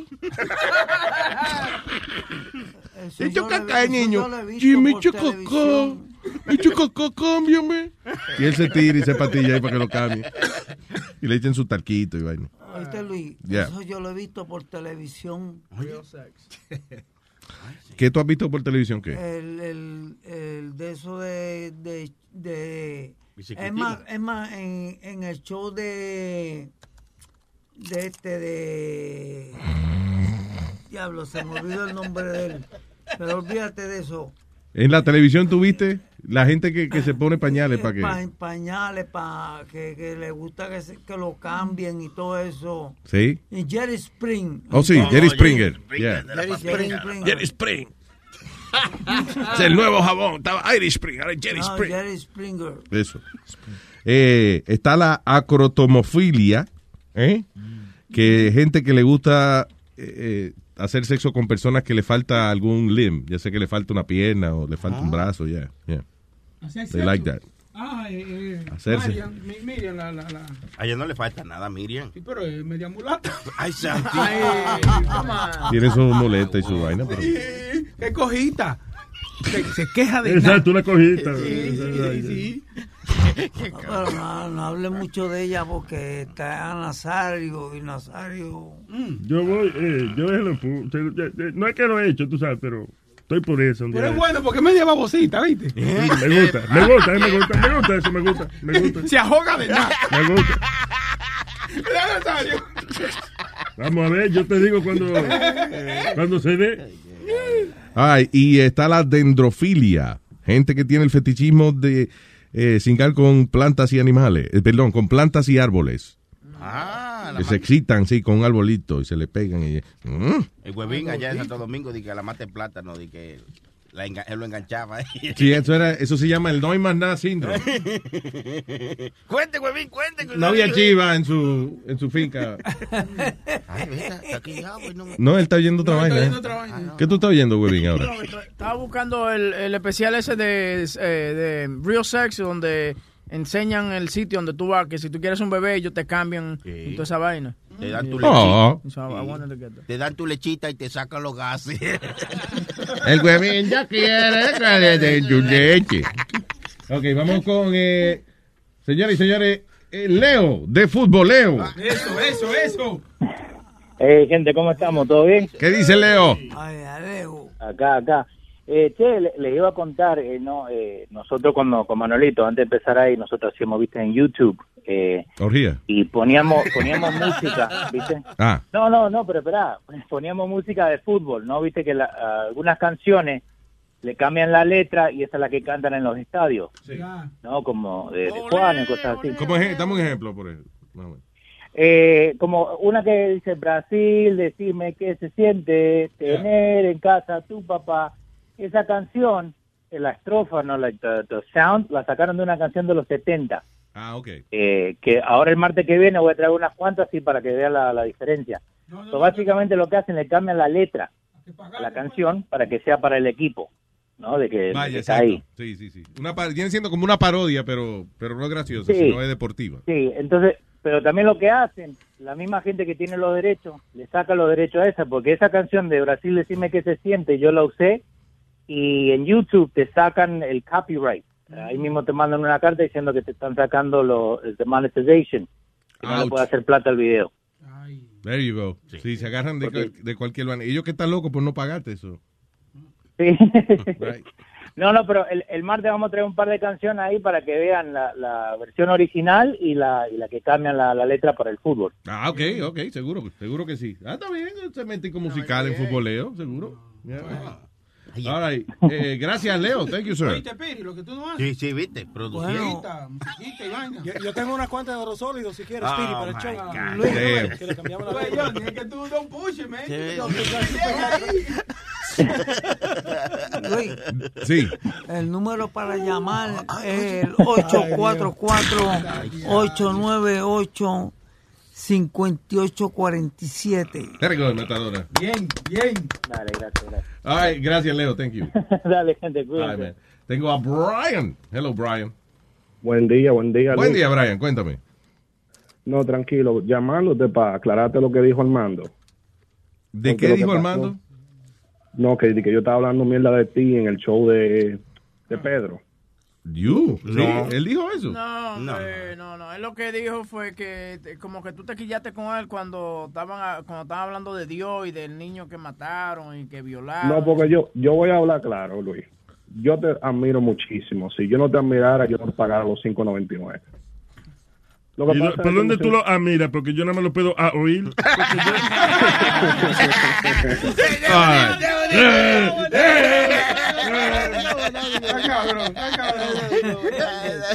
He caca, visto- niño. yo lo he visto Jimmy, por echo cacá. televisión. Echo cacá, cámbiame. Y él se tira y se patilla ahí para que lo cambie. Y le echen su talquito y vaina. ¿Oíste, Luis? Yeah. Eso yo lo he visto por televisión. ¿Qué tú has visto por televisión? ¿Qué? El, el, el de eso de... de, es más, es más en, en el show de... De este, de... Diablo, se me olvidó el nombre de él. Pero olvídate de eso. En la televisión tuviste la gente que, que se pone pañales para que... Pa- pañales, para que, que le gusta que, se- que lo cambien y todo eso. Sí. Y Jerry Spring. Oh, sí, Jerry Springer. Yeah. Jerry Springer. Jerry Spring. es (laughs) el nuevo jabón. Estaba Irish Spring, ahora es Jerry No, Spring. Jerry Springer. Eso. Eh, está la acrotomofilia, ¿eh? que gente que le gusta eh, eh, hacer sexo con personas que le falta algún limb, ya sea que le falta una pierna o le falta un brazo, ya. yeah. Hacer They like that. Ah, eh, eh, Hacerse. Miriam, Mi- Miriam, la, la, la. A ella no le falta nada, Miriam. Sí, pero es media mulata. (laughs) Ay, Santi. (laughs) Tiene su muleta y su vaina, pero... Sí, ¡Qué cojita! Se, se queja de Exacto, una cojita. Sí, sí, sí. (laughs) No, pero no, no hable mucho de ella porque está Nazario y Nazario. Yo voy, eh, yo ya- ya- No es que lo he hecho, tú sabes, pero estoy por eso. Pero es bueno porque es media babosita, ¿viste? Sí, Me gusta, me gusta, me gusta, me gusta eso, me gusta, me gusta. (laughs) Se ahoga de nada. Me gusta. Vamos a ver, yo te digo cuando, (laughs) cuando se dé. Ay, y está la dendrofilia, gente que tiene el fetichismo de eh, cingar con plantas y animales, eh, perdón, con plantas y árboles. Ah, la Que se excitan, sí, con un arbolito y se le pegan. Y, Mm. El huevín allá en Santo Domingo dice que la mata de plátano, di que la enga- él lo enganchaba. Sí, eso, era, eso se llama el no hay más nada síndrome. (laughs) cuente, huevín, cuente. No había chiva en su, en su finca. Ay, mira, está aquí ya, pues, no me- No, él está oyendo otra No, vaina. está ¿eh? oyendo otra vaina. ¿Qué tú estás oyendo, huevín, ahora? Estaba buscando el, el especial ese de, eh, de Real Sex, donde enseñan el sitio donde tú vas, que si tú quieres un bebé, ellos te cambian y toda esa vaina. Te dan tu Oh. lechita. So, get that. Te dan tu lechita y te sacan los gases. (laughs) El huevín ya quiere que de tu leche. Ok, vamos con, eh, señores y señores, eh, Leo, de fútbol, Leo. Eso, eso, eso. Eh, gente, ¿cómo estamos? ¿Todo bien? ¿Qué dice Leo? Acá, acá. Eh, che, le- les iba a contar, eh, no, eh, nosotros cuando con Manolito, antes de empezar ahí, nosotros hacíamos, viste, en YouTube, eh, Orgía. y poníamos, poníamos música, viste. Ah, No, no, no, pero espera, poníamos música de fútbol, ¿no? Viste que la- algunas canciones le cambian la letra y esa es la que cantan en los estadios, ¿no? Como de, de Juan y cosas así. ¿cómo es? Dame un ejemplo, por ejemplo. Vamos. Eh, como una que dice Brasil, decime qué se siente tener en casa a tu papá. Esa canción, eh, la estrofa, no, like the, the sound, la sacaron de una canción de los 70. Ah, ok. Eh, que ahora el martes que viene voy a traer unas cuantas así para que vean la, la diferencia. So, básicamente lo que hacen le cambian la letra a la canción para que sea para el equipo, ¿no? De que, de que Vaya, está exacto. ahí. Sí, sí, sí. Una viene siendo como una parodia, pero, pero no es graciosa, Sí. sino es deportiva. Sí, entonces, pero también lo que hacen, la misma gente que tiene los derechos, le saca los derechos a esa, porque esa canción de Brasil, decime qué se siente, yo la usé, y en YouTube te sacan el copyright. Ahí mismo te mandan una carta diciendo que te están sacando lo, el de monetization, que no le puede hacer plata al video. There you go. Sí, se agarran de, de cualquier manera. Ellos que están locos por no pagarte eso. Sí. (laughs) Right. (laughs) No, no, pero el, el martes vamos a traer un par de canciones ahí para que vean la, la versión original y la, y la que cambian la, la letra para el fútbol. Ah, ok, ok, seguro, seguro que sí. Ah, está bien, segmento musical en futboleo, seguro. Yeah. All right. Eh, gracias, Leo. Thank you, sir. Piri, lo que tú no haces. Sí, sí, viste, produciendo. Vaina. Yo, yo tengo unas cuantas de oro sólido si quieres, Oh, Speedy, para el show. God. Luis, Damn. que le cambiamos la Güey, letra. Johnny, es que tú don't push it, man. Luis, Sí. el número para llamar es el 844-898-5847. Very good, Metadona. Bien, bien. Dale, gracias, gracias. All right, gracias, Leo. Thank you. (laughs) Dale, gente. Tengo a Brian. Hello, Brian. Buen día, buen día. Buen Luis. día, Brian. Cuéntame. No, tranquilo, llamándote para aclararte lo que dijo Armando. ¿De Porque qué dijo pasó- Armando? No, que, que yo estaba hablando mierda de ti en el show de, de Pedro. You. Sí, No. él dijo eso. No, hombre, no, no. Él lo que dijo fue que te- como que tú te quillaste con él cuando estaban a- cuando estaban hablando de Dios y del niño que mataron y que violaron. No, porque yo, yo voy a hablar claro, Luis. Yo te admiro muchísimo. Si yo no te admirara, yo no te pagara los 5.99. Lo que ¿Y lo- pasa ¿Por es dónde no tú lo admiras? Porque yo nada más lo puedo a oír.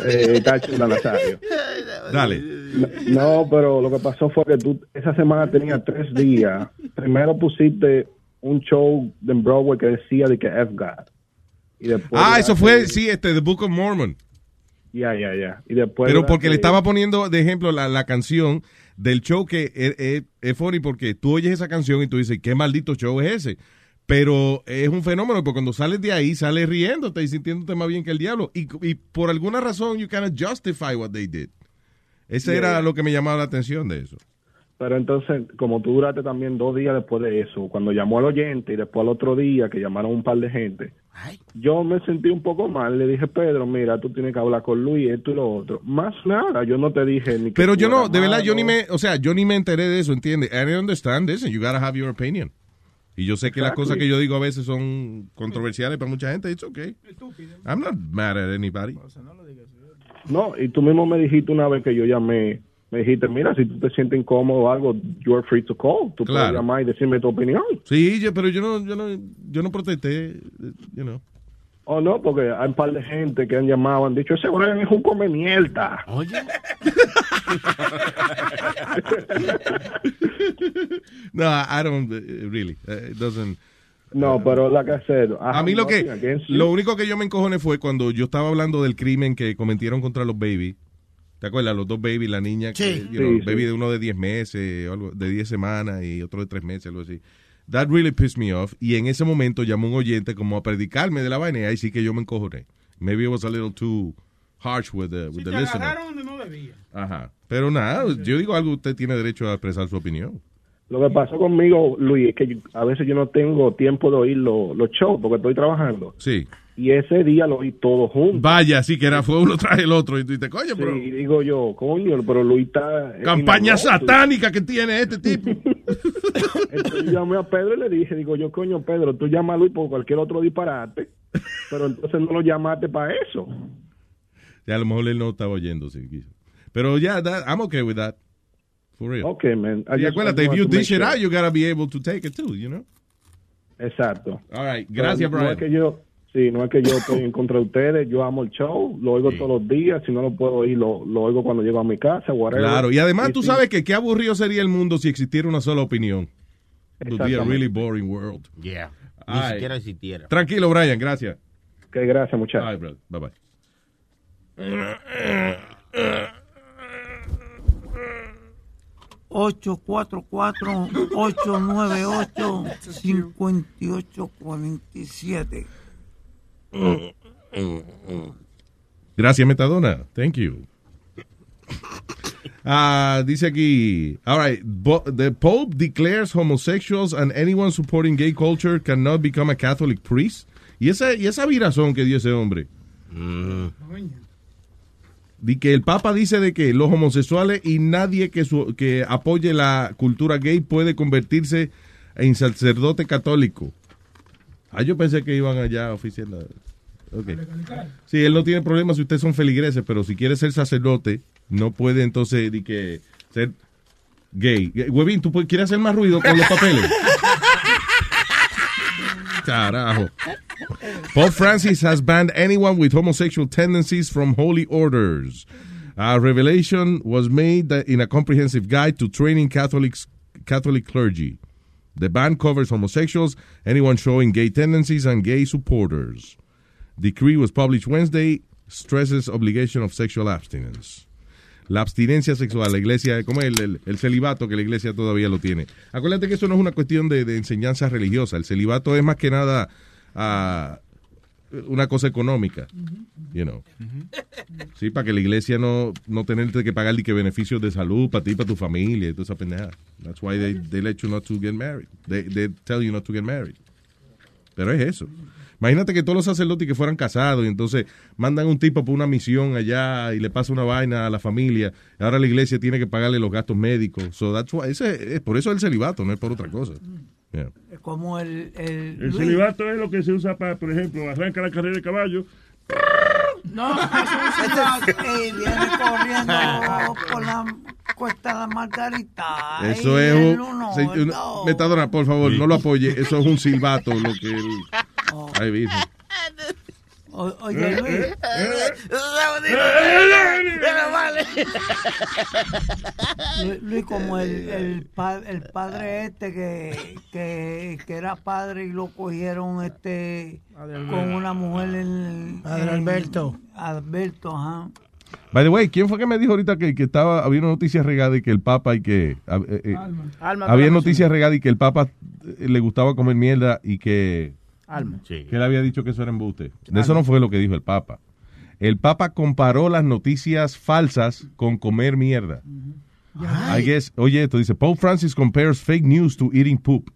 Eh, está chula, Nazario. Dale. No, pero lo que pasó fue que tú esa semana tenía tres días. Primero pusiste un show de Broadway que decía de que F God. Y después Ah, eso fue, duraste- sí, este, The Book of Mormon. Ya, ya, ya. Y después Pero porque le estaba poniendo de ejemplo la, la canción del show que es, es- es funny porque tú oyes esa canción y tú dices, qué maldito show es ese. Pero es un fenómeno porque cuando sales de ahí, sales riéndote y sintiéndote más bien que el diablo. Y, y por alguna razón, you cannot justify what they did. Ese Yeah. era lo que me llamaba la atención de eso. Pero entonces, como tú duraste también dos días después de eso, cuando llamó al oyente y después al otro día que llamaron un par de gente, yo me sentí un poco mal. Le dije, Pedro, mira, tú tienes que hablar con Luis, esto y lo otro. Más nada, yo no te dije ni que Pero yo no, de verdad, yo ni me, o sea, yo ni me enteré de eso, ¿entiendes? I don't understand this and you gotta have your opinion. Y yo sé que las cosas que yo digo a veces son controversiales para mucha gente. It's okay. I'm not mad at anybody. No, y tú mismo me dijiste una vez que yo llamé, me dijiste, mira, si tú te sientes incómodo o algo, you're free to call. Tú puedes Claro. llamar y decirme tu opinión. Sí, yo- pero yo no, yo no, yo no protesté, you know. O no, porque hay un par de gente que han llamado, han dicho, ese Brian es un come mierda. Oye. (laughs) no, I don't uh, really. It doesn't. No, pero la que hacer. A mí lo que, lo único que yo me encojoné fue cuando yo estaba hablando del crimen que cometieron contra los baby. ¿Te acuerdas? Los dos baby, la niña, que, Sí. you know, Sí, baby sí. de uno de 10 meses, o algo, de 10 semanas y otro de 3 meses, algo así. That really pissed me off. Y en ese momento llamó un oyente como a predicarme de la vaina y ahí sí que yo me encojoné. Maybe it was a little too harsh with the, with the Te listener. agarraron donde no debía. Ajá. Pero nada, yo digo algo, usted tiene derecho a expresar su opinión. Lo que pasó conmigo, Luis, es que yo- a veces yo no tengo tiempo de oír lo- los shows porque estoy trabajando. Sí. Y ese día lo oí todo junto. Vaya, así que era, fue uno tras el otro. Y tú dices, coño, Sí, pero y digo yo, coño, pero Luis está... campaña satánica que tiene este tipo. (laughs) Entonces llamé a Pedro y le dije, digo yo, coño, Pedro, tú llamas a Luis por cualquier otro disparate, pero entonces no lo llamaste para eso. Ya a lo mejor él no estaba oyendo, sí. Pero ya, that- I'm okay with that. For real. Okay, man. I Y acuérdate, if you dish it out, you gotta be able to take it too, you know? Exacto. All right. Gracias, no Brian. es que yo, Sí, no es que yo estoy en contra de ustedes, yo amo el show, lo oigo todos los días, si no lo puedo oír, lo, lo oigo cuando llego a mi casa. Whatever. Claro, y además y tú sabes que qué aburrido sería el mundo si existiera una sola opinión. Would really boring world. Yeah, ni siquiera existiera. Tranquilo, Brian, gracias. Que gracias, muchachos. Bye, bye, bye. 844-898-5847. (laughs) Gracias, Metadona. Thank you. Ah, dice aquí, all right, the Pope declares homosexuals and anyone supporting gay culture cannot become a Catholic priest. Y esa, y esa virazón que dio ese hombre. De que el Papa dice de que los homosexuales y nadie que, su- que apoye la cultura gay puede convertirse en sacerdote católico. Ah, yo pensé que iban allá oficial. Okay. Sí, él no tiene problema si ustedes son feligreses, pero si quiere ser sacerdote, no puede entonces di que ser gay. Huevín, ¿tú quieres hacer más ruido con los papeles? (laughs) Carajo. Pope Francis has banned anyone with homosexual tendencies from holy orders. A revelation was made in a comprehensive guide to training Catholics, Catholic clergy. The ban covers homosexuals, anyone showing gay tendencies, and gay supporters. Decree was published Wednesday, stresses obligation of sexual abstinence. La abstinencia sexual, la iglesia, como el, el, el celibato que la iglesia todavía lo tiene. Acuérdate que eso no es una cuestión de, de enseñanza religiosa. El celibato es más que nada ah, una cosa económica. You know. Sí, para que la iglesia no, no tenerte que pagar ni que beneficios de salud para ti, para tu familia y toda esa pendeja. That's why they, they let you not to get married. They, they tell you not to get married. Pero es eso. Imagínate que todos los sacerdotes que fueran casados y entonces mandan un tipo por una misión allá y le pasa una vaina a la familia. Ahora la iglesia tiene que pagarle los gastos médicos. So that's why- ese, es por eso el celibato, no es por otra cosa. Yeah. Como el... El, El Luis. celibato es lo que se usa para, por ejemplo, arranca la carrera de caballo. No, eso es eh, (laughs) viene corriendo por la cuesta de la Margarita. Eso es un... uno, se-. Metadona, por favor, no lo apoye. Eso es un silbato, lo que él... Ahí dice. (laughs) O- Oye, Luis. Lu- Luis, como el, el, pa- el padre este que, que, que era padre y lo cogieron este con una mujer en... Padre Alberto. Alberto, ajá. By the way, ¿quién fue que me dijo ahorita que, que estaba, había una noticia regada y que el Papa y que... eh, eh, Alma, había noticias regada y que el Papa eh, le gustaba comer mierda y que... Alma. Que él había dicho que eso era embuste. De eso no fue lo que dijo el Papa. El Papa comparó las noticias falsas con comer mierda. I guess, oye, esto dice, Pope Francis compares fake news to eating poop.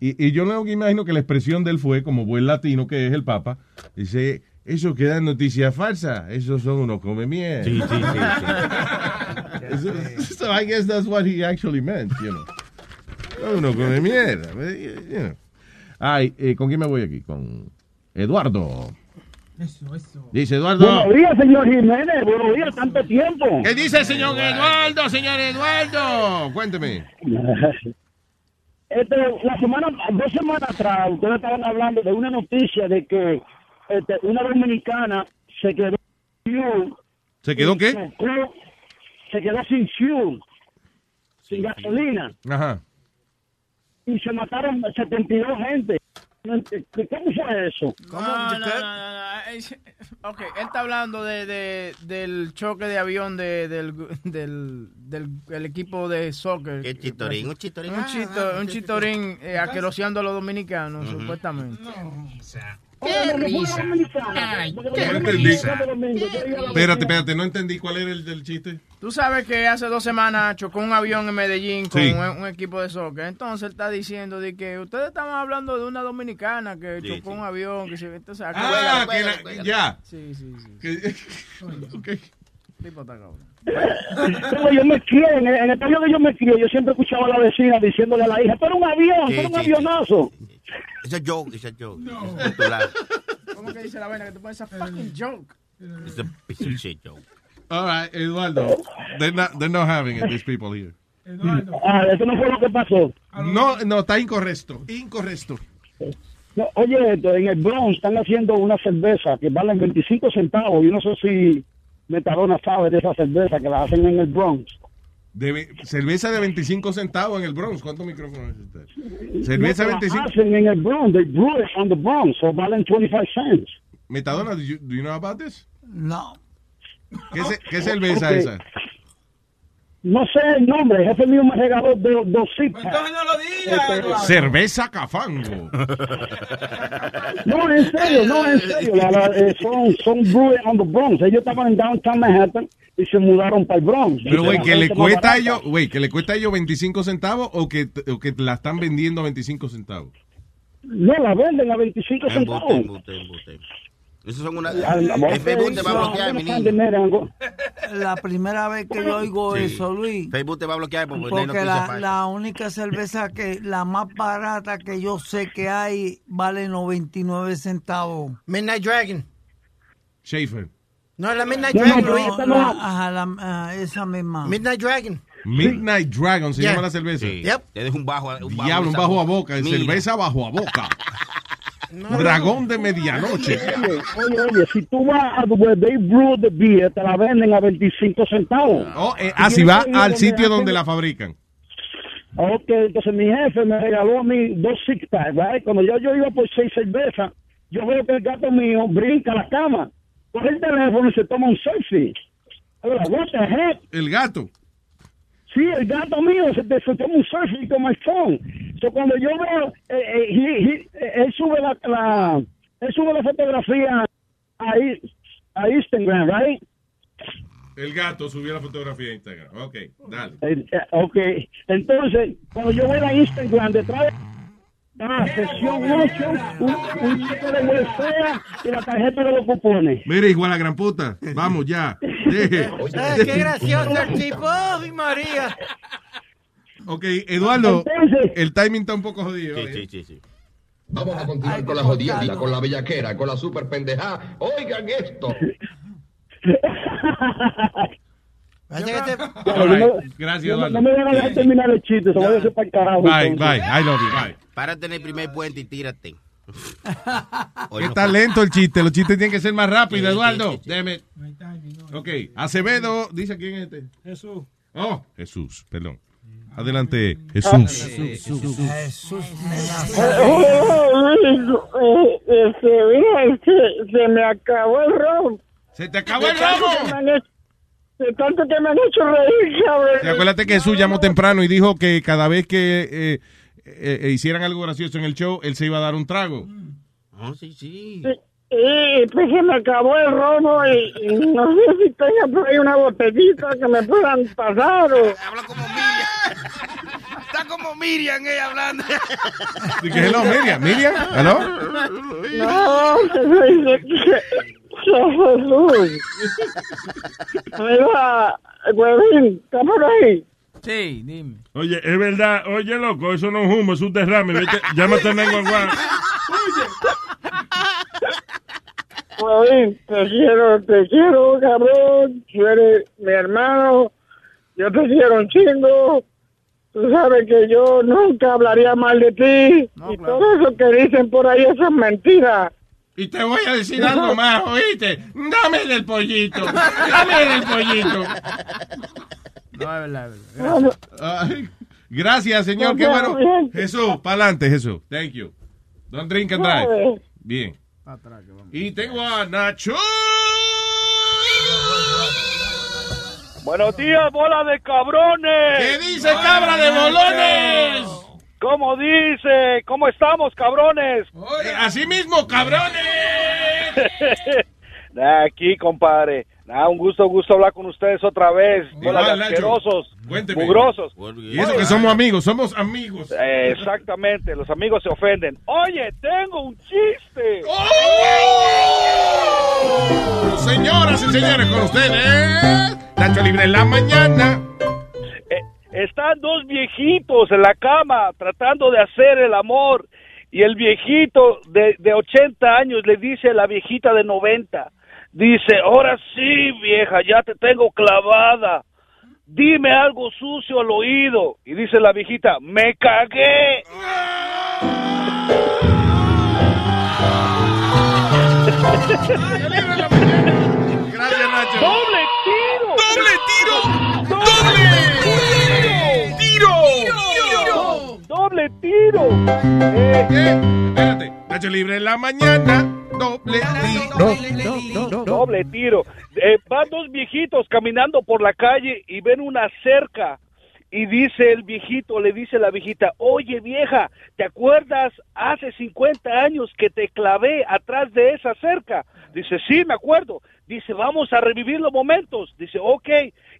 Y, y yo no me imagino que la expresión de él fue, como buen latino que es el Papa, dice, eso queda en noticias falsas, esos son unos come mierda. Sí, sí, sí, (laughs) Eso- so I guess that's what he actually meant, you know. Unos come mierda. you know. Ay, eh, ¿con quién me voy aquí? Con Eduardo. Eso, eso. Dice Eduardo. Buenos días, señor Jiménez. Buenos días, tanto tiempo. ¿Qué dice el señor Eduardo, señor Eduardo? Cuénteme. (laughs) Este, la semana, dos semanas atrás, ustedes estaban hablando de una noticia de que este, una dominicana se quedó sin fuel. ¿Se quedó qué? Se quedó sin fuel, sin gasolina. Ajá. Y se mataron 72 gente. ¿Cómo fue eso? No, no, no, no, Ok, él está hablando de, de- del choque de avión de, del, del, del el equipo de soccer. ¿Qué chitorín? Un chitorín. Un, chito- un chitorín eh, a los dominicanos, supuestamente. ¡Qué risa! No entendí. Espérate, espérate, no entendí cuál era el del chiste. Tú sabes que hace dos semanas chocó un avión en Medellín con Sí. un, un equipo de soccer. Entonces él está diciendo de que ustedes estaban hablando de una dominicana que Sí, chocó un avión. Que se, entonces, Ah, que la- ya. Sí, sí, sí. Que- (laughs) ok. Tipo está cabrón. Yo me crié, en el, en el periodo que yo me crié, yo siempre escuchaba a la vecina diciéndole a la hija, pero un avión, pero un sí, sí. avionazo. It's a joke, it's a joke. Es popular. ¿Cómo que dice la vaina que tú pones esa fucking joke? It's a piece of shit joke. All right, Eduardo. They're not, they're not having it, these people here. Ah, eso no fue lo que pasó. No, no, está incorrecto. Incorrecto. No, oye, esto, en el Bronx están haciendo una cerveza que valen 25 centavos. Yo no sé si Metadona sabe de esa cerveza que la hacen en el Bronx. De ve- cerveza de 25 centavos en el Bronx. ¿Cuántos micrófonos es usted? Cerveza la 25. hacen en el Bronx. They brew it on the Bronx, so valen 25 cents. Metadona, do you, do you know about this? No. ¿Qué, ce- qué (laughs) cerveza Ok. esa? No sé el nombre, el jefe mío me regaló dos, dos zip packs. Entonces no lo digas. Este, Cerveza Cafango. No, en serio, no, en serio. La- la- eh, son, son on the Bronx. Ellos estaban en downtown Manhattan y se mudaron para el Bronx. Pero, güey, que le cuesta ellos, güey, que le cuesta a ellos 25 centavos o que, o que la están vendiendo a 25 centavos. No, la venden a 25 Embuste, centavos. Esos son una... Ah, la- El Facebook te va a bloquear, mi niño. La primera vez que yo oigo Sí. eso, Luis. Facebook te va a bloquear Porque noticias la, la única cerveza que, la más barata que yo sé que hay, vale 99 centavos. Midnight Dragon. Schaefer. No, la Midnight Dragon, no, Luis. no, la- ajá, la- ah, esa misma. Midnight Dragon. Midnight Dragon se Yeah. llama la cerveza. Sí. Te deja un bajo, un bajo, Diablo, un bajo a boca, Mira. cerveza bajo a boca. (laughs) Dragón de medianoche. Oye, oye, oye, si tú vas a where they brew the beer, te la venden a 25 centavos. Oh, eh, ah, si va al sitio donde la fabrican. Ok, entonces mi jefe me regaló a mí dos six packs, right? Cuando yo, yo iba por seis cervezas, yo veo que el gato mío brinca a la cama, coge el teléfono y se toma un selfie. Ahora, what the heck? El gato. Sí, el gato mío se, se toma un selfie con mi phone. So, cuando yo veo, eh, eh, he- he- eh, él sube la, la, él sube la fotografía a, I- a Instagram, right? El gato subió la fotografía a Instagram. Ok, dale. Eh, eh, ok, entonces, cuando yo voy a Instagram, detrás de ah, sesión 8, un, un cheque de welfare y la tarjeta de los cupones. Mire, igual a gran puta. Vamos ya. Deje. Ay, qué gracioso el tipo. ¡Ay, María! Ok, Eduardo, Entonces- el timing está un poco jodido. Sí, ¿eh? sí, sí, sí. Vamos a continuar con la jodienda, con la bellaquera, con la super pendejada. Oigan esto. (laughs) Gracias, Eduardo. no me van a dejar terminar el chiste, se va a hacer para el carajo. Bye, entonces. bye. I love you. Bye. Párate en el primer puente y tírate. (laughs) Que está lento el chiste. Los chistes tienen que ser más rápidos, Eduardo. Damn it. Ok, Acevedo, dice quién es este. Jesús. Oh, Jesús, perdón. Adelante, Jesús. Jesús Oh, eh, este, mira, se, me acabó el ron. Se te acabó el hecho- De tanto que me han hecho reír, cabrón. Acuérdate que Jesús llamó temprano y dijo que cada vez que eh, eh, eh, hicieran algo gracioso en el show, él se iba a dar un trago. Oh, sí, sí. Y pues se me acabó el romo y, y no sé si tenga por ahí una botellita que me puedan pasar o... Habla como Miriam. Está como Miriam ella hablando. Y que hello, Miriam. Miriam, hello. No, que soy de que Jesús. Mira, huevín, ¿está por ahí? Sí, dime. Oye, es verdad, oye, loco, eso no es humo, es un derrame. Vete, llámate a 911. Huevín, te quiero, te quiero, cabrón. Tú eres mi hermano. Yo te quiero un chingo. Tú sabes que yo nunca hablaría mal de ti. y todo eso que dicen por ahí, eso es mentira. Y te voy a decir algo más, ¿oíste? Dame del pollito. Dame del pollito. No, es verdad, es verdad. Ay, Gracias, señor. Qué bueno. Jesús, para adelante, Jesús. Thank you. Don't drink and drive. Bien. Y tengo a Nacho. Buenos días, bola de cabrones. ¿Qué dice cabra de bolones? ¿Cómo dice? ¿Cómo estamos, cabrones? Eh, así mismo, cabrones. (laughs) Aquí, compadre. Nada, un gusto, gusto hablar con ustedes otra vez. Nacho. asquerosos, Cuénteme. mugrosos. Y eso que somos amigos, somos amigos. Eh, exactamente, los amigos se ofenden. Oye, tengo un chiste. ¡Oh! Señoras y señores, con ustedes, Nacho Libre en la mañana. Eh, están dos viejitos en la cama tratando de hacer el amor y el viejito de, de 80 años le dice a la viejita de 90, dice, ahora sí vieja, ya te tengo clavada, dime algo sucio al oído. Y dice la viejita, me cagué. ¡Doble tiro! Eh, Espérate. Nacho Libre en la mañana. Doble tiro. Doble tiro. Eh, van dos viejitos caminando por la calle y ven una cerca. Y dice el viejito, le dice la viejita, oye vieja, ¿te acuerdas hace 50 años que te clavé atrás de esa cerca? Dice, sí, me acuerdo. Dice, vamos a revivir los momentos. Dice, ok.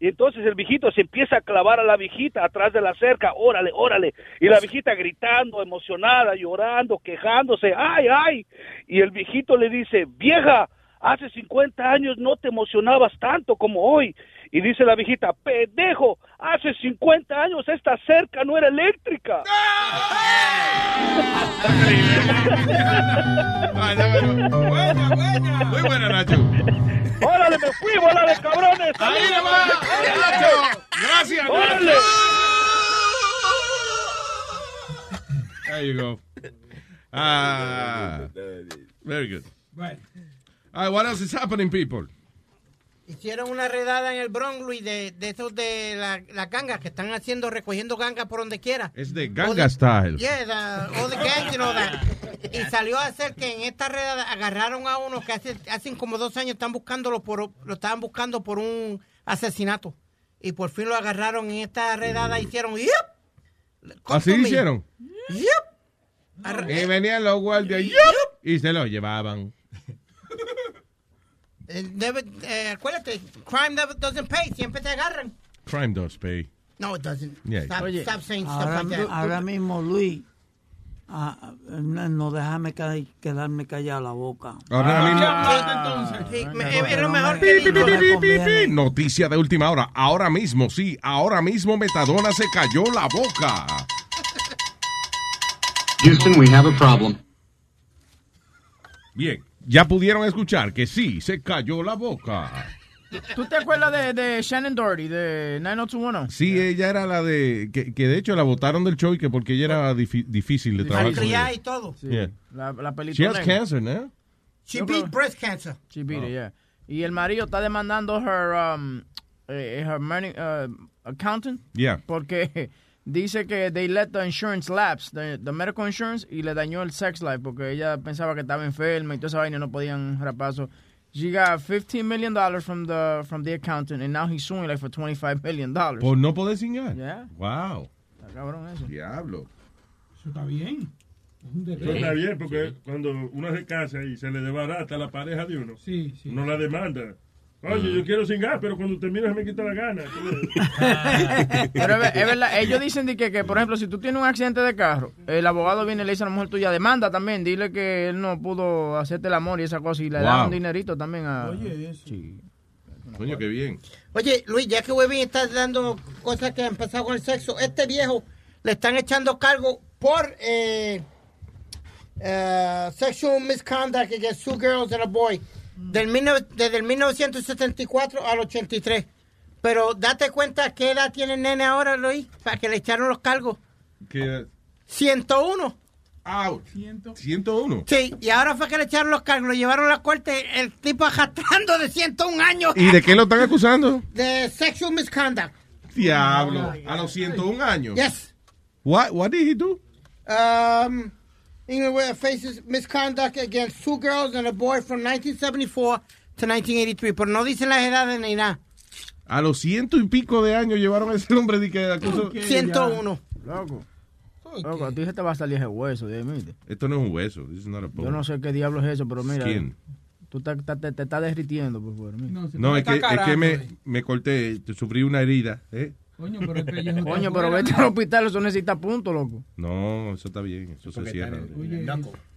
Y entonces el viejito se empieza a clavar a la viejita atrás de la cerca, órale, órale. Y la viejita gritando, emocionada, llorando, quejándose, ay, ay. Y el viejito le dice, vieja, hace 50 años no te emocionabas tanto como hoy. Y dice la viejita, pendejo, hace 50 años esta cerca no era eléctrica. (laughs) Muy buena, Nacho. ¡Órale, me fui, bola de cabrones! ¡Ahí le va! Nacho! ¡Gracias, ¡Órale! Nacho! There you go. Ah, very good. Right. All right, what else is happening, people? Hicieron una redada en el Bronx, Luis, de, de esos de la- las gangas que están haciendo, recogiendo gangas por donde quiera. Es de Ganga Style. Yeah, the, all the gangs, you know that. Y salió a ser que en esta redada agarraron a uno que hace, hace como dos años están buscándolo por, lo estaban buscando por un asesinato. Y por fin lo agarraron en esta redada hicieron. Come ¿Así hicieron? Arre- Y venían los guardias yup, y se lo llevaban. Eh, never- eh, acuérdate, crime never doesn't pay, siempre te agarran. Crime does pay. No, it doesn't. Yeah. Stop, Oye, stop saying stuff ahora, like that. ahora mismo, Luis, ah, no, no déjame quedarme callado la boca. Ahora mismo. Conviene. pi. Noticia de última hora. Ahora mismo, sí. Ahora mismo Metadona se cayó la boca. Houston, we have a problem. Bien. Ya pudieron escuchar que sí, se cayó la boca. ¿Tú te acuerdas de, de Shannon Doherty de 90210? Sí, ella era la de. Que, que de hecho la votaron del show y que porque ella era difi- difícil de trabajar. con Malcriada ella. y todo. Yeah. La, la She has cancer, ¿no? She Yo beat creo- breast cancer. She beat it, yeah. Y el marido está demandando her, um, eh, her money, uh, accountant. Yeah. Porque dice que they let the insurance lapse, the, the medical insurance, y le dañó el sex life porque ella pensaba que estaba enferma y toda esa vaina no podían rapazo. She got 15 million dollars from the from the accountant and now he's suing like for 25 million dollars. Por no poder cingar. Yeah. Wow. Está cabrón eso. Diablo. Eso está bien. Eso está bien, porque cuando uno se casa y se le desbarata la pareja de uno, Sí, sí. uno la demanda. Oye, yo quiero cingar, pero cuando termino se me quita la gana. (laughs) Pero es, ver- es verdad, ellos dicen de que, que, por ejemplo, si tú tienes un accidente de carro, el abogado viene y le dice a la mujer tuya, demanda también, dile que él no pudo hacerte el amor y esa cosa, y le da Wow. un dinerito también a... Oye, eso. Sí. Coño, qué bien. Oye, Luis, ya que Webin está dando cosas que han pasado con el sexo, este viejo le están echando cargo por eh, eh, sexual misconduct against two girls and a boy del desde el 1974 al 83. Pero date cuenta qué edad tiene el nene ahora, Luis, para que le echaron los cargos. Que, 101. out. 101. Sí, y ahora fue que le echaron los cargos, lo llevaron a la corte, el tipo arrastrando de 101 años ¿Y de qué lo están acusando? de sexual misconduct. Diablo. A los 101 años. Yes. What, what did he do? Um, England faces misconduct against two girls and a boy from 1974 to 1983, pero no dicen las edades ni nada. A los ciento y pico de años llevaron a ese hombre de que acusó. 101. Loco. Loco, a ti se te va a salir ese hueso, mire. Esto no es un hueso. This is not a bone. Yo no sé qué diablo es eso, pero mira. Skin. Tú te, te, te- te estás derritiendo por fuera. mira. No, es que, es que me, me corté, sufrí una herida. ¿eh? Coño, pero (laughs) Coño, pero vete al hospital, eso necesita punto, loco. No, eso está bien, eso se cierra. Oye,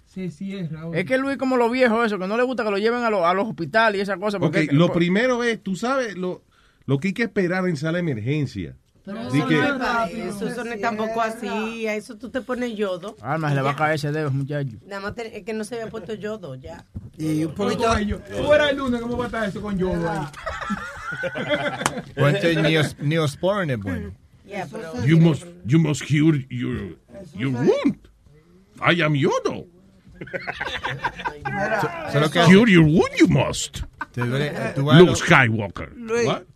se cierra. ahora. Es que Luis, como los viejos, eso, que no le gusta que lo lleven a, los- a los hospitales y esas cosas. Ok, Porque lo primero es, tú sabes, lo, lo que hay que esperar en sala de emergencia. Di Eso que- no es para eso, eso no es tampoco así. A eso tú te pones yodo. Alma, se le va a caer ese dedo, muchacho. Nada más te- es que no se había puesto yodo ya. Y un poquito. Fuera el lunes, ¿cómo va a estar eso con yodo ahí? (laughs) Neos- neosporin es bueno. You must, you must cure your, your wound. I am Yodo. Solo que Cure your wound, you must. Te duele- tú vas a Luke Skywalker.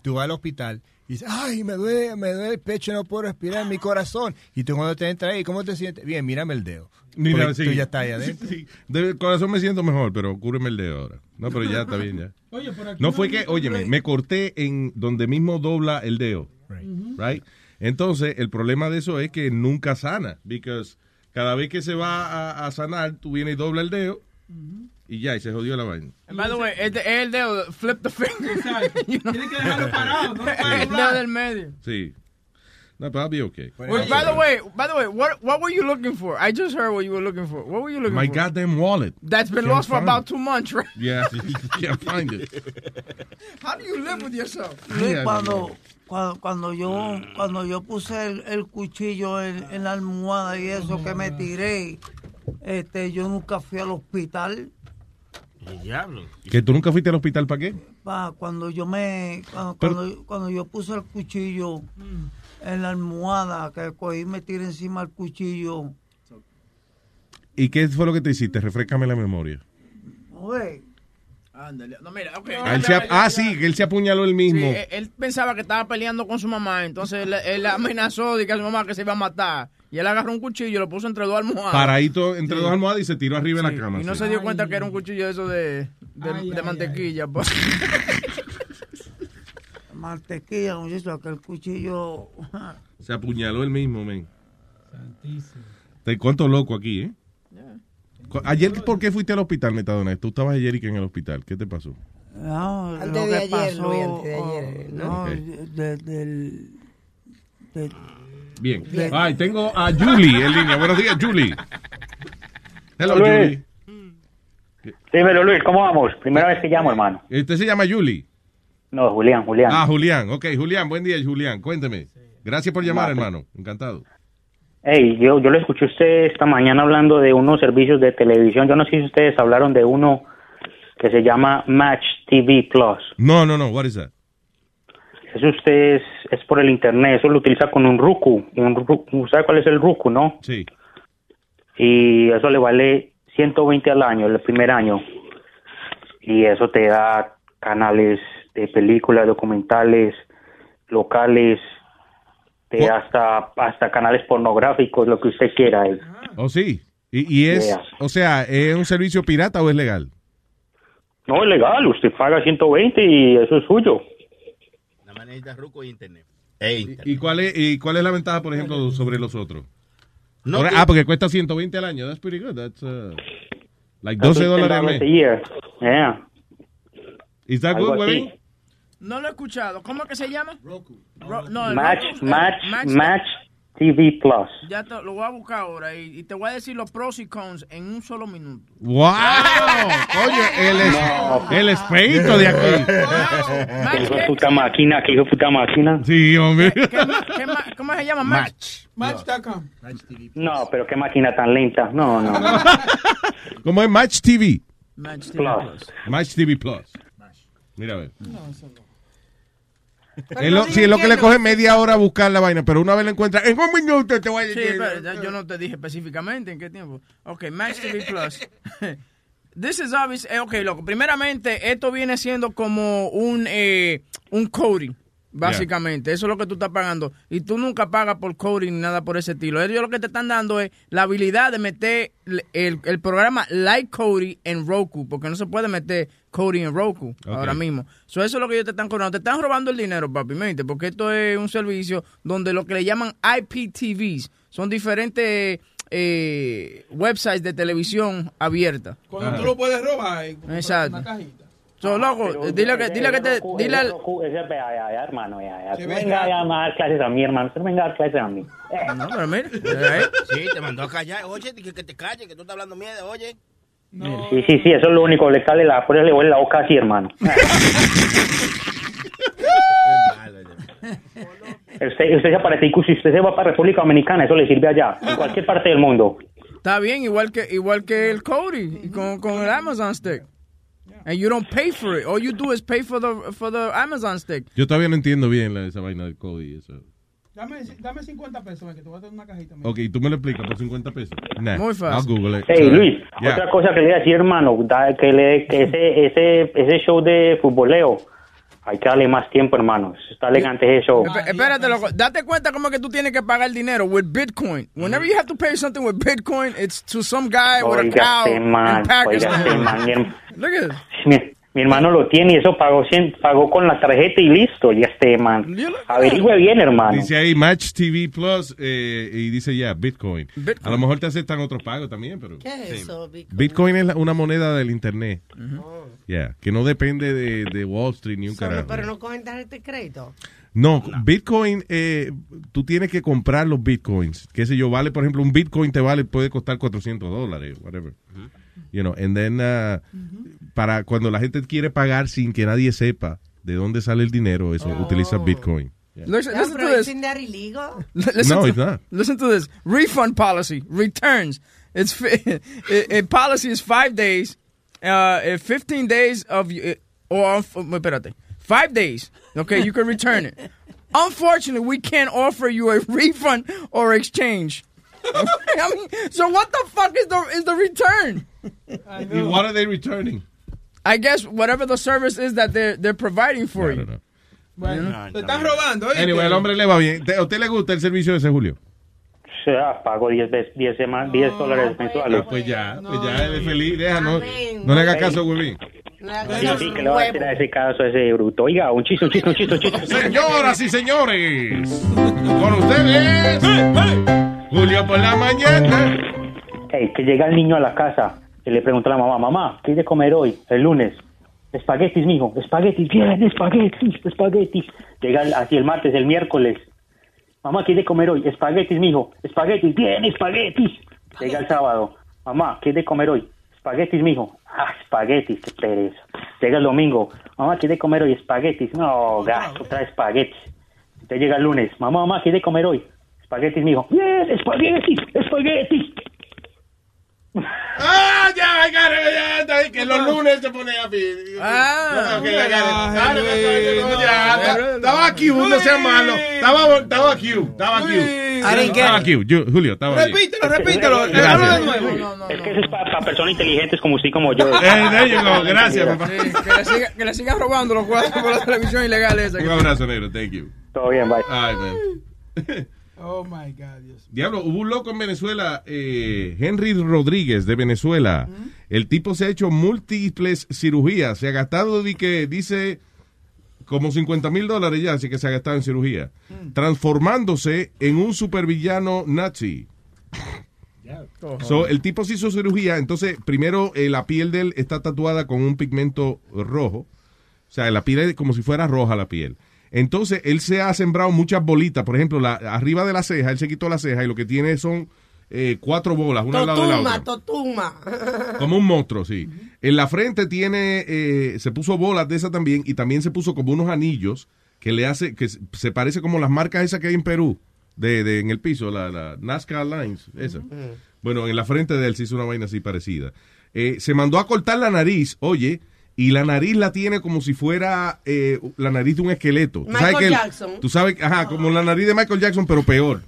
Tú vas al hospital y dices, ay, me duele, me duele el pecho, no puedo respirar, mi corazón. Y tú cuando te entras ahí, ¿cómo te sientes? Bien, mírame el dedo. Mira, Porque sí. tú ya estás ahí adentro. Sí, Del corazón me siento mejor, pero cúreme el dedo ahora. No, pero ya está bien, ya. (laughs) Oye, por aquí No no fue que, óyeme, me corté en donde mismo dobla el dedo. Right. Entonces, el problema de eso es que nunca sana. Because cada vez que se va a, a sanar, tú vienes y dobla el dedo y ya, y se jodió la vaina. By the way, es el dedo, flip the finger. (laughs) Tienes que dejarlo parado, no lo (laughs) puedes El dedo doblar. del medio. Sí. No, pero I'll be okay. Well, by the way, by the way, what what were you looking for? I just heard what you were looking for. What were you looking My for? goddamn wallet. That's been Can't lost for about it. two months, right? Yeah, (laughs) can't find it. (laughs) How do you live with yourself? Yeah, cuando, cuando, cuando yo cuando yo puse el, el cuchillo en, en la almohada y eso que me tiré, este, yo nunca fui al hospital. Diablo. ¿Que tú nunca fuiste al hospital para qué? Pa, cuando yo me cuando, Pero- cuando, cuando yo puse el cuchillo en la almohada, que cogí y me tiré encima el cuchillo, ¿Y qué fue lo que te hiciste? Refrescame la memoria. oye, Ándale. No, mira, ok. Ah, él se ap- ah, sí, que él se apuñaló él Sí, mismo. él, él pensaba que estaba peleando con su mamá, entonces él, él amenazó de que a su mamá que se iba a matar. Y él agarró un cuchillo y lo puso entre dos almohadas. Paradito entre Sí. dos almohadas y se tiró arriba de Sí, la cama. Y no se dio cuenta que era un cuchillo de eso de, de, de mantequilla. (laughs) mantequilla, muchacho, que el cuchillo (laughs) Se apuñaló él mismo, men. Te cuento loco aquí, ¿eh? Ayer, ¿por qué fuiste al hospital, Metadona? Tú estabas ayer y que en el hospital. ¿Qué te pasó? No, Antes lo de que ayer, pasó, Luis, antes de oh, ayer, ¿no? no, Ok. de- de- Bien. Bien. Ay, tengo a Julie en línea. Buenos días, Julie. Hello, Luis. Julie. Dímelo, Luis, ¿cómo vamos? Primera vez que llamo, hermano. ¿Usted se llama Julie? No, Julián, Julián. Ah, Julián. Ok, Julián, buen día, Julián. Cuénteme. Gracias por llamar, hermano. Encantado. Hey, yo, yo lo escuché a usted esta mañana hablando de unos servicios de televisión. Yo no sé si ustedes hablaron de uno que se llama Match TV Plus. No, no, no. What is that? Eso usted es, es por el internet, eso lo utiliza con un Roku. Un ¿Sabe cuál es el Roku, no? Sí. Y eso le vale 120 al año, el primer año. Y eso te da canales de películas, documentales, locales, de hasta, hasta canales pornográficos, lo que usted quiera. eh. ¿Oh, sí? ¿Y, y es, Yeah. o sea, es un servicio pirata o es legal? No es legal, usted paga 120 y eso es suyo. La manera ruco y internet. ¿Y cuál es, y cuál es la ventaja, por ejemplo, sobre los otros? No, Ahora- que- ah, porque cuesta 120 al año. That's pretty good. That's uh, like 12 dólares al mes. Yeah. Is that Algo good? No lo he escuchado. ¿Cómo es que se llama? Roku. no, Match, Roku- match, el match TV Plus. Ya te- lo voy a buscar ahora y, y te voy a decir los pros y cons en un solo minuto. ¡Wow! Oye, el, es, el experto de aquí. (laughs) Que hijo de puta máquina, que hijo de puta máquina. Sí, hombre. ¿Qué qué ma- ¿Cómo se llama? Match. Match.com. No, pero qué máquina tan lenta. No, no. no. (laughs) ¿Cómo es Match TV? Match TV Plus. Match TV Plus. Mira a ver. No, eso no. Es lo, sí, es lo que le coge media hora buscar la vaina, pero una vez la encuentra, en un minuto te voy a Sí, decir. pero yo no te dije específicamente en qué tiempo. Ok, Match TV Plus. (laughs) This is obvious. eh, ok, loco. Primeramente, esto viene siendo como un, eh, un coding. Básicamente, eso es lo que tú estás pagando. Y tú nunca pagas por coding ni nada por ese estilo. Ellos lo que te están dando es la habilidad de meter el, el programa Like Cody en Roku, porque no se puede meter coding en Roku ahora mismo. So, eso es lo que ellos te están cobrando. Te están robando el dinero, papi, mente, porque esto es un servicio donde lo que le llaman IPTVs son diferentes eh, websites de televisión abierta. Cuando tú lo puedes robar Exacto. una cajita. So, loco, dile que, dile que te... Dile al- Ese, ya, hermano, ya, ya. Venga a dar clases a mí, hermano. Tú venga a dar clases a mí. No, pero mire. (laughs) Sí, te mandó a callar. Oye, que, que te calles, que tú estás hablando miedo, oye. Sí, sí, sí, eso es lo único. Le sale la, por eso le huele la boca así, hermano. (laughs) (laughs) Usted, usted se parece, y si usted se va para República Dominicana, eso le sirve allá, en cualquier parte del mundo. Está bien, igual que igual que el Cody con, con el Amazon Stick. And you don't pay for it. All you do is pay for the for the Amazon Stick. Yo todavía no entiendo bien la- esa vaina del Cody. Eso. Dame, dame 50 pesos, ven, que te voy a tener una cajita. Ok, ¿y tú me lo explicas por 50 pesos? Nah, Muy fácil. I'll Google it. Hey, Luis, Yeah. otra cosa que le voy a decir, hermano, que, le, que ese, ese, ese show de futboleo, hay que darle más tiempo, hermano. Está elegante. Esp- Espérate, loco. Date cuenta cómo que tú tienes que pagar dinero with Bitcoin. Whenever you have to pay something with Bitcoin, it's to some guy with a cow este man, in oiga, este man, Look at mi, mi hermano lo tiene y eso pagó, cien- pagó con la tarjeta y listo, ya este man. Averigüe bien, hermano. Dice ahí Match TV Plus eh, y dice ya Bitcoin. A lo mejor te aceptan otros pagos también, pero ¿Qué es eso, Bitcoin? Bitcoin es la- una moneda del internet. Ya, que no depende de, de Wall Street ni un Solo, carajo. pero no cogen tarjeta de crédito. No, Bitcoin, eh, tú tienes que comprar los Bitcoins. Qué sé yo, vale, por ejemplo, un Bitcoin te vale, puede costar 400 dólares, whatever. You know, and then, uh, para cuando la gente quiere pagar sin que nadie sepa de dónde sale el dinero, eso, utiliza Bitcoin. Yeah. Listen, Yeah, listen to this. isn't that illegal? Listen No, to, it's not. Listen to this. Refund policy. Returns. It's fi- a, (laughs) a policy is five days. Uh, eh, 15 days of or espérate, five days. Okay, you can return it. (laughs) Unfortunately, we can't offer you a (laughs) refund or exchange. (laughs) I mean, so what the fuck is the is the return? What are they returning? I guess whatever the service is that they're they're providing for you. Bueno, te están robando, ¿oíste? Anyway, el hombre le va bien. ¿Te- ¿A usted le gusta el servicio de ese Julio? O sea, pago 10 veces- 10 sema- 10 dólares mensuales. Pues ya, pues ya, él es feliz. Deja, no, no le haga caso, Huevín. Sí, sí, que le va a a ese caso a ese bruto. Oiga, un chiste, un chiste, un chiste, un chiste. Señoras y señores, con ustedes, Julio por la mañana. Hey, que llega el niño a la casa y le pregunta a la mamá, mamá, ¿qué hay de comer hoy, el lunes? Espaguetis, mijo, espaguetis, bien, espaguetis, espaguetis. Llega así el martes, el miércoles. Mamá, ¿qué hay de comer hoy? Espaguetis, mijo, espaguetis, bien, espaguetis. Llega el sábado, mamá, ¿qué hay de comer hoy? Espaguetis, mijo. Ah, espaguetis, qué pereza. Llega el domingo, mamá, ¿qué hay de comer hoy? Espaguetis. No, gasto, trae espaguetis. Te llega el lunes, mamá, mamá, ¿qué hay de comer hoy? Espaguetis, mijo. Bien, espaguetis, espaguetis. (laughs) Ah, ya, ya, ahí, que los lunes se pone a pedir. Ah, ok, I got it. Dale, dale, no, ya, Estaba sea malo. Estaba, estaba cute, estaba cute. Estaba yo- Julio, estaba bien. Repítelo, repítelo. Es que eso es para personas inteligentes como usted como yo. (laughs) Eh, gracias, papá. Sí, que, le siga, que le sigan robando los cuadros por la televisión ilegal esa. Un abrazo, negro, thank you. Todo bien, bye. Ay, man. (laughs) Oh my God, Dios. Diablo, hubo un loco en Venezuela, eh, Henry Rodríguez de Venezuela. El tipo se ha hecho múltiples cirugías. Se ha gastado, que dice, como 50 mil dólares ya, así que se ha gastado en cirugía. Transformándose en un supervillano nazi. So, el tipo se hizo cirugía, entonces primero eh, la piel de él está tatuada con un pigmento rojo. O sea, la piel es como si fuera roja la piel. Entonces, él se ha sembrado muchas bolitas. Por ejemplo, la, arriba de la ceja, él se quitó la ceja y lo que tiene son eh, cuatro bolas, una al lado de la otra. Totuma, totuma. (laughs) Como un monstruo, sí. En la frente tiene, eh, se puso bolas de esa también y también se puso como unos anillos que le hace, que se- se parece como las marcas esas que hay en Perú, de, de- en el piso, la, la Nazca Lines, esa. Bueno, en la frente de él se hizo una vaina así parecida. Eh, se mandó a cortar la nariz, oye, y la nariz la tiene como si fuera eh, la nariz de un esqueleto. Tú sabes Michael que él- Jackson. Tú sabes, ajá, como la nariz de Michael Jackson, pero peor.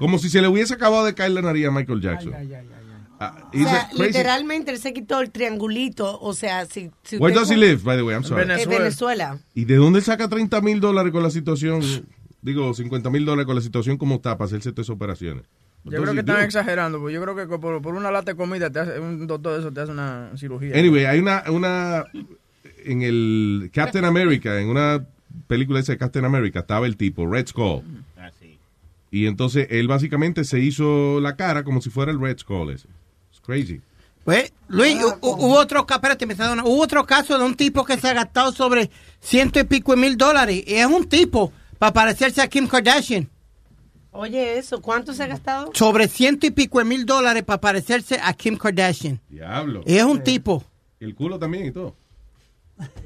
Como si se le hubiese acabado de caer la nariz a Michael Jackson. Ah, O sea, literalmente él se quitó el triangulito. O sea, si, si Where does he live, by the way? I'm sorry. En Venezuela. ¿Y de dónde saca 30 mil dólares con la situación? Digo, 50 mil dólares con la situación como está para hacerse todas esas operaciones. Yo creo que están exagerando, porque yo creo que por, por una lata de comida te hace, un doctor de eso te hace una cirugía. Anyway, hay una, una, en el Captain America, en una película esa de Captain America, estaba el tipo, Red Skull. Y entonces él básicamente se hizo la cara como si fuera el Red Skull ese. It's crazy. Pues, Luis, hu- hu- hubo otro, espérate, me está dando- hubo otro caso de un tipo que se ha gastado sobre ciento y pico de mil dólares. Y es un tipo para parecerse a Kim Kardashian. Oye, eso, ¿cuánto se ha gastado? Sobre ciento y pico de mil dólares para parecerse a Kim Kardashian. Diablo. Y es un tipo. El culo también y todo.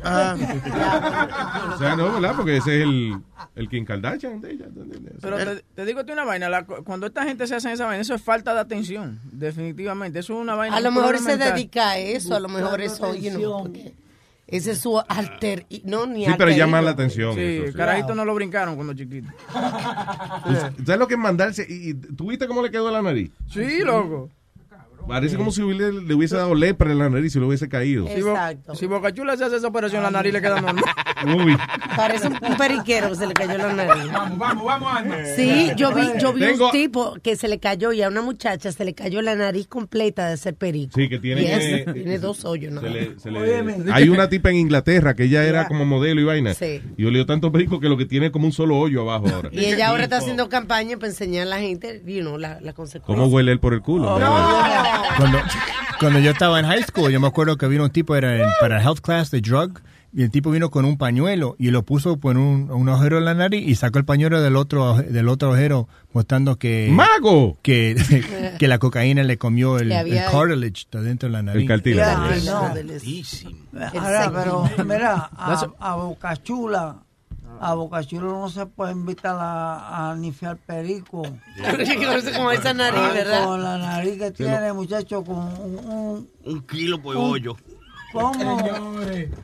Ah. O sea, no, ¿verdad? Porque ese es el, el Kim Kardashian de ella. Pero te, te digo tú una vaina, la- cuando esta gente se hace esa vaina, eso es falta de atención, definitivamente. Eso es una vaina. A lo mejor se dedica a eso, a lo mejor eso, you know, porque ese es su alter, y- no, ni Sí, pero llama ego. la atención. Sí, eso, sí. carajito no lo brincaron cuando chiquito. (laughs) ¿Sabes lo que es mandarse? ¿Y, y tú viste cómo le quedó la nariz? Sí, loco. Parece como si le, le hubiese dado lepra en la nariz y se le hubiese caído. Bo- si Boca Chula se hace esa operación, la nariz le queda normal. (laughs) Uy. Parece un, periquero que se le cayó la nariz. Vamos, vamos, vamos, Alma. Sí, yo vi, yo vi Tengo- un tipo que se le cayó y a una muchacha se le cayó la nariz completa de ser perico. Sí, que tiene Y es- que- tiene dos hoyos, ¿no? Se le- se le- Hay una tipa en Inglaterra que ella era como modelo y vaina. Sí. Y olió tanto perico que lo que tiene es como un solo hoyo abajo ahora. Y ella ahora está haciendo campaña para enseñar a la gente, you know, la, la consecuencia. ¿Cómo huele él por el culo? (laughs) Cuando, cuando yo estaba en high school, yo me acuerdo que vino un tipo era en- para health class de drug y el tipo vino con un pañuelo y lo puso por un, un agujero en la nariz y sacó el pañuelo del otro del otro agujero mostrando que mago que, (laughs) que la cocaína le comió el, el cartilage de dentro de la nariz. El cartílago. Ya, no. Ahora, pero mira, a, a Boca Chula, a Boca Chula no se puede invitar a, a nifiar perico. (laughs) Con esa nariz, ¿verdad? Con la nariz que tiene, muchacho, con un... un Un kilo por hoyo. ¿Cómo?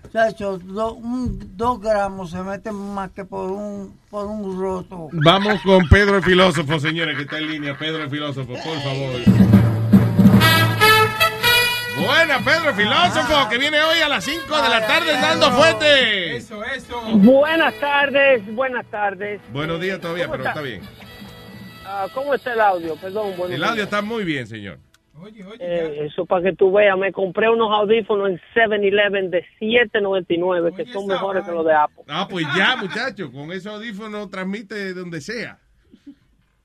Muchacho, do- un, dos gramos se meten más que por un, por un roto. Vamos con Pedro el filósofo, señores, que está en línea. Pedro el filósofo, por favor. Buena, Pedro filósofo, que viene hoy a las 5 de la tarde dando fuerte. Eso, eso. Buenas tardes, buenas tardes. Buenos días todavía, ¿Cómo pero está? está bien. Ah, ¿Cómo está el audio? Perdón, buenos El audio días. está muy bien, señor. Eh, eso para que tú veas, me compré unos audífonos en 7-Eleven de 7.99 que son mejores que los de Apple. Ah, pues ya, muchacho, con ese audífono transmite donde sea.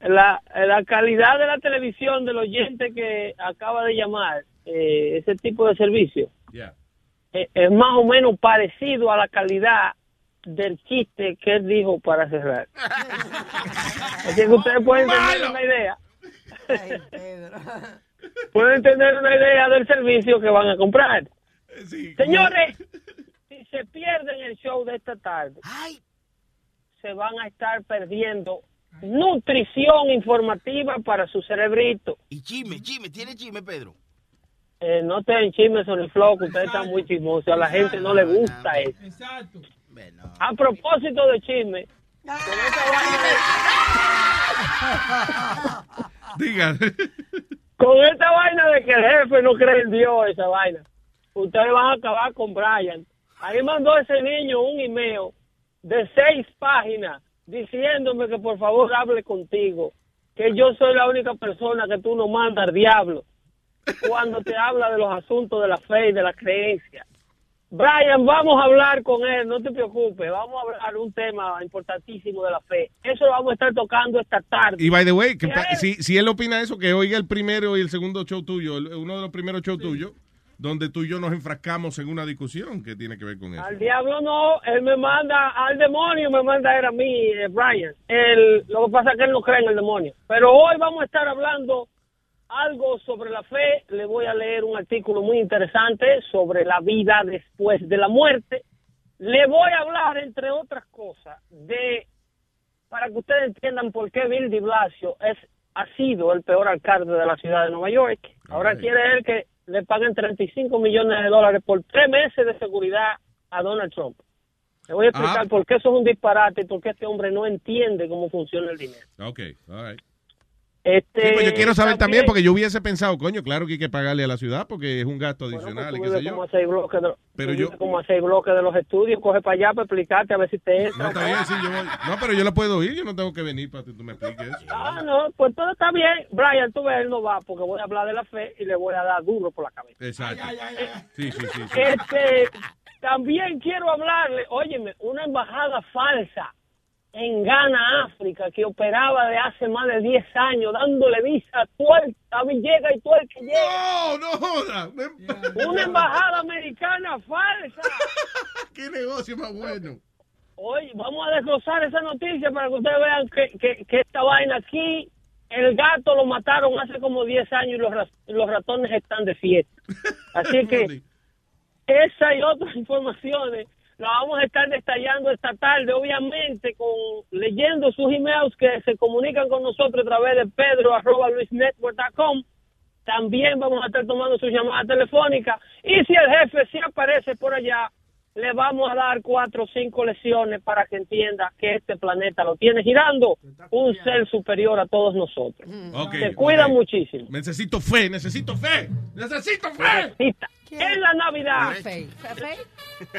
La, la calidad de la televisión del oyente que acaba de llamar, eh, ese tipo de servicio, eh, es más o menos parecido a la calidad del chiste que él dijo para cerrar. (laughs) Así que ustedes pueden tener una idea. (laughs) pueden tener una idea del servicio que van a comprar. Señores, si se pierden el show de esta tarde, se van a estar perdiendo nutrición informativa para su cerebrito. Y chisme, chisme, tiene chisme, Pedro. Eh, no te chismes son el flow, que ustedes están muy chismosos. A la gente no le gusta eso. Exacto. A propósito de chisme, con esa vaina Diga. de, con esta vaina de que el jefe no cree en Dios, esa vaina, ustedes van a acabar con Brian. Ahí mandó ese niño un email de seis páginas diciéndome que por favor hable contigo, que yo soy la única persona que tú no mandas al diablo cuando te habla de los asuntos de la fe y de la creencia. Brian, vamos a hablar con él, no te preocupes, vamos a hablar un tema importantísimo de la fe. Eso lo vamos a estar tocando esta tarde. Y by the way, que si, si él opina eso, que oiga el primero y el segundo show tuyo, el- uno de los primeros shows tuyos, donde tú y yo nos enfrascamos en una discusión que tiene que ver con eso. Al diablo no, él me manda, al demonio me manda a él a mí, eh, Brian. Él, lo que pasa es que él no cree en el demonio. Pero hoy vamos a estar hablando algo sobre la fe. Le voy a leer un artículo muy interesante sobre la vida después de la muerte. Le voy a hablar, entre otras cosas, de, para que ustedes entiendan por qué Bill de Blasio es, ha sido el peor alcalde de la ciudad de Nueva York. Ahora quiere él que le paguen 35 millones de dólares por tres meses de seguridad a Donald Trump. Le voy a explicar Ah. por qué eso es un disparate y por qué este hombre no entiende cómo funciona el dinero. Ok, all right. Este, Sí, pues yo quiero saber también, también porque yo hubiese pensado, coño, claro que hay que pagarle a la ciudad porque es un gasto adicional y Tú qué sé yo. como a seis bloques de, Pero tú yo- como a seis bloques de los estudios, coge para allá para explicarte a ver si te entra. No, está bien, sí, yo voy- No, pero yo la puedo ir, yo no tengo que venir para que tú me expliques eso. Ah, no, pues todo está bien. Brian, tú ves, él no va porque voy a hablar de la fe y le voy a dar duro por la cabeza. Exacto. Sí, sí, sí. sí. Este, también quiero hablarle, óyeme, una embajada falsa en Ghana, África, que operaba de hace más de 10 años, dándole visa a todo el a mí llega y todo el que llega. No, no joda. Una embajada americana falsa. (laughs) ¿Qué negocio más bueno? Oye, vamos a desglosar esa noticia para que ustedes vean que, que, que esta vaina aquí, el gato lo mataron hace como 10 años y los, los ratones están de fiesta. (laughs) Así que esa y otras (laughs) informaciones las vamos a estar detallando esta tarde, obviamente, con leyendo sus emails que se comunican con nosotros a través de pedro arroba luisnetwork.com. También vamos a estar tomando sus llamadas telefónicas. Y si el jefe se aparece por allá, le vamos a dar cuatro o cinco lesiones para que entienda que este planeta lo tiene girando un ser superior a todos nosotros. Ok, Se cuida muchísimo. Necesito fe, necesito fe. Necesito fe. En la Navidad.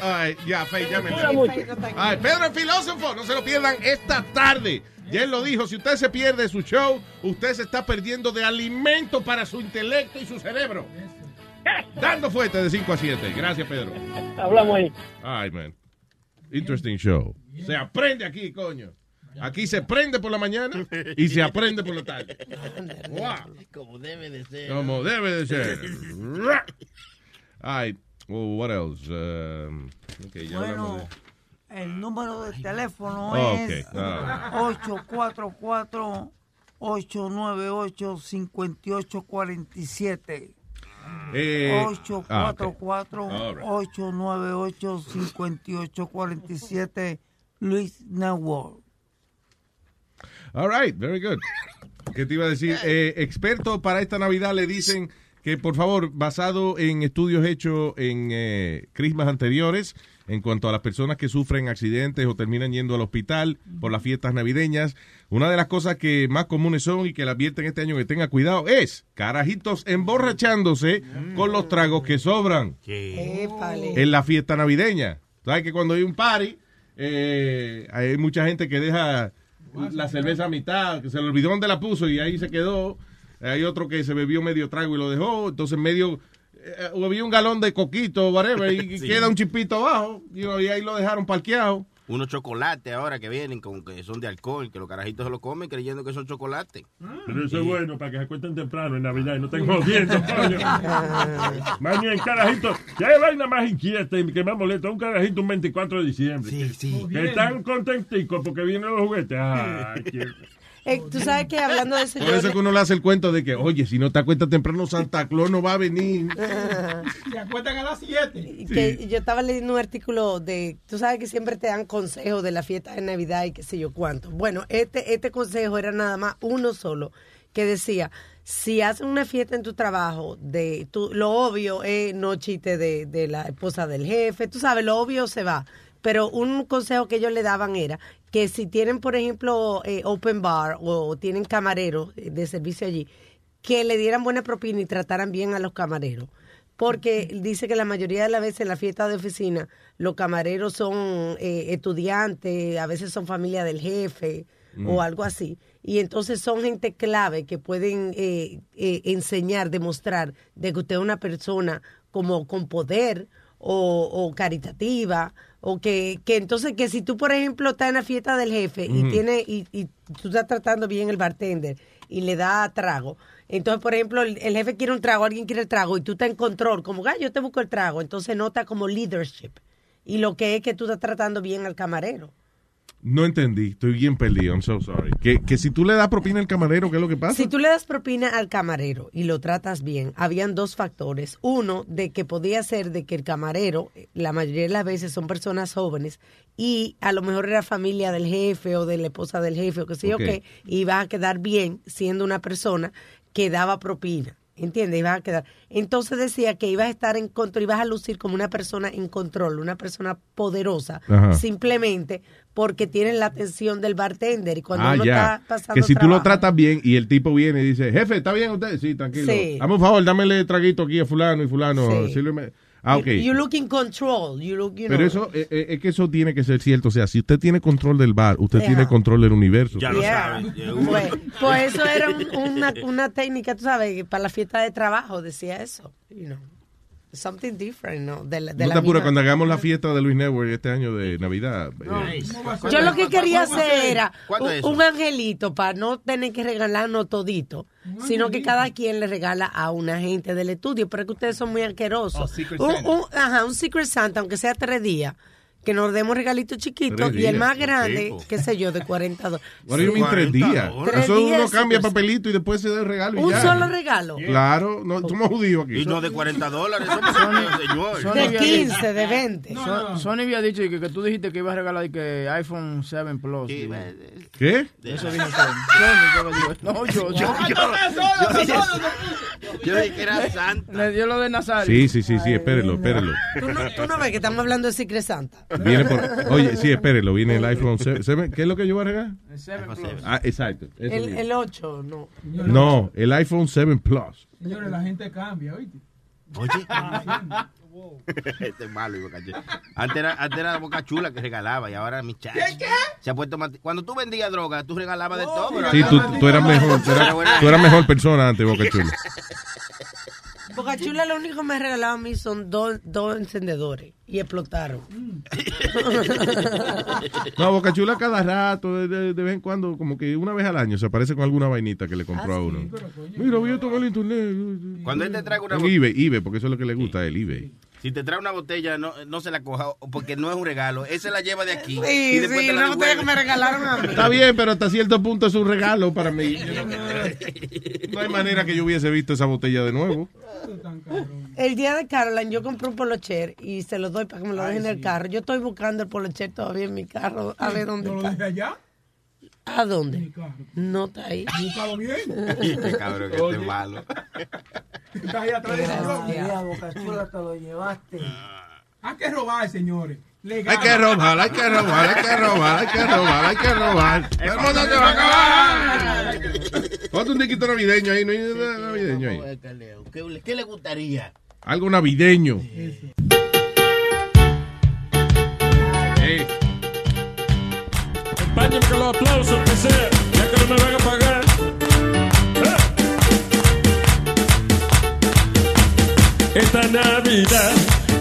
Ay, ya, fe, ya me Cuida mucho. Ay, Pedro el filósofo, no se lo pierdan esta tarde. Ya él lo dijo, si usted se pierde su show, usted se está perdiendo de alimento para su intelecto y su cerebro. Dando fuerte de 5 a 7. Gracias, Pedro. Hablamos ahí. Ay, man. Interesting show. Se aprende aquí, coño. Aquí se prende por la mañana y se aprende por la tarde. Wow. Como debe de ser. Como debe de ser. Ay, well, what else? Um, okay, ya bueno, de... el número de teléfono oh, okay. es ah. 844 898 5847 eh, ah, 844-898-5847. Luis Nawal. All right, very good. ¿Qué te iba a decir? Eh, experto para esta Navidad le dicen que, por favor, basado en estudios hechos en eh, crismas anteriores, en cuanto a las personas que sufren accidentes o terminan yendo al hospital por las fiestas navideñas, una de las cosas que más comunes son y que le advierten este año que tenga cuidado es carajitos emborrachándose con los tragos que sobran en la fiesta navideña. ¿Sabes que cuando hay un party, eh, hay mucha gente que deja la cerveza a mitad, que se le olvidó dónde la puso y ahí se quedó. Hay otro que se bebió medio trago y lo dejó. Entonces medio, eh, bebió un galón de coquito, whatever, y (laughs) Sí. queda un chipito abajo. you know, y ahí lo dejaron parqueado. Unos chocolates ahora que vienen con que son de alcohol, que los carajitos se los comen creyendo que son chocolates. Pero eso es bueno para que se acuesten temprano en Navidad y no estén jodiendo, (laughs) coño. Más bien, carajito, qué vaina más inquieta y que más molesta. Un carajito un 24 de diciembre. Sí, sí. Que están contenticos porque vienen los juguetes. Ay, qué- Eh, Tú sabes que hablando de eso, Por eso es que uno le hace el cuento de que, oye, si no te acuestas temprano, Santa Claus no va a venir. (laughs) Se acuestan a las 7. que yo estaba leyendo un artículo de, tú sabes que siempre te dan consejos de la fiesta de Navidad y qué sé yo cuánto. Bueno, este, este consejo era nada más uno solo, que decía, si haces una fiesta en tu trabajo, de tu, lo obvio es no chiste de, de la esposa del jefe, tú sabes, lo obvio se va. Pero un consejo que ellos le daban era que si tienen, por ejemplo, eh, open bar o tienen camareros eh, de servicio allí, que le dieran buena propina y trataran bien a los camareros porque dice que la mayoría de las veces en la fiesta de oficina los camareros son eh, estudiantes, a veces son familia del jefe Mm. o algo así. Y entonces son gente clave que pueden eh, eh, enseñar, demostrar de que usted es una persona como con poder o, o caritativa o que, que entonces que si tú por ejemplo estás en la fiesta del jefe y tiene y, y tú estás tratando bien el bartender y le da trago entonces por ejemplo el, el jefe quiere un trago alguien quiere el trago y tú estás en control como ah, yo te busco el trago entonces nota como leadership. Y lo que es que tú estás tratando bien al camarero No entendí, estoy bien perdido, I'm so sorry. Que, que si tú le das propina al camarero, ¿qué es lo que pasa? Si tú le das propina al camarero y lo tratas bien, habían dos factores. Uno, de que podía ser de que el camarero, la mayoría de las veces son personas jóvenes y a lo mejor era familia del jefe o de la esposa del jefe o qué sé yo qué, y iba a quedar bien siendo una persona que daba propina. ¿Entiendes? Ibas a quedar. Entonces decía que ibas a estar en control, ibas a lucir como una persona en control, una persona poderosa, Ajá. simplemente porque tienes la atención del bartender. Y cuando Ah, uno ya. está pasando Que si tú lo trabajo- tratas bien y el tipo viene y dice, jefe, ¿está bien usted? Sí, tranquilo. Sí. Dame un favor, dámele traguito aquí a fulano y fulano. Sí. Ah, ok. You, you look in control. You look, you Pero know. eso, eh, eh, es que eso tiene que ser cierto. O sea, si usted tiene control del bar, usted Yeah. tiene control del universo. Ya lo Yeah. sabes. (laughs) Pues, pues eso era un- una, una técnica, tú sabes, para la fiesta de trabajo decía eso. You know. Something different, ¿no? De la, de no la te apures, misma- cuando hagamos la fiesta de Luis Network este año de Navidad. eh, Yo lo que quería hacer era ¿Cuándo es un, angelito para no tener que regalarnos todito, sino que cada quien le regala a una gente del estudio, pero es que ustedes son muy asquerosos. Secret un, un- ajá, un Secret Santa, aunque sea tres días, que nos demos regalitos chiquitos y el más grande, tipo. qué sé yo, de 40 dólares. Mean, tres días? Tres Eso uno cambia pues. papelito y después se da el regalo. y Un ya. solo regalo. Claro, no, somos judíos aquí. Y no de 40 dólares, somos señor. De había 15, dicho- de 20. So- Sony había dicho que, que tú dijiste que ibas a regalar y que iPhone 7 Plus. ¿Qué? Eso dijo Sony. Sony, yo digo, no, yo, yo, yo, Yo dije que era Santa. Le dio lo de Nazario. Sí, sí, sí, sí, espérenlo, espérenlo. ¿Tú no, tú no ves que estamos hablando de Secret Santa. Viene por, oye, sí, espérenlo, viene el iPhone 7. ¿Qué es lo que yo voy a regalar? El 7 Plus. Ah, exacto. El, el 8, no. No, el iPhone 7 Plus. Señores, la gente cambia, ¿oíste? Oye. (laughs) este es malo, Boca Chula. Antes era, antes era Boca Chula que regalaba y ahora mi chacho. ¿Qué, qué? Se ha puesto más- Cuando tú vendías droga, tú regalabas de todo. pero Sí, tú, tú eras mejor, tú eras, tú eras mejor persona antes, Boca Chula. Boca Chula lo único que me ha regalado a mí son dos, dos encendedores y explotaron. (laughs) No, Boca Chula cada rato, de, de- de vez en cuando, como que una vez al año se aparece con alguna vainita que le compró a uno. Mira, voy a tomar el internet. Cuando él te trae una botella, eBay, eBay, porque eso es lo que le gusta a él, eBay. si te trae una botella, no, no se la coja porque no es un regalo. Él se la lleva de aquí. y Sí, después sí, te la una botella que me regalaron a mí. Está bien, pero hasta cierto punto es un regalo para mí. No hay manera que yo hubiese visto esa botella de nuevo. El día de Caroline yo compré un polocher y se lo doy para que me lo dejen en el carro. Yo estoy buscando el polocher todavía en mi carro a ver dónde ¿No lo está. dejé allá? ¿A dónde? No está ahí. Búscalo bien. Qué (laughs) cabrón que este es malo. (laughs) Está ahí atrás de ese Boca Chula, te lo llevaste. Hay que robar, señores. Legal. Hay que robar, hay que robar, hay que robar, hay que robar, hay que robar. El mundo se va a acabar. Ponte un diquito navideño ahí, no hay nada navideño ahí. ¿Qué, qué le gustaría? Algo navideño. Eh, Acompáñenme con los aplausos, que sea, ya que no me van a pagar. Esta Navidad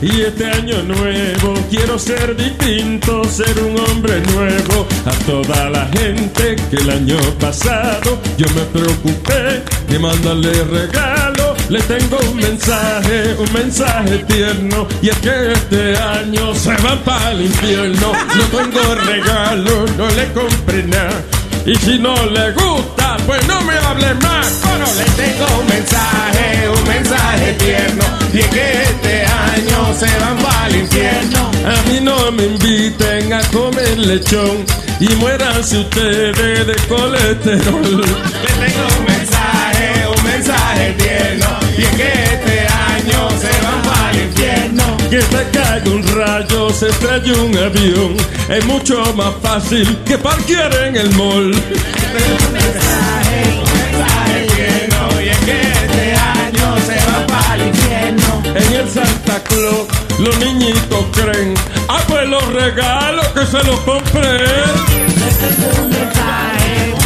y este año nuevo quiero ser distinto, ser un hombre nuevo. A toda la gente que el año pasado yo me preocupé de mandarle regalo. Le tengo un mensaje, un mensaje tierno. Y es que este año se van para el infierno. No tengo regalo, no le compré nada. Y si no le gusta, pues no me hable más. Bueno, le tengo un mensaje, un mensaje tierno. Y es que este año se van para el infierno. A mí no me inviten a comer lechón. Y muéranse ustedes de colesterol. Le tengo un mensaje, un mensaje tierno. Y es que este año se van para el infierno. Que te caiga un rayo, se estrella un avión. Es mucho más fácil que parquear en el mall. Un mensaje, un mensaje tierno. Y es que este año se va para el infierno. En el Santa Claus, los niñitos creen. Ah, pues los regalos que se los compré. Un mensaje, un mensaje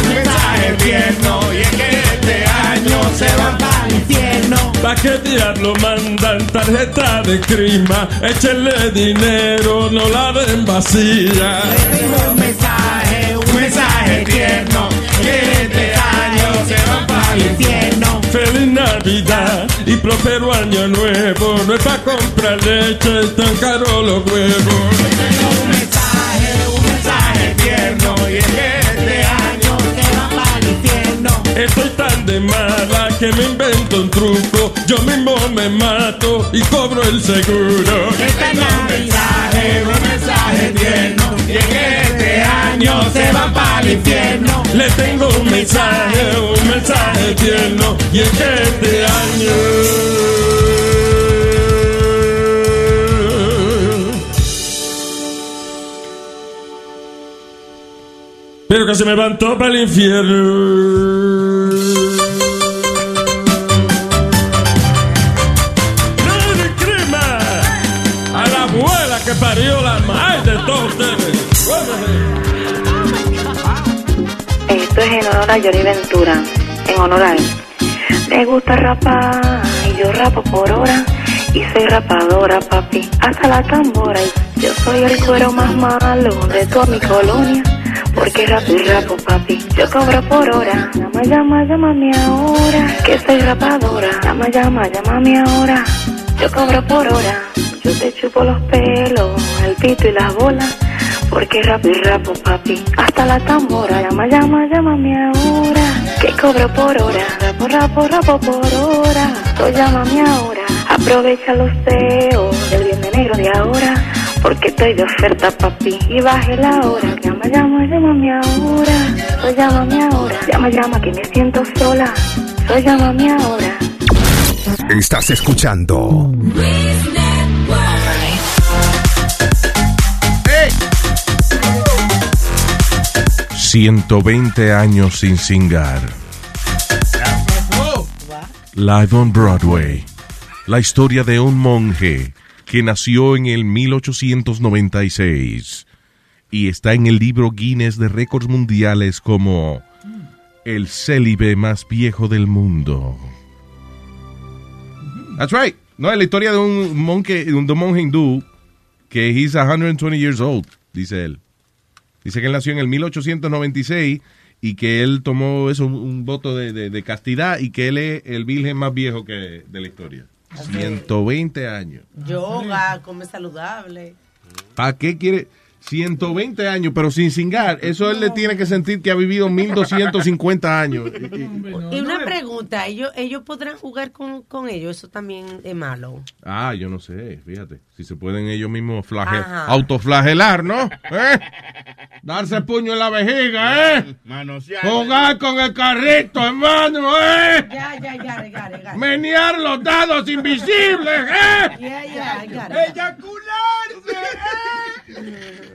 tierno. Y es que este año se va para el infierno. ¿Pa' qué diablo mandan tarjeta de crima? Échenle dinero, no la den vacía. un mensaje, un mensaje tierno. Que este año se va para el infierno. Feliz Navidad y próspero año nuevo. No es pa' comprar leche, tan caro los huevos. Un mensaje, un mensaje tierno. Y es que Estoy tan de mala que me invento un truco. Yo mismo me mato y cobro el seguro. Este es un mensaje, un mensaje tierno. Y es que este año se van para el infierno. Le tengo un mensaje, un mensaje tierno. Y es que este año. Pero que se me van todos para el infierno. ¡Merry Christmas! A la abuela que parió la madre de todos ustedes. Esto es en honor a Johnny Ventura, en honor a él. Me gusta rapar y yo rapo por hora y soy rapadora, papi, hasta la tambora. Yo soy el cuero más malo de toda mi colonia, porque rapo rapo, papi, yo cobro por hora. Llama, llama, llámame ahora, que soy rapadora. Llama, llama, llámame ahora, yo cobro por hora. Yo te chupo los pelos, el pito y las bolas. Porque rapo rapo, papi, hasta la tambora. Llama, llama, llámame ahora, que cobro por hora. Rapo, rapo, rapo por hora. Tú llámame ahora, aprovecha los feos del viernes negro de ahora. Porque estoy de oferta, papi, y baje la hora. Llama, llama, llámame ahora. Tú llámame ahora. Llama, llama, que me siento sola. Tú llámame ahora. Estás escuchando 120 años sin cingar. Live on Broadway. La historia de un monje que nació en el 1896 y está en el libro Guinness de récords mundiales como el célibe más viejo del mundo. That's right. No, es la historia de un monje, de un monje hindú que he's 120 years old, dice él. Dice que él nació en el 1896 y que él tomó eso, un, voto de, de- de castidad y que él es el virgen más viejo que de la historia. 120 años. Yoga, come saludable. ¿Para qué quiere? 120 años, pero sin cingar. Eso él le tiene que sentir que ha vivido 1250 años. (laughs) Y una pregunta, ¿ellos, ellos podrán jugar con, con ellos? Eso también es malo. Ah, yo no sé, fíjate. Si se pueden ellos mismos flage- Ajá. autoflagelar, ¿no? ¿Eh? Darse puño en la vejiga, ¿eh? Jugar con el carrito, hermano, ¿eh? Ya, ya, ya. Menear los dados invisibles, ¿eh? Got (laughs) it.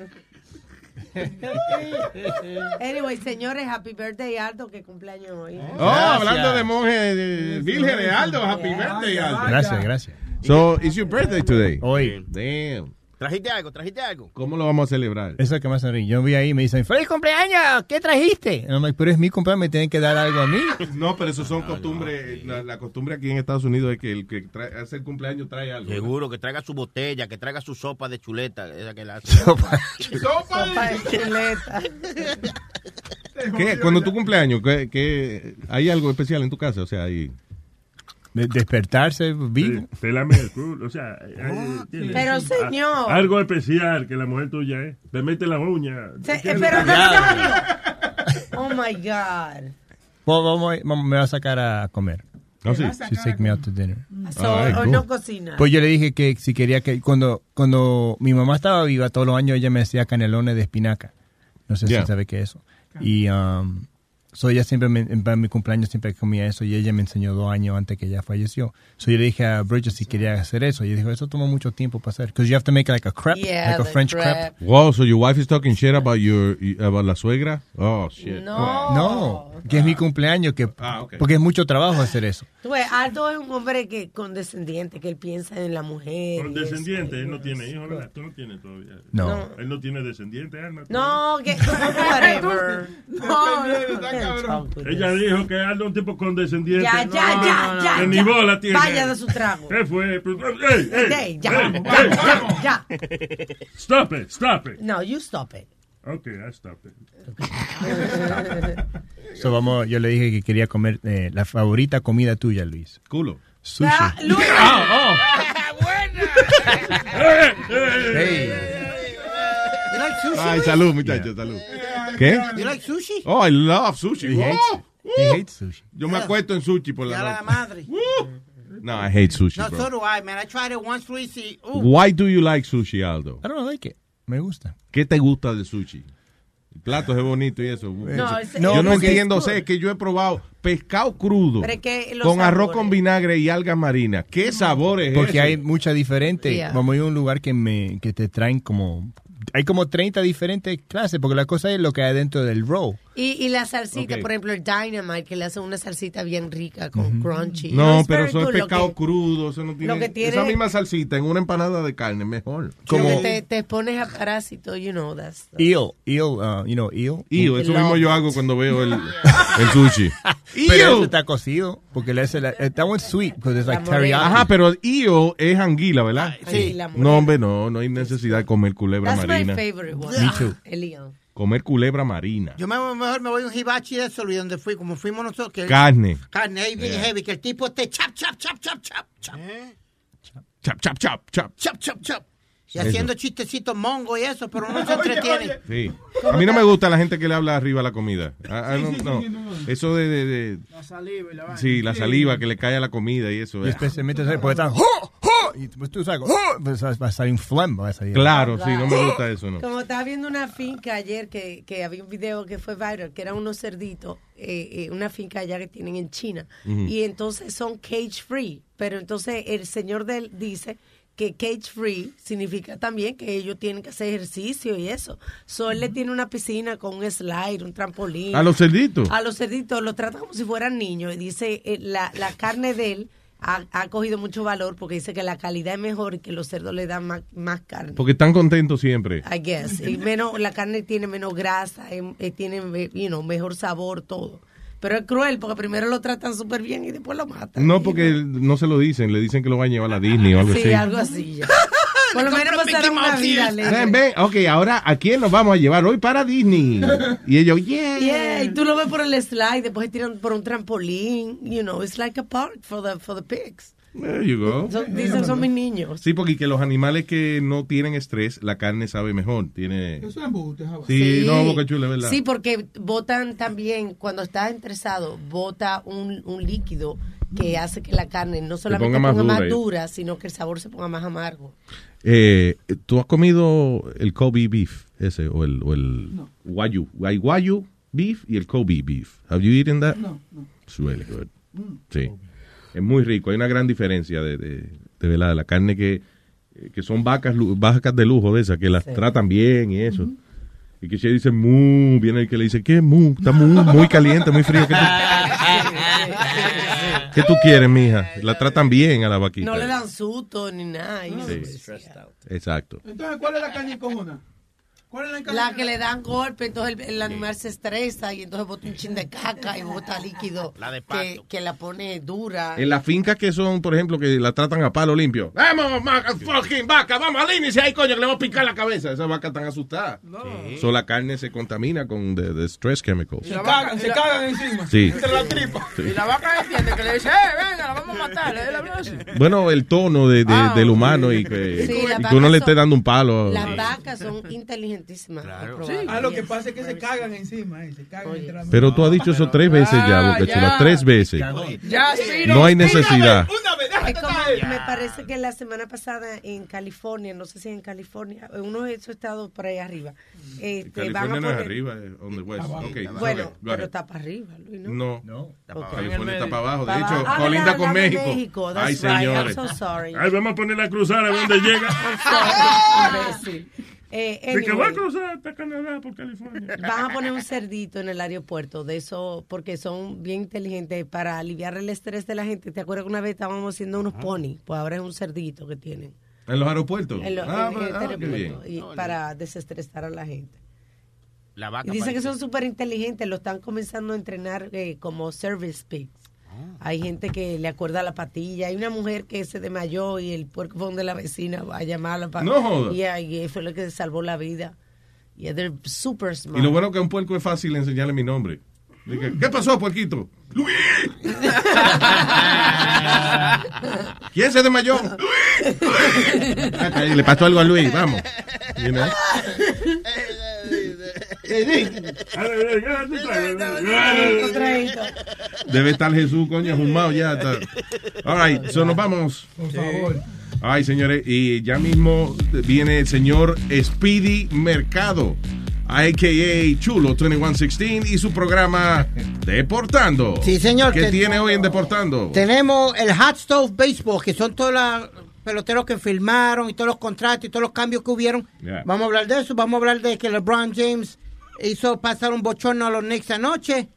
(laughs) Anyway, señores, happy birthday Aldo, que cumpleaños hoy. Oh, hablando de monje, de virgen de Aldo, happy birthday, Aldo. Gracias, gracias. So, it's your birthday today. Hoy. Damn. ¿Trajiste algo? ¿Trajiste algo? ¿Cómo lo vamos a celebrar? Eso es que más sonríe. Yo vi ahí y me dicen, ¡Feliz cumpleaños! ¿Qué trajiste? Like, pero es mi cumpleaños, me tienen que dar algo a mí. (laughs) No, pero eso son costumbres. La, la costumbre aquí en Estados Unidos es que el que trae, hace el cumpleaños trae algo. Seguro, que traiga su botella, que traiga su sopa de chuleta, esa que la hace. (laughs) Sopa (laughs) Sopa de chuleta. ¿Qué? Cuando tu cumpleaños, ¿qué, qué- hay algo especial en tu casa? O sea, hay... De- despertarse vivo. Pelame el culo, o sea... hay- tiene- Pero, señor. Algo especial que la mujer tuya es. Le mete la uña. Se- eh, pero, Ya. Oh my God. Pues vamos, vamos- me va a sacar a comer. ¿Ah, sí? Me out to dinner. So, o no cocina. Pues yo le dije que si quería que cuando cuando mi mamá estaba viva todos los años ella me hacía canelones de espinaca. No sé Yeah. si sabe qué es eso. Y um, so ella siempre me, en para mi cumpleaños siempre comía eso y ella me enseñó dos años antes que ella falleció. So yo le dije a Bridget si quería hacer eso y ella dijo eso toma mucho tiempo para hacer because you have to make like a crepe, Yeah, like a French crepe. crepe. Wow, so your wife is talking shit about your about la suegra? Oh, shit. No. No, que es mi cumpleaños que Ah, ok. porque es mucho trabajo hacer eso. Tú ves, Aldo es un hombre que condescendiente, que él piensa en la mujer. Con y eso. descendiente, él no tiene hijos, ¿verdad? Tú no tienes todavía. No. Él no tiene descendiente, Alma. No, que (laughs) whatever. (laughs) No, Ella dijo que Aldo es un tipo condescendiente. Ya, ya, No, ya, no, no, ya, ni ya. bola tiene. Vaya de su trago. ¿Qué fue? Pues, ¡Ey, ey! Ey, ya, ey, ya, ey, ya, ey. ya. Stop it, stop it. No, you stop it. Okay, I stop it. So vamos, yo le dije que quería comer eh, la favorita comida tuya, Luis. Culo. Sushi. Ah, Luis. Hey. You like sushi? Ay, salud, muchachos, salud. ¿Qué? You like sushi? Oh, I love sushi. He hates Oh. He oh. hates sushi. Yo me acuesto en sushi por Ya la madre. (laughs) No, I hate sushi, No, so bro. do I, man. I tried it once, Luis. Why do you like sushi, Aldo? I don't like it. Me gusta. ¿Qué te gusta de sushi? El plato es bonito y eso. No, ese- yo no entiendo, sé que yo he probado pescado crudo es que con arroz sabores- con vinagre y algas marinas. ¿Qué sabor es Porque hay mucha diferente. Yeah. Vamos a ir a un lugar que me que te traen como hay como 30 diferentes clases, porque la cosa es lo que hay dentro del roll. Y, y la salsita, por ejemplo, el Dynamite, que le hace una salsita bien rica con crunchy. No, it's pero eso es. Lo pescado que- crudo. Eso no tiene, que tiene- Esa misma salsita en una empanada de carne, mejor. lo Como que te, te pones a parásito, you know, that's... Eel, eel, uh, you know, eel. Eel, eso mismo yo hago cuando veo el, el sushi. (laughs) Pero Eel. eso está cocido, porque le hace la, that one's sweet, because it's like teriyaki. Ajá, pero eel es anguila, ¿verdad? Sí. la morena. No, hombre, no, no hay necesidad de comer culebra That's marina. my favorite one. Me too. El león. Comer culebra marina. Yo me, mejor me voy a un hibachi de eso, Luis, donde fui, como fuimos nosotros. Que Carne. Carne ahí bien Yeah. heavy, que el tipo esté chap, chap, chap, chap, chap, chap, Chap, chap, chap, chap. chap, chap, chap. Y Eso. haciendo chistecitos mongo y eso, pero no se (laughs) entretiene. Sí. A mí no me gusta la gente que le habla arriba a la comida. Ah, ah, no, no. Eso de, de, de- La saliva y la vaina. Sí, la saliva que le cae a la comida y eso. Y eh. especialmente ¿sabes? porque están, ¡oh! Y pues tú sabes, ¡oh! Pues va a salir un phlegm, va a salir. Claro, sí, no me gusta eso, ¿no? Como estaba viendo una finca ayer que, que había un video que fue viral, que eran unos cerditos, eh, eh, una finca allá que tienen en China. Y entonces son cage free. Pero entonces el señor de él dice que cage free significa también que ellos tienen que hacer ejercicio y eso. So él le tiene una piscina con un slide, un trampolín. A los cerditos. A los cerditos los trata como si fueran niños. Y dice, eh, la, la carne de él ha, ha cogido mucho valor porque dice que la calidad es mejor y que los cerdos le dan más, más carne. Porque están contentos siempre. I guess. Y menos, la carne tiene menos grasa, eh, tiene you know, mejor sabor, todo. Pero es cruel porque primero lo tratan súper bien y después lo matan. No, porque no se lo dicen, le dicen que lo van a llevar a la Disney o algo sí, así. algo así. ya. (laughs) Por lo menos pasaron una vida. Ven, ven, ok, ahora ¿a quién nos vamos a llevar hoy para Disney? Y ellos, yeah. Yeah, y tú lo ves por el slide, después se tiran por un trampolín, you know, it's like a park for the, for the pigs. There you go. Son- dicen son mis niños. Sí, porque que los animales que no tienen estrés, la carne sabe mejor. Tiene. Eso es embuste, Java. Sí, no, boca chula, ¿verdad? Sí, porque botan también, cuando estás estresado, bota un, un líquido que hace que la carne no solamente ponga ponga más dura sino que el sabor se ponga más amargo. Eh, ¿Tú has comido el Kobe beef ese o el, o el Wagyu? Hay Wagyu beef y el Kobe beef. Have you eaten that? No, no. It's really good. Sí. Es muy rico. Hay una gran diferencia de, de, de verdad, la carne que, que son vacas, vacas de lujo de esas, que las tratan bien y eso. Y que si dicen mu, viene el que le dice, ¿qué mu? Está muy, muy caliente, muy frío. ¿Qué (laughs) qué tú quieres, mija? La tratan bien a la vaquita. No le dan susto ni nada. Sí. Exacto. Entonces, ¿cuál es la carne encojona? ¿Cuál es la? La que le dan golpe, entonces el, el animal se estresa y entonces bota un chin de caca y bota líquido que, que la pone dura. En las fincas que son, por ejemplo, que la tratan a palo limpio. ¡Vamos, fucking vaca! ¡Vamos al índice ahí, coño, que le vamos a picar la cabeza! Esas vacas están asustadas. So, la carne se contamina con de, de stress chemicals. Se cagan, se cagan encima. Sí. Entre la tripa. Sí. Y la vaca entiende que le dice, eh, venga, la vamos a matar. Le. Bueno, el tono de, de- Ah, del sí. humano y que, Sí, y las que uno le esté son- dando un palo. Las vacas son Ah, lo que pasa es que se cagan encima, eh, se cagan entre la Pero tú has dicho eso tres veces ya, Ah, Boca ya. Tres veces. Ya, No hay necesidad. Como, me parece que la semana pasada en California, no sé si en California, en uno de esos estados por ahí arriba, este, van no es arriba, es on the west. Okay, Bueno, okay, pero está para arriba, Luis, ¿no? No. California está para abajo. De Para hecho, abajo. Ah, colinda verdad, con de México. México, Ay, right, señores. I'm so sorry. Ay, vamos a poner la cruzada a ver dónde llega. (laughs) (laughs) Eh, De que va a cruzar hasta Canadá por California. (laughs) Van a poner un cerdito en el aeropuerto, de eso, porque son bien inteligentes para aliviar el estrés de la gente. ¿Te acuerdas que una vez estábamos haciendo unos pony? Pues ahora es un cerdito que tienen. ¿En los aeropuertos? En lo- ah, en- en pues, este ah, qué aeropuerto, bien. y para desestresar a la gente. La vaca Y dicen que son súper inteligentes, lo están comenzando a entrenar eh, como service pigs. Hay gente que le acuerda la patilla. Hay una mujer que se desmayó y el puerco fue donde la vecina va a llamarla para. No. Y ahí fue lo que salvó la vida. Y they're super smart. Y lo bueno que a un puerco es fácil enseñarle mi nombre. Dije, ¿Qué pasó, puerquito? ¡Luis! (laughs) ¿Quién se desmayó? (laughs) ¡Luis! (laughs) Acá, Le pasó algo a Luis, vamos. You know? Debe estar Jesús, coño, ahumado ya. Está. All right, so nos vamos. Por favor. Ay, señores, y ya mismo viene el señor Speedy Mercado a.k.a. Chulo 2116, y su programa Deportando. Sí, señor. ¿Qué tiene hoy en Deportando? Tenemos el Hot Stove Baseball, que son todos los peloteros que firmaron y todos los contratos y todos los cambios que hubieron. Yeah. Vamos a hablar de eso. Vamos a hablar de que LeBron James hizo pasar un bochorno a los Knicks anoche.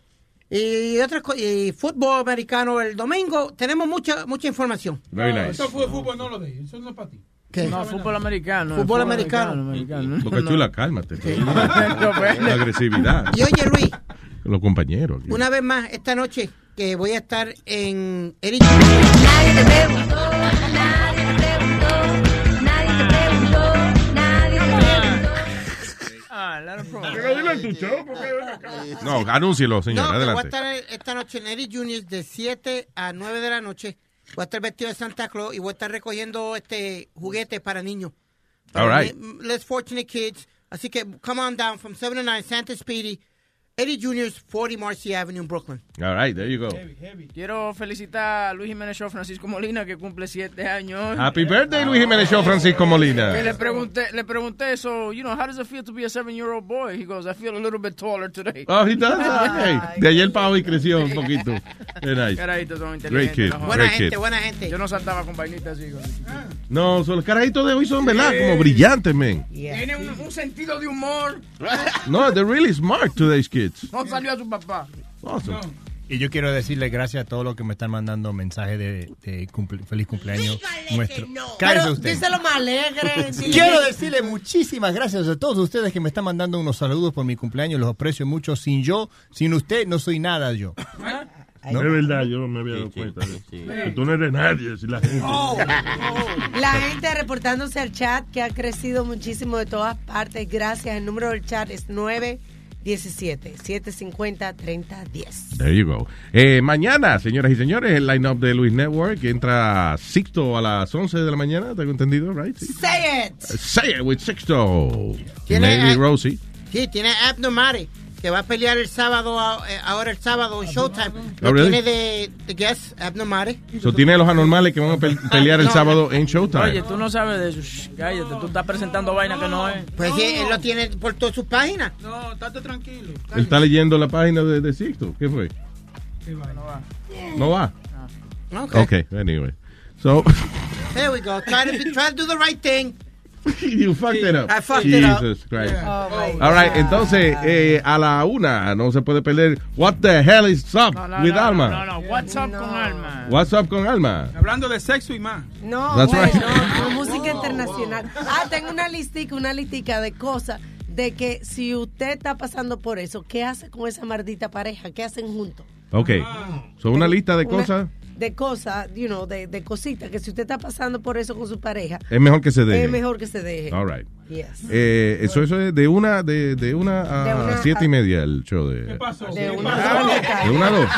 Y otras y fútbol americano el domingo. Tenemos mucha mucha información. Very nice. Eso fue fútbol, no lo de Eso no es para ti. ¿Qué? No, fútbol americano. Fútbol americano. americano. No. chula, cálmate. (laughs) Pues. La agresividad. Y oye, Luis, Los compañeros. aquí. una vez más esta noche que voy a estar en Eric. No, anúncielo, señor. No, voy a estar esta noche en Juniors de 7 a 9 de la noche. Voy a estar vestido de Santa Claus y voy a estar recogiendo este juguetes para niños. All right. Less fortunate kids. Así que come on down from 7 to 9, Santa Speedy, Eddie Juniors, 40 Marcy Avenue en Brooklyn. All right, there you go. Quiero felicitar a Luis Jiménez Show Francisco Molina que cumple siete años. Happy birthday, Luis Jiménez Show, Francisco Molina. Y le pregunté, le pregunté, so, you know, how does it feel to be a seven-year-old boy? He goes, I feel a little bit taller today. Oh, he does? Okay. (laughs) De ayer para hoy creció un poquito. Nice. Carajitos son Great inteligentes. kid. los Buena Great gente, kid. buena gente. Yo no saltaba con vainitas así. con- No, son los carajitos de hoy son, ¿verdad? Como brillantes, man. Tiene un, un sentido de humor. No, they're really smart, today's kids. No salió a su papá. Awesome. Y yo quiero decirle gracias a todos los que me están mandando mensajes de, de cumple- feliz cumpleaños nuestro. Cállese Pero usted. díselo más alegre. (laughs) Quiero que- decirle muchísimas gracias a todos ustedes que me están mandando unos saludos por mi cumpleaños. Los aprecio mucho. Sin yo, sin usted, no soy nada yo. ¿No? Es verdad, yo me había dado cuenta. Que tú no eres nadie, si la gente. Oh, (laughs) La gente reportándose al chat que ha crecido muchísimo de todas partes. Gracias. El número del chat es 917-750-3010. There you go. Eh, mañana, señoras y señores, el line-up de Luis Network entra Sixto a las 11 de la mañana, tengo entendido, right? Sí. Say it. Say it with Sixto. Tiene- Maybe Rosie. Sí, tiene Abnormare, que va a pelear el sábado, eh, ahora el sábado en Showtime. Lo Oh, really? tiene de, de guest, Abnormare. So, tiene a los anormales que van a pe- (laughs) pelear el No. sábado en Showtime. Oye, tú no sabes de eso. Shh, cállate, tú estás presentando vaina que no es. Pues sí, él lo tiene por todas sus páginas. No, estate tranquilo. Él está leyendo la página de, de Sixto. ¿Qué fue? ¿No va? Okay. Ok, anyway. So, There we go. Try to, be- try to do the right thing. (laughs) you fucked it up. I fucked it up. Jesus Christ. Oh, my All right, God. entonces, eh, a la una no se puede perder What the hell is up No, no, with no, Alma? No, no, what's up con Alma? What's up con Alma? Hablando de sexo y más. No, That's bueno, right. (laughs) no, música internacional. Ah, tengo una listica, una listica de cosas de que si usted está pasando por eso, ¿qué hace con esa maldita pareja? ¿Qué hacen juntos? Ok. Son una lista de Una- cosas. De cosas, you know, de, de cositas, que si usted está pasando por eso con su pareja, Es mejor que se deje. es mejor que se deje. All right. Yes. Eh, eso, eso es de una, de, de una a De una siete y media el show de. De una ¿De una a dos?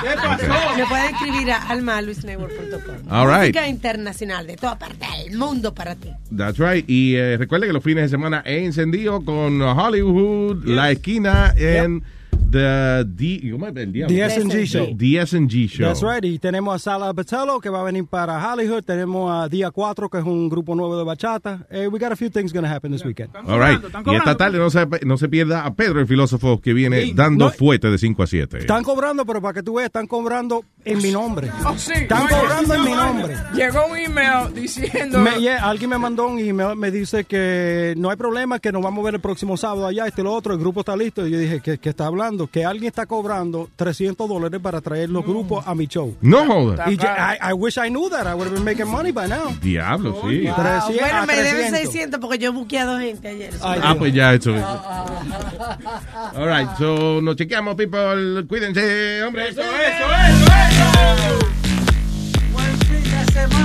Me pueden escribir a almaluisnetwork.com. All right. Música internacional de toda parte del mundo para ti. That's right. Y eh, recuerde que los fines de semana he encendido con Hollywood, La Esquina en The D, ¿cómo es el S&G Show. The S&G Show. That's right. Y tenemos a Sala Batello que va a venir para Hollywood. Tenemos a Día 4 que es un grupo nuevo de bachata. Eh, we got a few things going to happen this weekend. All right. Y esta tarde no se, no se pierda a Pedro, el filósofo, que viene dando No. fuete de 5 a 7. Están cobrando, pero para que tú veas, están cobrando en mi nombre. Oh, sí. Están Oye, cobrando en mi nombre. Llegó un email diciendo. Me- yeah, alguien me mandó un email, me dice que no hay problema, que nos vamos a ver el próximo sábado allá, este lo otro, el grupo está listo. Y yo dije, ¿qué, qué está hablando? Que alguien está cobrando 300 dólares para traer los grupos a mi show. No joda. Y yo- I, I wish I knew that. I would have been making money by now. Diablo, sí. Wow. Ah, 300 bueno, a me deben 300. 600 porque yo he buqueado gente ayer. Ah, pues ya, eso. All right. So, nos chequeamos, people. Cuídense, hombre. Eso, eso, eso, eso. Buen fin de semana.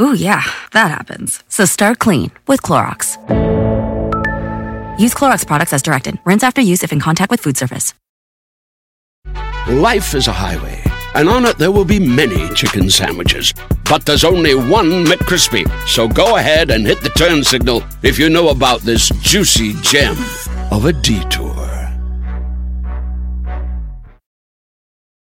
Ooh, yeah, that happens. So start clean with Clorox. Use Clorox products as directed. Rinse after use if in contact with food surface. Life is a highway, and on it there will be many chicken sandwiches. But there's only one McCrispy. So go ahead and hit the turn signal if you know about this juicy gem of a detour.